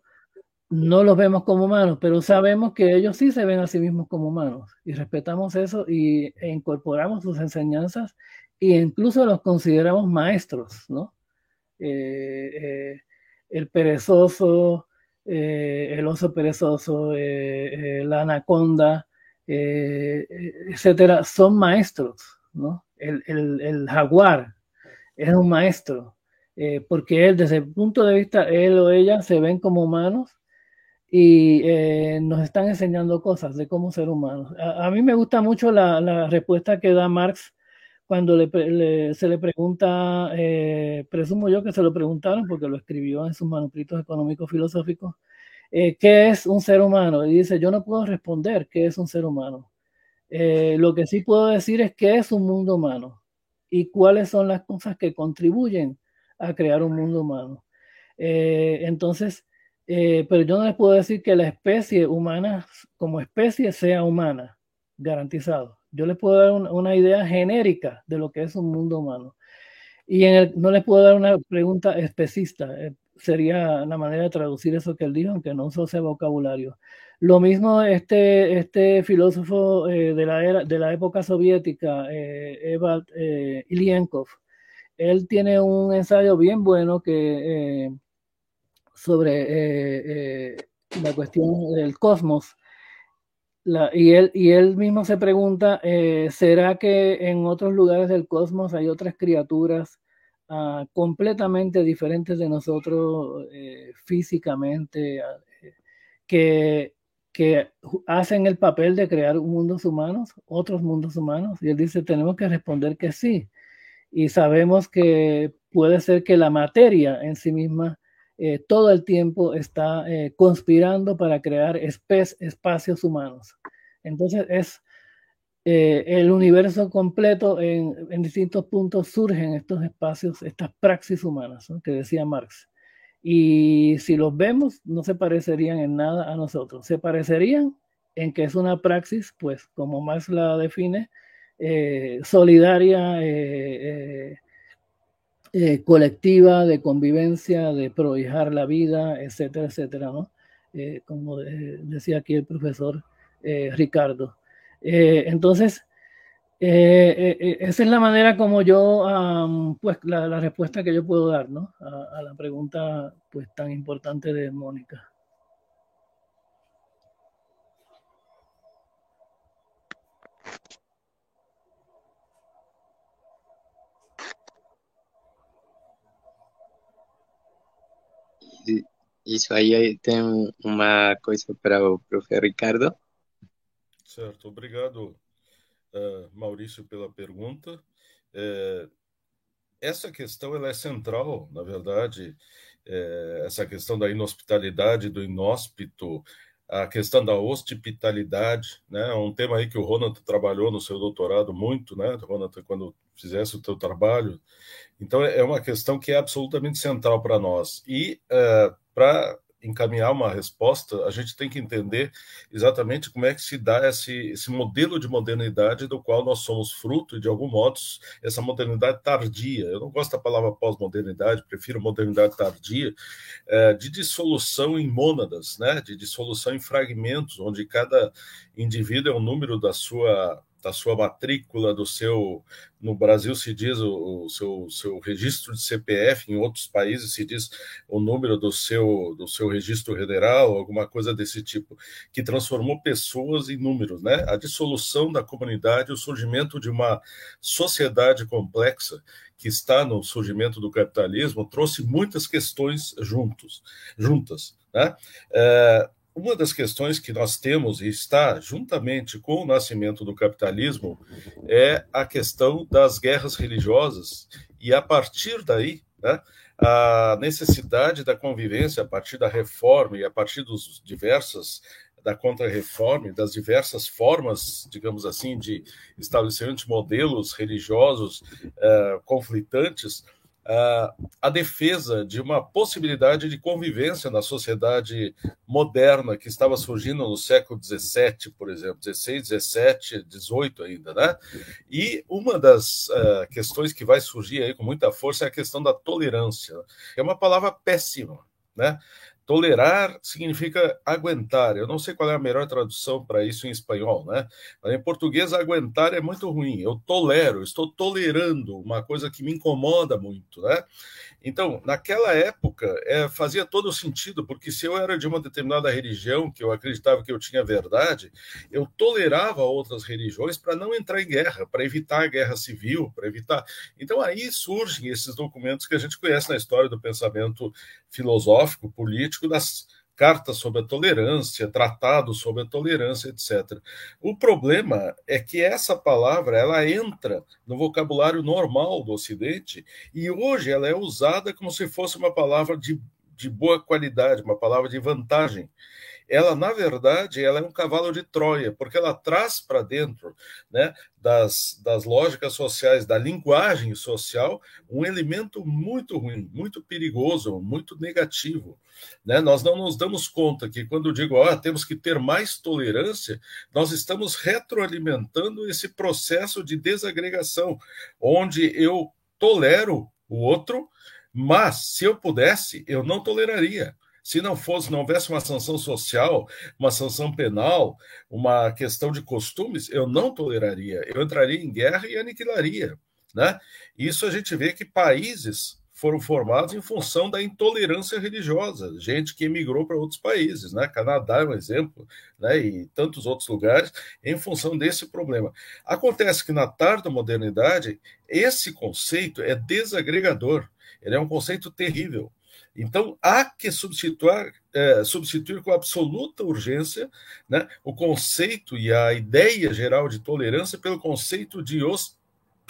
no los vemos como humanos, pero sabemos que ellos sí se ven a sí mismos como humanos y respetamos eso y, e incorporamos sus enseñanzas e incluso los consideramos maestros, ¿no? Eh, eh, el perezoso, eh, el oso perezoso, la anaconda, etcétera, son maestros, ¿no? El, jaguar es un maestro, porque él, desde el punto de vista, él o ella se ven como humanos y eh, nos están enseñando cosas de cómo ser humanos. A, mí me gusta mucho la, la, respuesta que da Marx cuando le, se le pregunta, eh, presumo yo que se lo preguntaron porque lo escribió en sus manuscritos económicos filosóficos, eh, ¿qué es un ser humano? Y dice, yo no puedo responder qué es un ser humano. lo que sí puedo decir es qué es un mundo humano y cuáles son las cosas que contribuyen a crear un mundo humano. entonces, eh, pero yo no les puedo decir que la especie humana, como especie, sea humana, garantizado. Yo les puedo dar una, idea genérica de lo que es un mundo humano. Y en no les puedo dar una pregunta especista. Eh, sería la manera de traducir eso que él dijo, aunque no uso ese vocabulario. Lo mismo este, este filósofo eh, de, la era, de la época soviética, Eva Ilienkov, él tiene un ensayo bien bueno que sobre eh, eh, la cuestión del cosmos. Y, él, mismo se pregunta, eh, ¿será que en otros lugares del cosmos hay otras criaturas ah, completamente diferentes de nosotros físicamente, ah, que, que hacen el papel de crear mundos humanos, otros mundos humanos? Y él dice, tenemos que responder que sí. Y sabemos que puede ser que la materia en sí misma eh, todo el tiempo está eh, conspirando para crear espacios humanos. Entonces es eh, el universo completo en, distintos puntos surgen estos espacios, estas praxis humanas que decía Marx. Y si los vemos, no se parecerían en nada a nosotros. Se parecerían en que es una praxis, pues como Marx la define, solidaria, eh, colectiva, de convivencia, de prohijar la vida, etcétera, etcétera, ¿no? Eh, como decía aquí el profesor eh, Ricardo. entonces, esa es la manera como yo, pues la, respuesta que yo puedo dar, ¿no? A, a la pregunta, pues tan importante de Mónica. Isso aí tem uma coisa para o professor Ricardo. Certo, obrigado, uh, Maurício, pela pergunta. É, essa questão ela é central, na verdade, é, essa questão da inhospitalidade, do inóspito, a questão da hospitalidade, né? Um tema aí que o Ronald trabalhou no seu doutorado muito, né? Ronald, quando fizesse o teu trabalho. Então é uma questão que é absolutamente central para nós. E uh, para encaminhar uma resposta, a gente tem que entender exatamente como é que se dá esse, esse modelo de modernidade do qual nós somos fruto, e de algum modo, essa modernidade tardia. Eu não gosto da palavra pós-modernidade, prefiro modernidade tardia, é, de dissolução em mônadas, né? de dissolução em fragmentos, onde cada indivíduo é um número da sua da sua matrícula, do seu. No Brasil se diz o, o, seu, seu registro de CPF, em outros países se diz o número do seu, do seu registro federal, alguma coisa desse tipo, que transformou pessoas em números. Né? A dissolução da comunidade, o surgimento de uma sociedade complexa que está no surgimento do capitalismo trouxe muitas questões juntos, juntas. Né? É, uma das questões que nós temos e está juntamente com o nascimento do capitalismo é a questão das guerras religiosas. E a partir daí né, a necessidade da convivência a partir da reforma e a partir dos diversas da contra-reforma das diversas formas, digamos assim, de estabelecimento de modelos religiosos uh, conflitantes, a defesa de uma possibilidade de convivência na sociedade moderna que estava surgindo no século XVII, por exemplo, XVI, XVII, XVIII ainda, né? E uma das uh, questões que vai surgir aí com muita força é a questão da tolerância. É uma palavra péssima, né? Tolerar significa aguentar. Eu não sei qual é a melhor tradução para isso em espanhol, né? Mas em português, aguentar é muito ruim. Eu tolero, estou tolerando uma coisa que me incomoda muito, né? Então, naquela época, é, fazia todo sentido, porque se eu era de uma determinada religião, que eu acreditava que eu tinha verdade, eu tolerava outras religiões para não entrar em guerra, para evitar a guerra civil, para evitar. Então, aí surgem esses documentos que a gente conhece na história do pensamento filosófico, político, das cartas sobre a tolerância, tratados sobre a tolerância, etc. O problema é que essa palavra ela entra no vocabulário normal do Ocidente e hoje ela é usada como se fosse uma palavra de, de boa qualidade, uma palavra de vantagem ela na verdade ela é um cavalo de Troia, porque ela traz para dentro né, das, das lógicas sociais, da linguagem social, um elemento muito ruim, muito perigoso, muito negativo. Né? Nós não nos damos conta que quando digo oh, temos que ter mais tolerância, nós estamos retroalimentando esse processo de desagregação, onde eu tolero o outro, mas se eu pudesse, eu não toleraria. Se não fosse, não houvesse uma sanção social, uma sanção penal, uma questão de costumes, eu não toleraria. Eu entraria em guerra e aniquilaria. Né? Isso a gente vê que países foram formados em função da intolerância religiosa, gente que emigrou para outros países, né? Canadá é um exemplo, né? E tantos outros lugares, em função desse problema. Acontece que na tarde da modernidade, esse conceito é desagregador, ele é um conceito terrível. Então, há que substituir, é, substituir com absoluta urgência né, o conceito e a ideia geral de tolerância pelo conceito de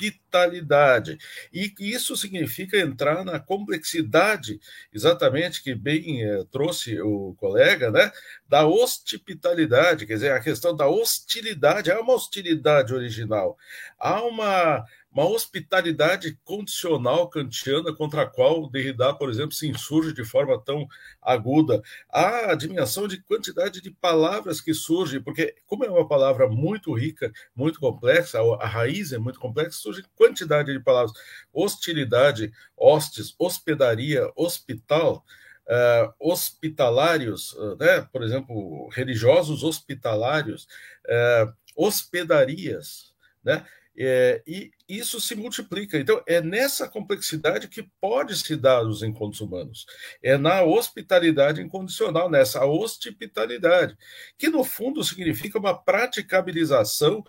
hospitalidade. E isso significa entrar na complexidade, exatamente que bem é, trouxe o colega, né, da hospitalidade, quer dizer, a questão da hostilidade. Há uma hostilidade original, há uma uma hospitalidade condicional kantiana contra a qual Derrida, por exemplo, se insurge de forma tão aguda. A dimensão de quantidade de palavras que surge, porque como é uma palavra muito rica, muito complexa, a raiz é muito complexa, surge quantidade de palavras. Hostilidade, hostes, hospedaria, hospital, Uh, hospitalários, uh, né? por exemplo, religiosos hospitalários, uh, hospedarias, né? É, e isso se multiplica. Então, é nessa complexidade que pode se dar os encontros humanos. É na hospitalidade incondicional, nessa hospitalidade, que no fundo significa uma praticabilização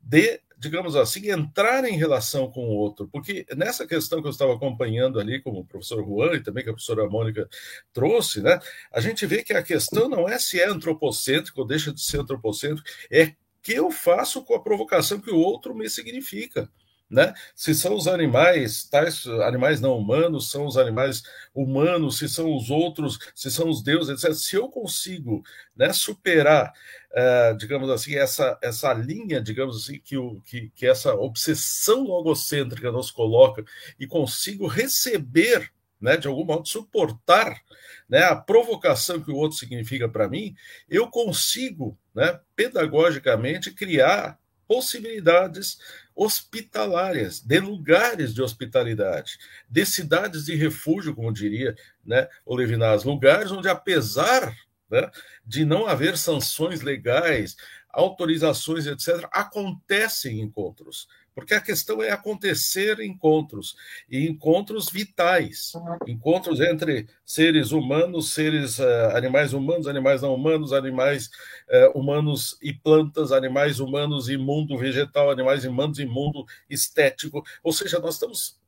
de, digamos assim, entrar em relação com o outro. Porque nessa questão que eu estava acompanhando ali, como o professor Juan e também que a professora Mônica trouxe, né, a gente vê que a questão não é se é antropocêntrico ou deixa de ser antropocêntrico, é que eu faço com a provocação que o outro me significa. Né? Se são os animais, tais animais não humanos, são os animais humanos, se são os outros, se são os deuses, etc. Se eu consigo né, superar, uh, digamos assim, essa, essa linha, digamos assim, que, o, que, que essa obsessão logocêntrica nos coloca e consigo receber, né, de algum modo, suportar né, a provocação que o outro significa para mim, eu consigo, né, pedagogicamente, criar possibilidades hospitalárias, de lugares de hospitalidade, de cidades de refúgio, como diria né, o Levinas, lugares onde, apesar né, de não haver sanções legais, autorizações, etc., acontecem encontros. Porque a questão é acontecer encontros, e encontros vitais, encontros entre seres humanos, seres uh, animais humanos, animais não humanos, animais uh, humanos e plantas, animais humanos e mundo vegetal, animais humanos e mundo estético. Ou seja, nós estamos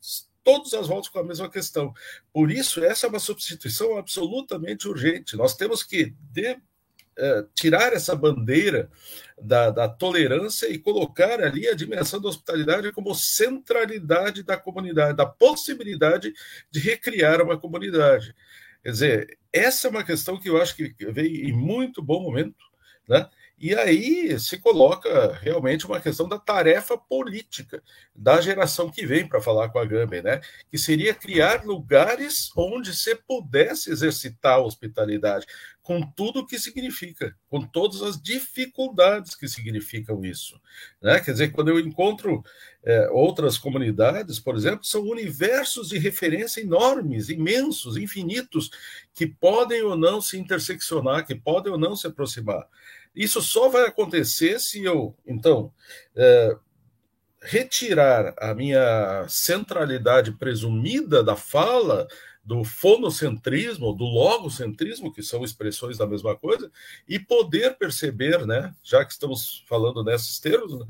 todas as voltas com a mesma questão. Por isso, essa é uma substituição absolutamente urgente. Nós temos que de, uh, tirar essa bandeira da, da, tolerância e colocar ali a dimensão da hospitalidade como centralidade da comunidade, da possibilidade de recriar uma comunidade. Quer dizer, essa é uma questão que eu acho que veio em muito bom momento, né? E aí se coloca realmente uma questão da tarefa política da geração que vem para falar com a Gâmbia, né? Que seria criar lugares onde se pudesse exercitar a hospitalidade, com tudo o que significa, com todas as dificuldades que significam isso. Né? Quer dizer, quando eu encontro é, outras comunidades, por exemplo, são universos de referência enormes, imensos, infinitos, que podem ou não se interseccionar, que podem ou não se aproximar. Isso só vai acontecer se eu, então, é, retirar a minha centralidade presumida da fala, do fonocentrismo, do logocentrismo, que são expressões da mesma coisa, e poder perceber, né, já que estamos falando nesses termos,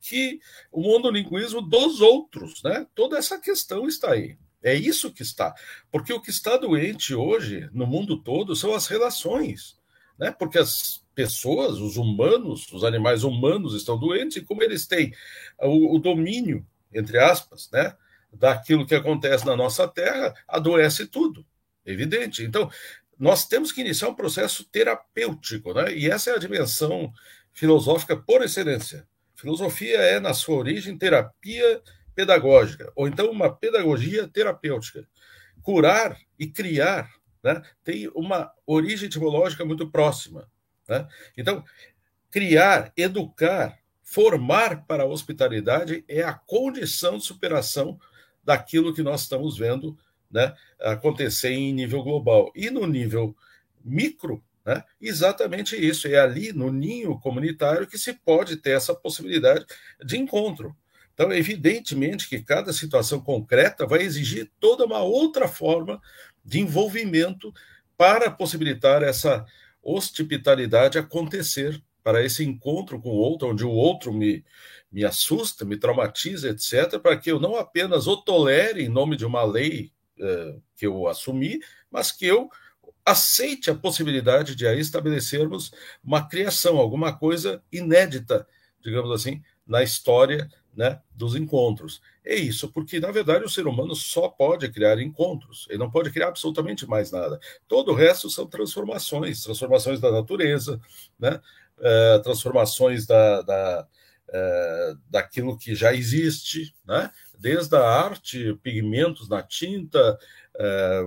que o monolinguismo dos outros, né, toda essa questão está aí. É isso que está. Porque o que está doente hoje, no mundo todo, são as relações. Né? Porque as pessoas, os humanos, os animais humanos estão doentes, e como eles têm o, o domínio, entre aspas, né, daquilo que acontece na nossa terra, adoece tudo. Evidente. Então, nós temos que iniciar um processo terapêutico, né? E essa é a dimensão filosófica por excelência. Filosofia é, na sua origem, terapia pedagógica, ou então uma pedagogia terapêutica. Curar e criar né, tem uma origem etimológica muito próxima. Né? Então, criar, educar, formar para a hospitalidade é a condição de superação daquilo que nós estamos vendo né, acontecer em nível global. E no nível micro, né, exatamente isso. É ali no ninho comunitário que se pode ter essa possibilidade de encontro. Então, evidentemente que cada situação concreta vai exigir toda uma outra forma de envolvimento para possibilitar essa hospitalidade acontecer, para esse encontro com o outro, onde o outro me, me assusta, me traumatiza, etc., para que eu não apenas o tolere em nome de uma lei eh, que eu assumi, mas que eu aceite a possibilidade de aí estabelecermos uma criação, alguma coisa inédita, digamos assim, na história né, dos encontros. É isso, porque na verdade o ser humano só pode criar encontros, ele não pode criar absolutamente mais nada. Todo o resto são transformações, transformações da natureza, né, é, transformações da, da é, daquilo que já existe, né, desde a arte, pigmentos na tinta,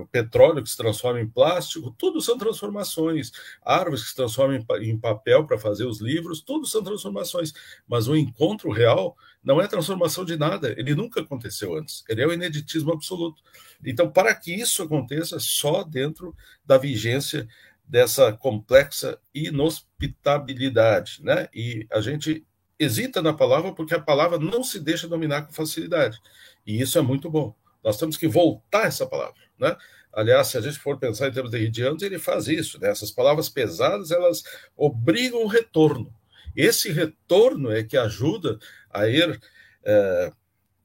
o petróleo que se transforma em plástico, tudo são transformações. Árvores que se transformam em, em papel para fazer os livros, tudo são transformações. Mas o encontro real não é transformação de nada, ele nunca aconteceu antes. Ele é o ineditismo absoluto. Então, para que isso aconteça, só dentro da vigência dessa complexa inhospitabilidade, né? E a gente hesita na palavra porque a palavra não se deixa dominar com facilidade. E isso é muito bom. Nós temos que voltar essa palavra, né? Aliás, se a gente for pensar em termos derridianos, ele faz isso, né? Essas palavras pesadas, elas obrigam o retorno. Esse retorno é que ajuda a ir, é,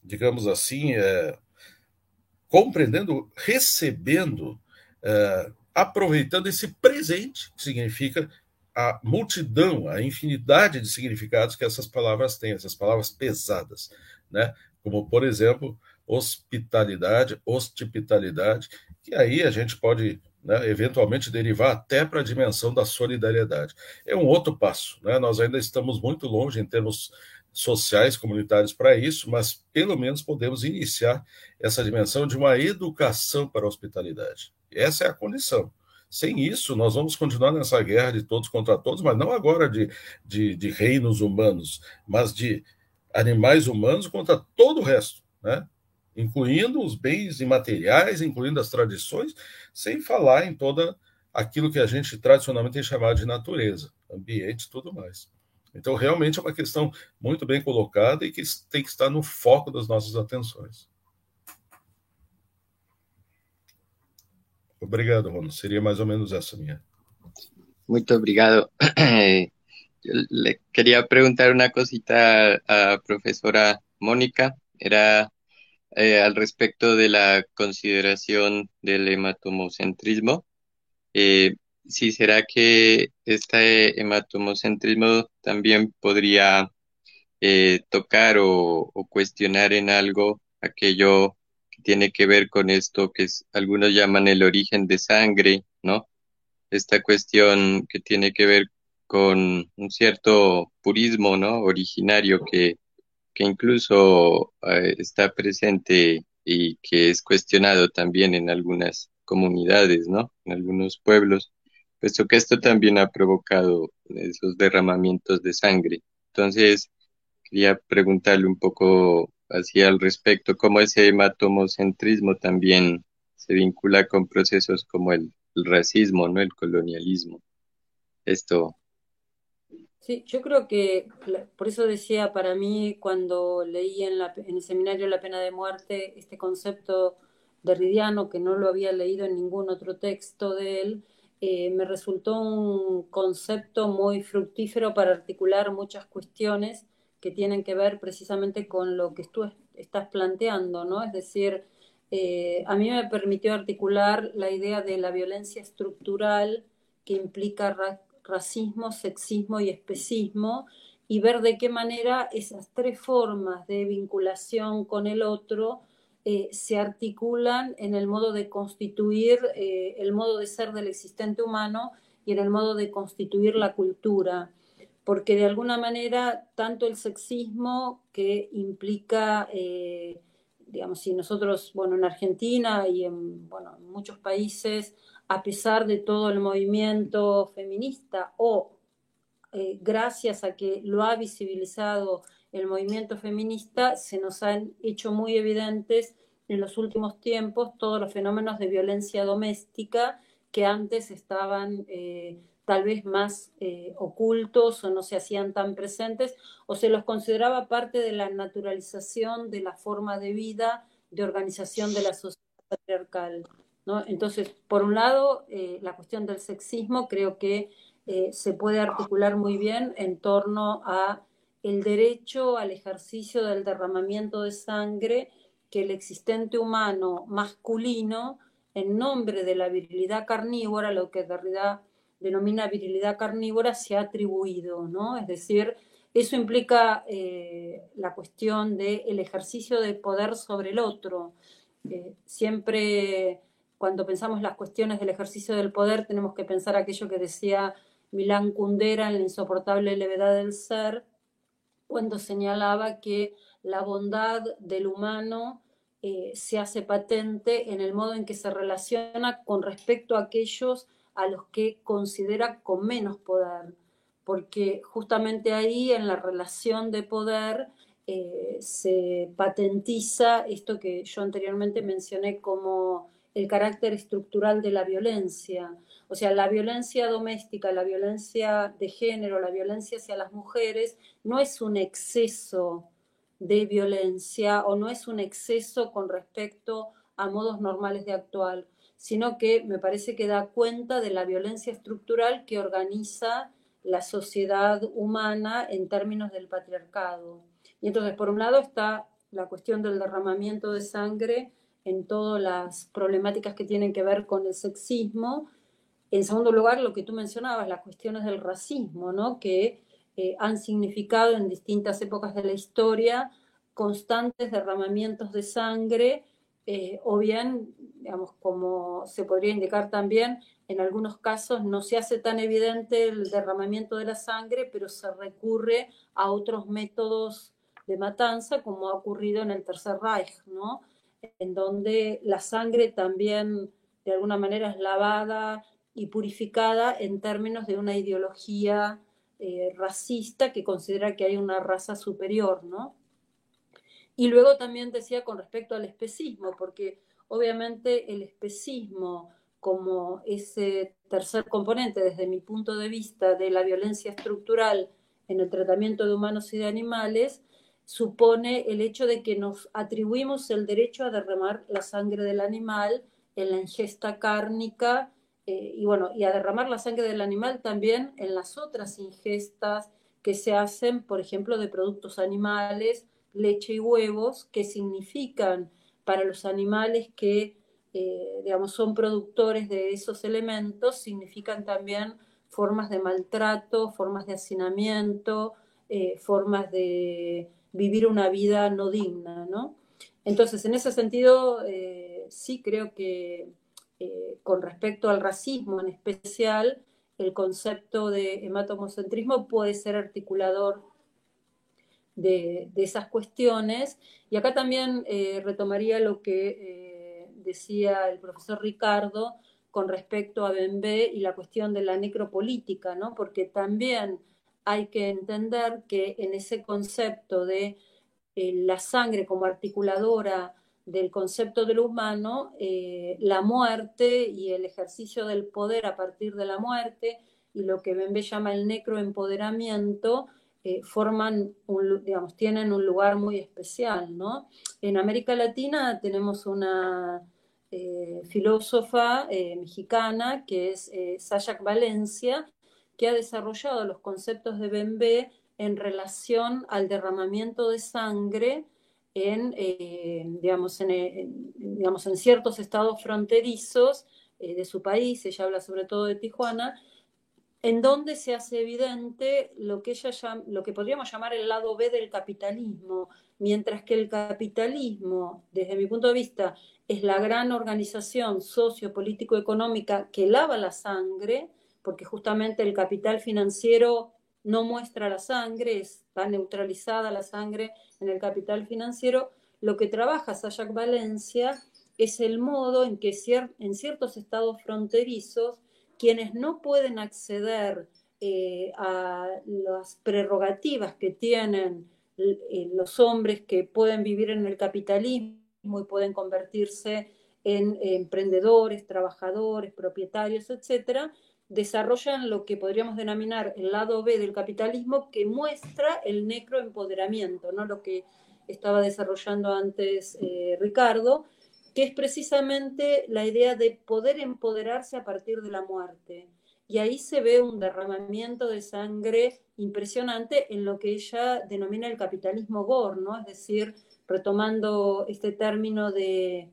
digamos assim, é, compreendendo, recebendo, é, aproveitando esse presente, que significa a multidão, a infinidade de significados que essas palavras têm, essas palavras pesadas, né? Como, por exemplo, hospitalidade, hospitalidade, que aí a gente pode né, eventualmente derivar até para a dimensão da solidariedade. É um outro passo, né? nós ainda estamos muito longe em termos sociais, comunitários para isso, mas pelo menos podemos iniciar essa dimensão de uma educação para a hospitalidade. Essa é a condição. Sem isso, nós vamos continuar nessa guerra de todos contra todos, mas não agora de, de, de reinos humanos, mas de animais humanos contra todo o resto, né? incluindo os bens imateriais, incluindo as tradições, sem falar em toda aquilo que a gente tradicionalmente tem chamado de natureza, ambiente e tudo mais. Então, realmente é uma questão muito bem colocada e que tem que estar no foco das nossas atenções. Obrigado, Rono. Seria mais ou menos essa minha. Muito obrigado. Le quería preguntar cosita a profesora Mónica. Era eh, al respecto de la consideración del hematomocentrismo. Eh, si será que este hematomocentrismo también podría eh, tocar o, cuestionar en algo aquello que tiene que ver con esto que algunos llaman el origen de sangre, ¿no? Esta cuestión que tiene que ver con un cierto purismo, ¿no? Originario que, que incluso eh, está presente y que es cuestionado también en algunas comunidades, ¿no? En algunos pueblos, puesto que esto también ha provocado esos derramamientos de sangre. Entonces, quería preguntarle un poco así al respecto, cómo ese hematomocentrismo también se vincula con procesos como el, racismo, ¿no? El colonialismo. Esto. Sí, yo creo que, por eso decía para mí cuando leí en, en el seminario La pena de muerte este concepto derridiano, que no lo había leído en ningún otro texto de él, eh, me resultó un concepto muy fructífero para articular muchas cuestiones que tienen que ver precisamente con lo que tú estás planteando, ¿no? Es decir, eh, a mí me permitió articular la idea de la violencia estructural que implica racismo, sexismo y especismo y ver de qué manera esas tres formas de vinculación con el otro eh, se articulan en el modo de constituir eh, el modo de ser del existente humano y en el modo de constituir la cultura. Porque de alguna manera, tanto el sexismo que implica, eh, digamos, si nosotros, bueno, en Argentina y en, bueno, en muchos países, a pesar de todo el movimiento feminista o gracias a que lo ha visibilizado el movimiento feminista, se nos han hecho muy evidentes en los últimos tiempos todos los fenómenos de violencia doméstica que antes estaban eh, tal vez más eh, ocultos o no se hacían tan presentes o se los consideraba parte de la naturalización de la forma de vida, de organización de la sociedad patriarcal. ¿no? Entonces, por un lado, eh, la cuestión del sexismo creo que se puede articular muy bien en torno a el derecho al ejercicio del derramamiento de sangre que el existente humano masculino, en nombre de la virilidad carnívora, lo que Derrida denomina virilidad carnívora, se ha atribuido, ¿no? Es decir, eso implica eh, la cuestión del ejercicio de poder sobre el otro. Eh, siempre cuando pensamos las cuestiones del ejercicio del poder tenemos que pensar aquello que decía Milán Kundera en la insoportable levedad del ser, cuando señalaba que la bondad del humano eh, se hace patente en el modo en que se relaciona con respecto a aquellos a los que considera con menos poder, porque justamente ahí en la relación de poder eh, se patentiza esto que yo anteriormente mencioné como el carácter estructural de la violencia. O sea, la violencia doméstica, la violencia de género, la violencia hacia las mujeres, no es un exceso de violencia o no es un exceso con respecto a modos normales de actuar, sino que me parece que da cuenta de la violencia estructural que organiza la sociedad humana en términos del patriarcado. Y entonces, por un lado está la cuestión del derramamiento de sangre en todas las problemáticas que tienen que ver con el sexismo, en segundo lugar, lo que tú mencionabas, las cuestiones del racismo, ¿no? que eh, han significado en distintas épocas de la historia constantes derramamientos de sangre, eh, o bien, digamos, como se podría indicar también, en algunos casos no se hace tan evidente el derramamiento de la sangre, pero se recurre a otros métodos de matanza, como ha ocurrido en el Tercer Reich, ¿no? En donde la sangre también de alguna manera es lavada y purificada en términos de una ideología eh, racista que considera que hay una raza superior, ¿no? Y luego también decía con respecto al especismo, porque obviamente el especismo como ese tercer componente desde mi punto de vista de la violencia estructural en el tratamiento de humanos y de animales, supone el hecho de que nos atribuimos el derecho a derramar la sangre del animal en la ingesta cárnica eh, y bueno, y a derramar la sangre del animal también en las otras ingestas que se hacen, por ejemplo, de productos animales, leche y huevos, que significan para los animales que, eh, digamos, son productores de esos elementos, significan también formas de maltrato, formas de hacinamiento, eh, formas de vivir una vida no digna, ¿no? Entonces, en ese sentido, sí creo que eh, con respecto al racismo en especial, el concepto de hematomocentrismo puede ser articulador de, esas cuestiones. Y acá también eh, retomaría lo que eh, decía el profesor Ricardo con respecto a Bembe y la cuestión de la necropolítica, ¿no? porque también hay que entender que en ese concepto de eh, la sangre como articuladora del concepto del humano, eh, la muerte y el ejercicio del poder a partir de la muerte y lo que Bembe llama el necroempoderamiento, eh, forman, digamos, tienen un lugar muy especial, ¿no? En América Latina tenemos una filósofa mexicana que es Sayak Valencia, que ha desarrollado los conceptos de Bembe en relación al derramamiento de sangre en, eh, digamos, en, digamos, en ciertos estados fronterizos eh, de su país, ella habla sobre todo de Tijuana, en donde se hace evidente lo que, ella lo que podríamos llamar el lado B del capitalismo, mientras que el capitalismo, desde mi punto de vista, es la gran organización socio-político-económica que lava la sangre, porque justamente el capital financiero no muestra la sangre, está neutralizada la sangre en el capital financiero, lo que trabaja Sayak Valencia es el modo en que en ciertos estados fronterizos, quienes no pueden acceder eh, a las prerrogativas que tienen eh, los hombres que pueden vivir en el capitalismo y pueden convertirse en emprendedores, trabajadores, propietarios, etcétera, desarrollan lo que podríamos denominar el lado B del capitalismo que muestra el necroempoderamiento, ¿no? lo que estaba desarrollando antes eh, Ricardo, que es precisamente la idea de poder empoderarse a partir de la muerte. Y ahí se ve un derramamiento de sangre impresionante en lo que ella denomina el capitalismo gore. Es decir, retomando este término de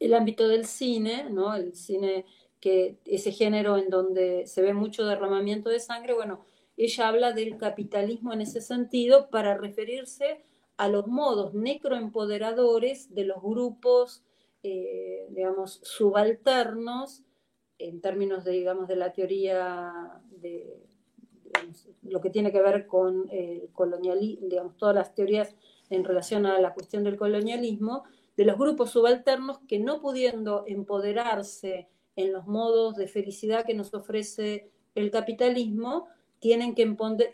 el ámbito del cine, ¿no? El cine que ese género en donde se ve mucho derramamiento de sangre, bueno, ella habla del capitalismo en ese sentido para referirse a los modos necroempoderadores de los grupos, eh, digamos, subalternos, en términos de, digamos, de la teoría de lo que tiene que ver con colonialismo, digamos, todas las teorías en relación a la cuestión del colonialismo, de los grupos subalternos que no pudiendo empoderarse en los modos de felicidad que nos ofrece el capitalismo, tienen que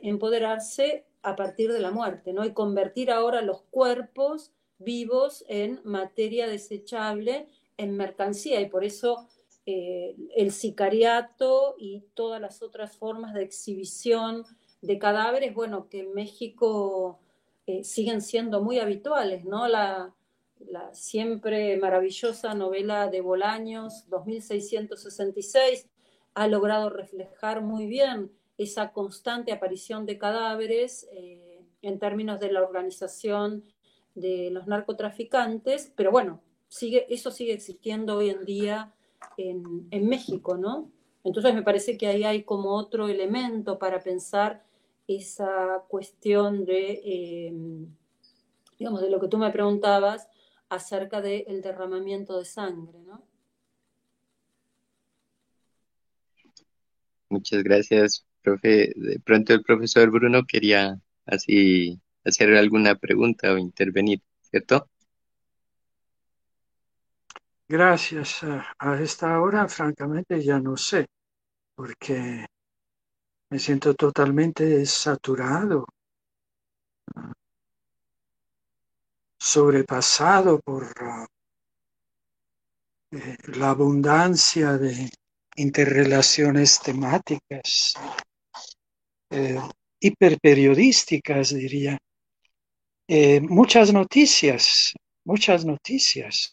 empoderarse a partir de la muerte, ¿no? Y convertir ahora los cuerpos vivos en materia desechable, en mercancía, y por eso eh, el sicariato y todas las otras formas de exhibición de cadáveres, bueno, que en México eh, siguen siendo muy habituales, ¿no? La, la siempre maravillosa novela de Bolaños, 2666, ha logrado reflejar muy bien esa constante aparición de cadáveres eh, en términos de la organización de los narcotraficantes, pero bueno, sigue, eso sigue existiendo hoy en día en, México, ¿no? Entonces me parece que ahí hay como otro elemento para pensar esa cuestión de, eh, digamos, de lo que tú me preguntabas, acerca del derramamiento de sangre, ¿no? Muchas gracias, profe. De pronto el profesor Bruno quería así hacer alguna pregunta o intervenir, ¿cierto? Gracias. A esta hora, francamente, ya no sé, porque me siento totalmente saturado sobrepasado por eh, la abundancia de interrelaciones temáticas, eh, hiperperiodísticas, diría. Eh, muchas noticias, muchas noticias.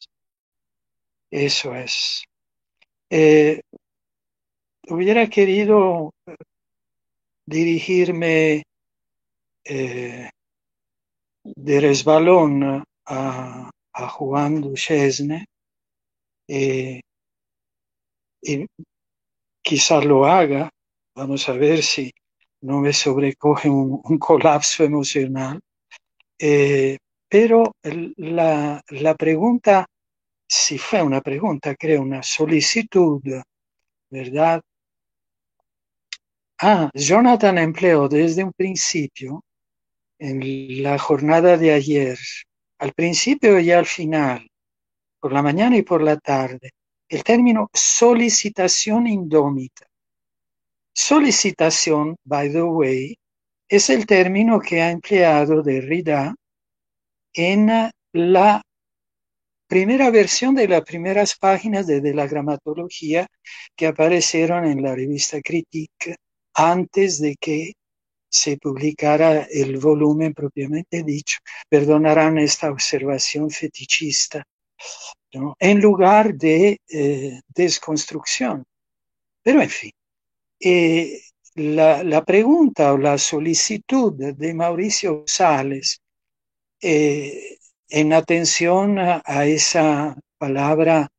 Eso es. hubiera querido dirigirme de resbalón a, Juan Duchesne eh, y quizás lo haga, vamos a ver si no me sobrecoge un, colapso emocional, eh, pero la, la pregunta, si fue una pregunta, creo una solicitud, ¿verdad? Ah, Jonathan empleó desde un principio, en la jornada de ayer, al principio y al final, por la mañana y por la tarde, el término solicitación indómita. Solicitación, by the way, es el término que ha empleado Derrida en la primera versión de las primeras páginas de, de la gramatología que aparecieron en la revista Critique antes de que se publicara el volumen propiamente dicho. Perdonarán esta observación fetichista. ¿no? En lugar de eh, desconstrucción. Pero en fin, eh, la, la, pregunta o la solicitud de Mauricio Sales eh, en atención a, a, esa palabra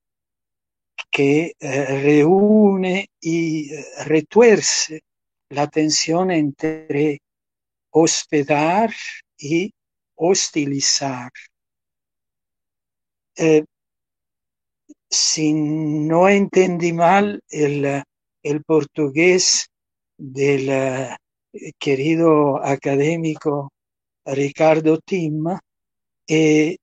que eh, reúne y retuerce la tensión entre hospedar y hostilizar. Eh, si no entendí mal el, el portugués del uh, querido académico Ricardo Tim, eh,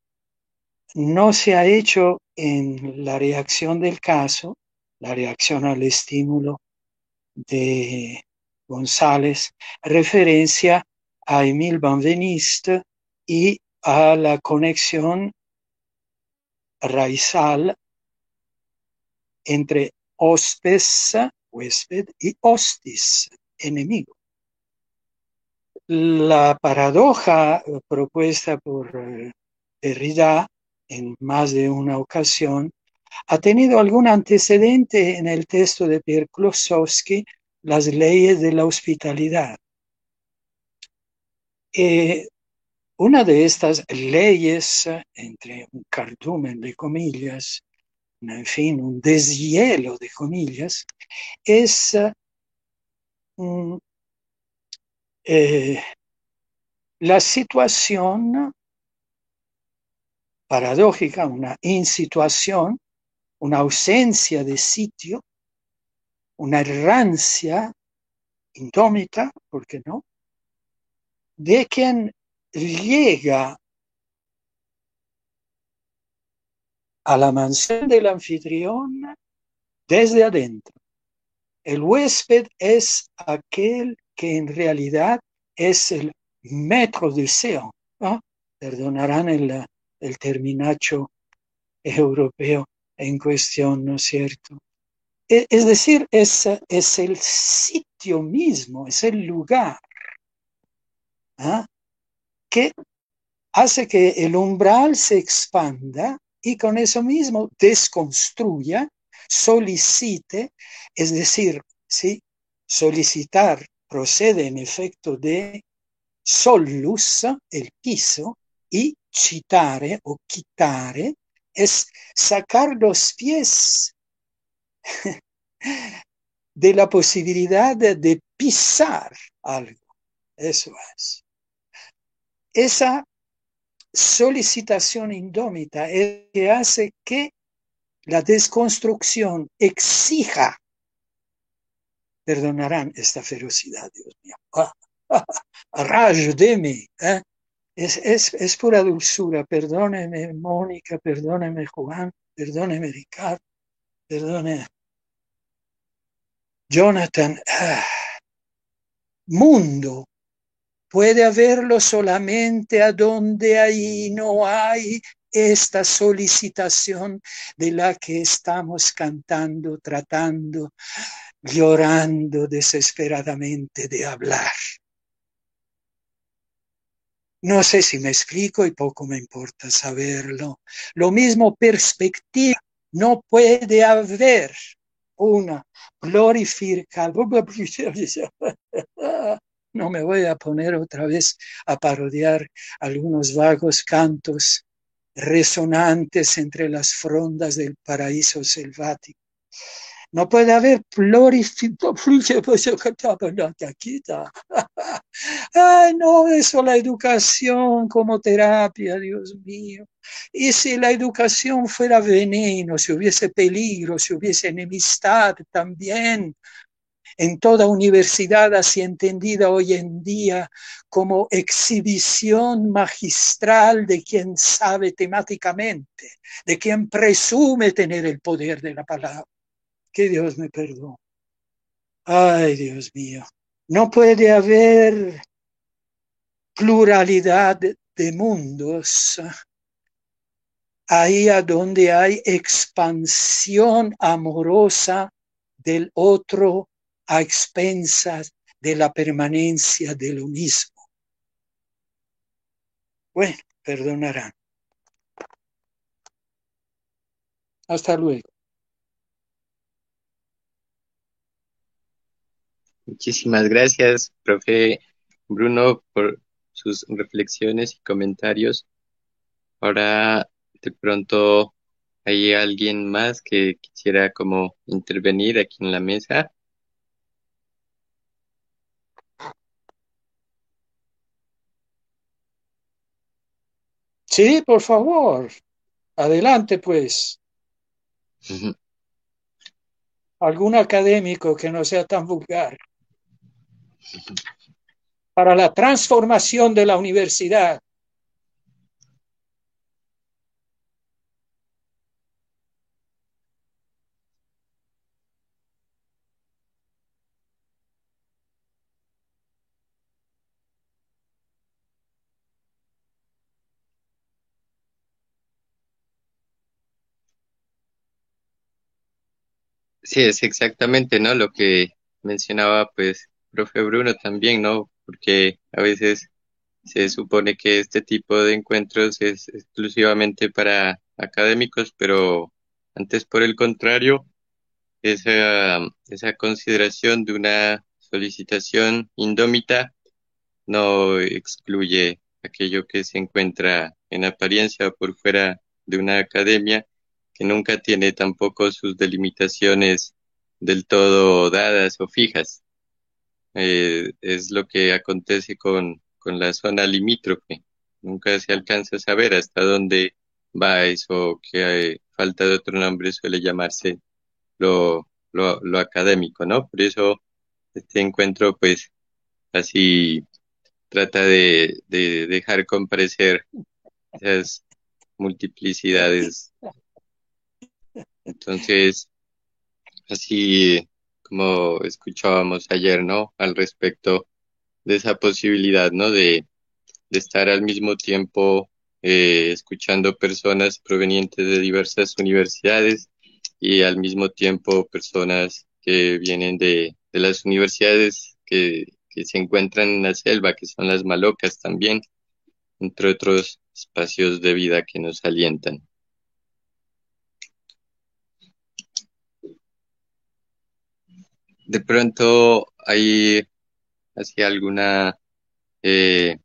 no se ha hecho en la reacción del caso, la reacción al estímulo de González, referencia a Emile Benveniste y a la conexión raizal entre hospes, huésped, y hostis, enemigo. La paradoja propuesta por Derrida en más de una ocasión ha tenido algún antecedente en el texto de Pierre Klosowski, Las leyes de la hospitalidad. Eh, una de estas leyes, entre un cardumen de comillas, en fin, un deshielo de comillas, es um, eh, la situación paradójica, una insituación, una ausencia de sitio, una errancia indómita, ¿por qué no? De quien llega a la mansión del anfitrión desde adentro. El huésped es aquel que en realidad es el metro de seo. ¿no? Perdonarán el, el terminacho europeo en cuestión, ¿no es cierto? E, es decir, es, es el sitio mismo, es el lugar ¿ah? que hace que el umbral se expanda y con eso mismo desconstruya, solicite, es decir, ¿sí? solicitar procede en efecto de solus, el piso, y citare o quitare es sacar los pies de la posibilidad de pisar algo. Eso es. Esa solicitación indómita es que hace que la desconstrucción exija, perdonarán esta ferocidad, Dios mío, ah, de mí, ¿eh? es, es, es, pura dulzura, perdóneme Mónica, perdóneme Juan, perdóneme Ricardo, perdone Jonathan, ah, mundo puede haberlo solamente a donde ahí no hay esta solicitación de la que estamos cantando, tratando, llorando desesperadamente de hablar. No sé si me explico y poco me importa saberlo. Lo mismo perspectiva. No puede haber una glorificación no me voy a poner otra vez a parodiar algunos vagos cantos resonantes entre las frondas del paraíso selvático. No puede haber Ay, no, eso la educación como terapia, Dios mío. Y si la educación fuera veneno, si hubiese peligro, si hubiese enemistad también, en toda universidad, así entendida hoy en día como exhibición magistral de quien sabe temáticamente, de quien presume tener el poder de la palabra. Que Dios me perdone. Ay, Dios mío, no puede haber pluralidad de mundos ahí a donde hay expansión amorosa del otro a expensas de la permanencia de lo mismo. Bueno, perdonarán. Hasta luego. Muchísimas gracias, profe Bruno, por sus reflexiones y comentarios. Ahora, de pronto, ¿hay alguien más que quisiera como intervenir aquí en la mesa? Sí, por favor. Adelante, pues. Algún académico que no sea tan vulgar. Para la transformación de la universidad. Sí, es exactamente, ¿no? Lo que mencionaba, pues, profe Bruno también, ¿no? Porque a veces se supone que este tipo de encuentros es exclusivamente para académicos, pero antes, por el contrario, esa, esa consideración de una solicitación indómita no excluye aquello que se encuentra en apariencia por fuera de una academia que nunca tiene tampoco sus delimitaciones del todo dadas o fijas. Eh, es lo que acontece con, con la zona limítrofe. Nunca se alcanza a saber hasta dónde va eso que eh, falta de otro nombre suele llamarse lo, lo, lo académico, ¿no? Por eso este encuentro, pues, así trata de, de dejar comparecer esas multiplicidades entonces, así como escuchábamos ayer, ¿no? Al respecto de esa posibilidad, ¿no? De, de estar al mismo tiempo eh, escuchando personas provenientes de diversas universidades y al mismo tiempo personas que vienen de, de las universidades que, que se encuentran en la selva, que son las malocas también, entre otros espacios de vida que nos alientan. De pronto hay así alguna eh,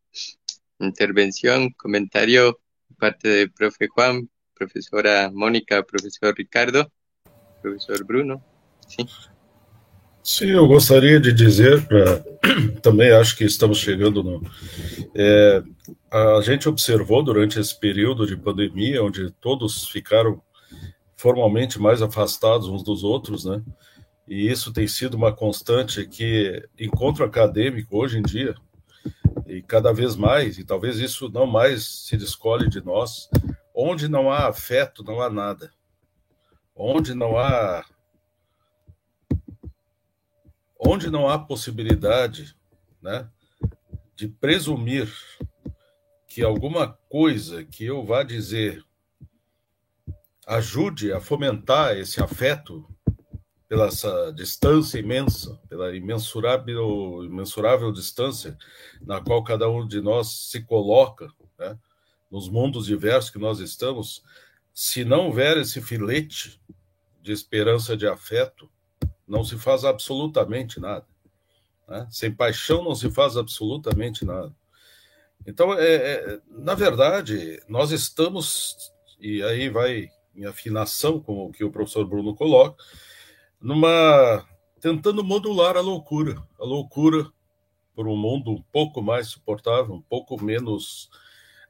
intervención, comentario parte de profe Juan, profesora Mónica, profesor Ricardo, profesor Bruno. Sim. Sim, eu gostaria de dizer, também acho que estamos chegando no. É, a gente observou durante esse período de pandemia, onde todos ficaram formalmente mais afastados uns dos outros, né? E isso tem sido uma constante que encontro acadêmico hoje em dia, e cada vez mais, e talvez isso não mais se descolhe de nós, onde não há afeto, não há nada. Onde não há onde não há possibilidade, né, de presumir que alguma coisa que eu vá dizer ajude a fomentar esse afeto pela essa distância imensa, pela imensurável, imensurável distância na qual cada um de nós se coloca, né, nos mundos diversos que nós estamos, se não houver esse filete de esperança, de afeto, não se faz absolutamente nada. Né? Sem paixão não se faz absolutamente nada. Então, é, é, na verdade, nós estamos, e aí vai em afinação com o que o professor Bruno coloca, numa tentando modular a loucura, a loucura por um mundo um pouco mais suportável, um pouco menos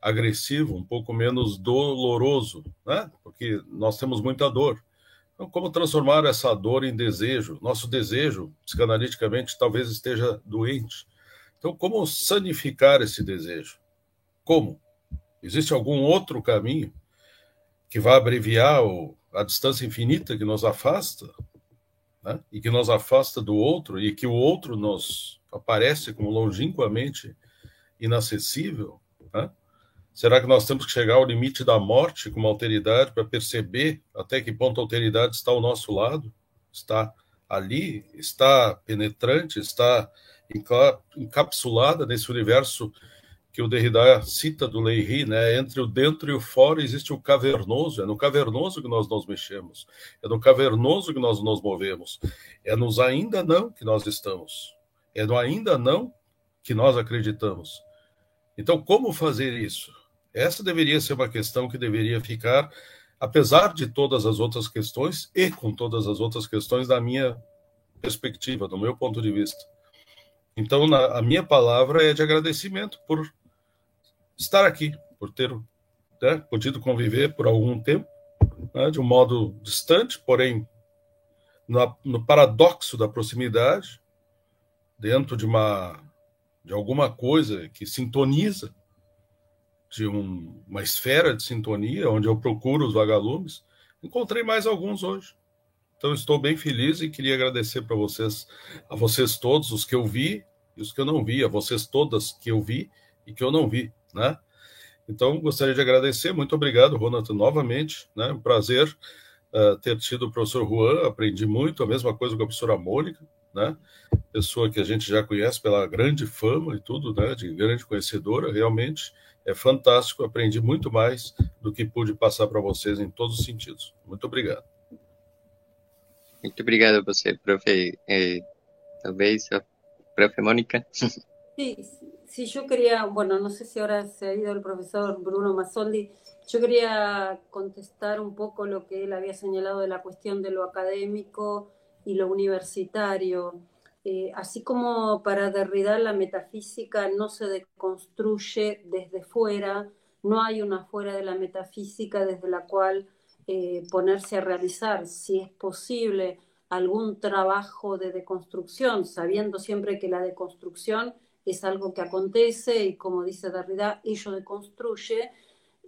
agressivo, um pouco menos doloroso, né? Porque nós temos muita dor. Então, como transformar essa dor em desejo? Nosso desejo, psicanaliticamente, talvez esteja doente. Então, como sanificar esse desejo? Como? Existe algum outro caminho que vai abreviar o, a distância infinita que nos afasta? Né? E que nos afasta do outro, e que o outro nos aparece como longínquamente inacessível? Né? Será que nós temos que chegar ao limite da morte com uma alteridade para perceber até que ponto a alteridade está ao nosso lado? Está ali? Está penetrante? Está encapsulada nesse universo que o Derrida cita do Leiri, né? Entre o dentro e o fora existe o cavernoso. É no cavernoso que nós nos mexemos. É no cavernoso que nós nos movemos. É nos ainda não que nós estamos. É no ainda não que nós acreditamos. Então, como fazer isso? Essa deveria ser uma questão que deveria ficar, apesar de todas as outras questões e com todas as outras questões, da minha perspectiva, do meu ponto de vista. Então, na, a minha palavra é de agradecimento por estar aqui, por ter né, podido conviver por algum tempo, né, de um modo distante, porém no, paradoxo da proximidade, dentro de uma de alguma coisa que sintoniza de um, uma esfera de sintonia, onde eu procuro os vagalumes. Encontrei mais alguns hoje. Então estou bem feliz e queria agradecer para vocês, a vocês todos, os que eu vi e os que eu não vi, a vocês todas que eu vi e que eu não vi, né? Então gostaria de agradecer, muito obrigado, Ronaldo, novamente, né? Um prazer uh, ter tido o professor Juan, aprendi muito, a mesma coisa com a professora Mônica, né? Pessoa que a gente já conhece pela grande fama e tudo, né? De grande conhecedora, realmente é fantástico, aprendi muito mais do que pude passar para vocês em todos os sentidos. Muito obrigado. Muito obrigado a você, profe. Eh, talvez a profe Mónica. Sí, sí, yo quería, bueno, no sé si ahora se ha ido el profesor Bruno Masoldi, yo quería contestar un poco lo que él había señalado de la cuestión de lo académico y lo universitario. Eh, así como para Derrida la metafísica no se deconstruye desde fuera, no hay una fuera de la metafísica desde la cual eh, ponerse a realizar, si es posible, algún trabajo de deconstrucción, sabiendo siempre que la deconstrucción es algo que acontece y como dice Derrida, ello deconstruye.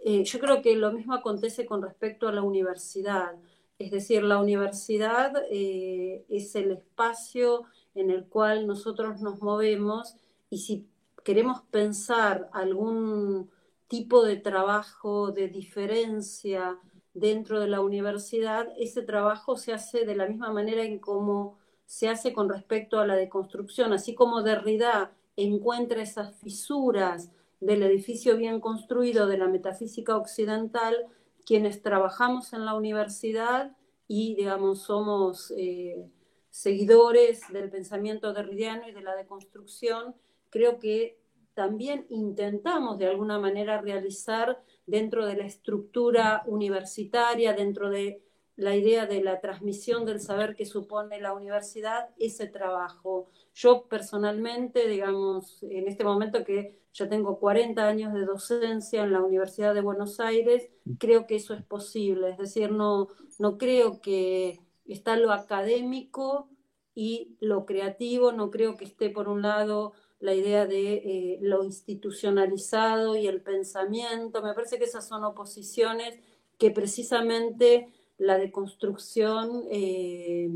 Eh, yo creo que lo mismo acontece con respecto a la universidad. Es decir, la universidad es el espacio en el cual nosotros nos movemos y si queremos pensar algún tipo de trabajo de diferencia dentro de la universidad, ese trabajo se hace de la misma manera en como se hace con respecto a la deconstrucción, así como Derrida encuentra esas fisuras del edificio bien construido de la metafísica occidental, quienes trabajamos en la universidad y, digamos, somos eh, seguidores del pensamiento derridiano y de la deconstrucción, creo que también intentamos de alguna manera realizar dentro de la estructura universitaria, dentro de la idea de la transmisión del saber que supone la universidad, ese trabajo. Yo personalmente, digamos, en este momento que ya tengo 40 años de docencia en la Universidad de Buenos Aires, creo que eso es posible. Es decir, no, no creo que está lo académico y lo creativo, no creo que esté por un lado la idea de eh, lo institucionalizado y el pensamiento, me parece que esas son oposiciones que precisamente la deconstrucción eh,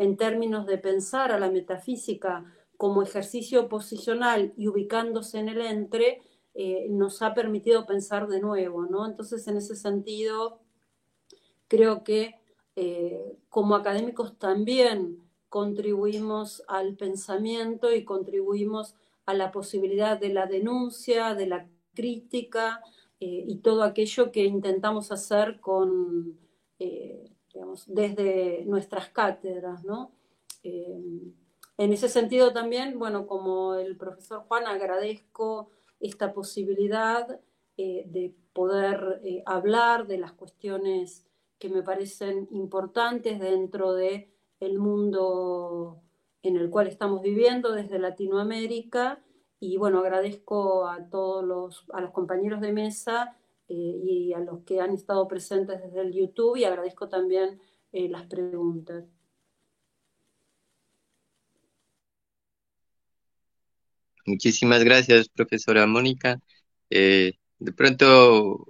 en términos de pensar a la metafísica como ejercicio posicional y ubicándose en el entre, eh, nos ha permitido pensar de nuevo, ¿no? Entonces, en ese sentido, creo que eh, como académicos también contribuimos al pensamiento y contribuimos a la posibilidad de la denuncia, de la crítica eh, y todo aquello que intentamos hacer con, desde nuestras cátedras, en ese sentido también, bueno, como el profesor Juan, agradezco esta posibilidad de poder hablar de las cuestiones que me parecen importantes dentro de el mundo en el cual estamos viviendo desde Latinoamérica. Y bueno, agradezco a todos los, a los compañeros de mesa eh, y a los que han estado presentes desde el YouTube y agradezco también eh, las preguntas. Muchísimas gracias, profesora Mónica. Eh, de pronto,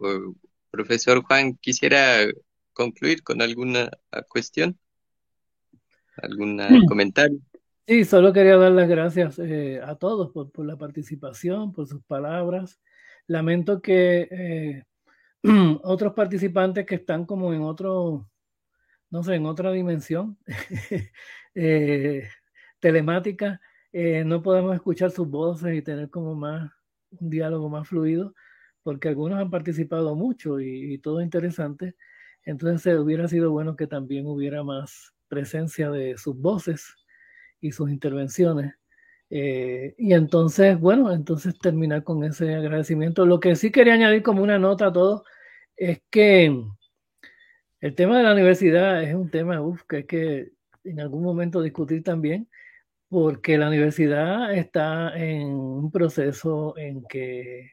profesor Juan, quisiera concluir con alguna cuestión, algún comentario. Sí, solo quería dar las gracias eh, a todos por, la participación, por sus palabras. Lamento que eh, otros participantes que están como en otro, no sé, en otra dimensión eh, telemática, no podemos escuchar sus voces y tener como más un diálogo más fluido, porque algunos han participado mucho y, y todo interesante. Entonces hubiera sido bueno que también hubiera más presencia de sus voces y sus intervenciones. Eh, y entonces, bueno, entonces terminar con ese agradecimiento. Lo que sí quería añadir como una nota a todo es que el tema de la universidad es un tema que hay que en algún momento discutir también, porque la universidad está en un proceso en que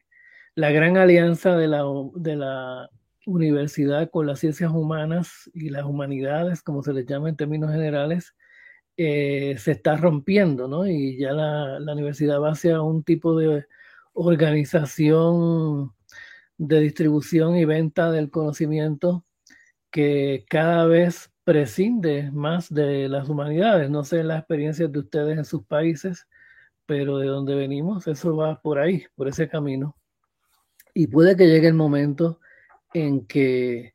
la gran alianza de la, de la universidad con las ciencias humanas y las humanidades, como se les llama en términos generales, eh, se está rompiendo, ¿no? Y ya la, la, universidad va hacia un tipo de organización de distribución y venta del conocimiento que cada vez prescinde más de las humanidades. No sé las experiencias de ustedes en sus países, pero de donde venimos, eso va por ahí, por ese camino. Y puede que llegue el momento en que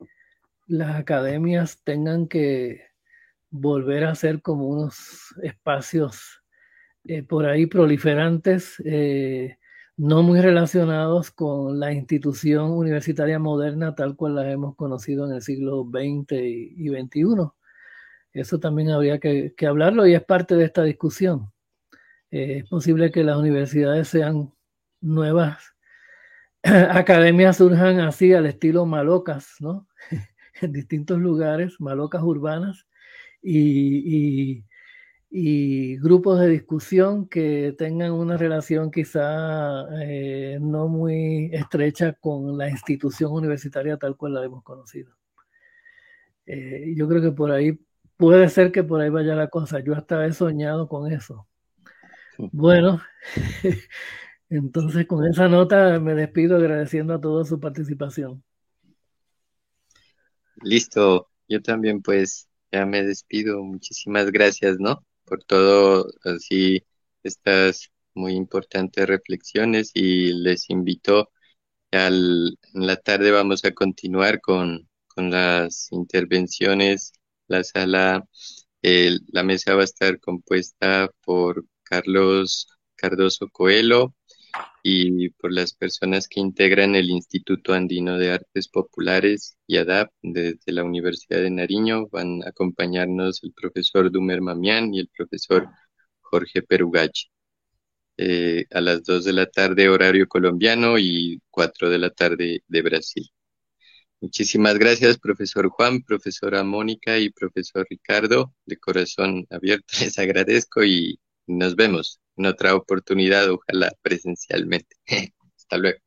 las academias tengan que volver a ser como unos espacios eh, por ahí proliferantes, eh, no muy relacionados con la institución universitaria moderna tal cual la hemos conocido en el siglo XX y, XXI. Eso también habría que, hablarlo y es parte de esta discusión. Eh, es posible que las universidades sean nuevas academias surjan así al estilo malocas, ¿no? en distintos lugares, malocas urbanas, y, grupos de discusión que tengan una relación quizá eh, no muy estrecha con la institución universitaria tal cual la hemos conocido. Eh, yo creo que por ahí puede ser que por ahí vaya la cosa. Yo hasta he soñado con eso. Bueno, entonces con esa nota me despido agradeciendo a todos su participación. Listo, yo también pues ya me despido. Muchísimas gracias, ¿no? Por todo, así, estas muy importantes reflexiones y les invito al, en la tarde vamos a continuar con, con las intervenciones. La sala, la mesa va a estar compuesta por Carlos Cardoso Coelho, y por las personas que integran el Instituto Andino de Artes Populares y ADAP desde la Universidad de Nariño. Van a acompañarnos el profesor Dumer Mamián y el profesor Jorge Perugachi. Eh, a las 2 de la tarde horario colombiano y 4 de la tarde de Brasil. Muchísimas gracias, profesor Juan, profesora Mónica y profesor Ricardo. De corazón abierto les agradezco y nos vemos en otra oportunidad, ojalá presencialmente. Hasta luego.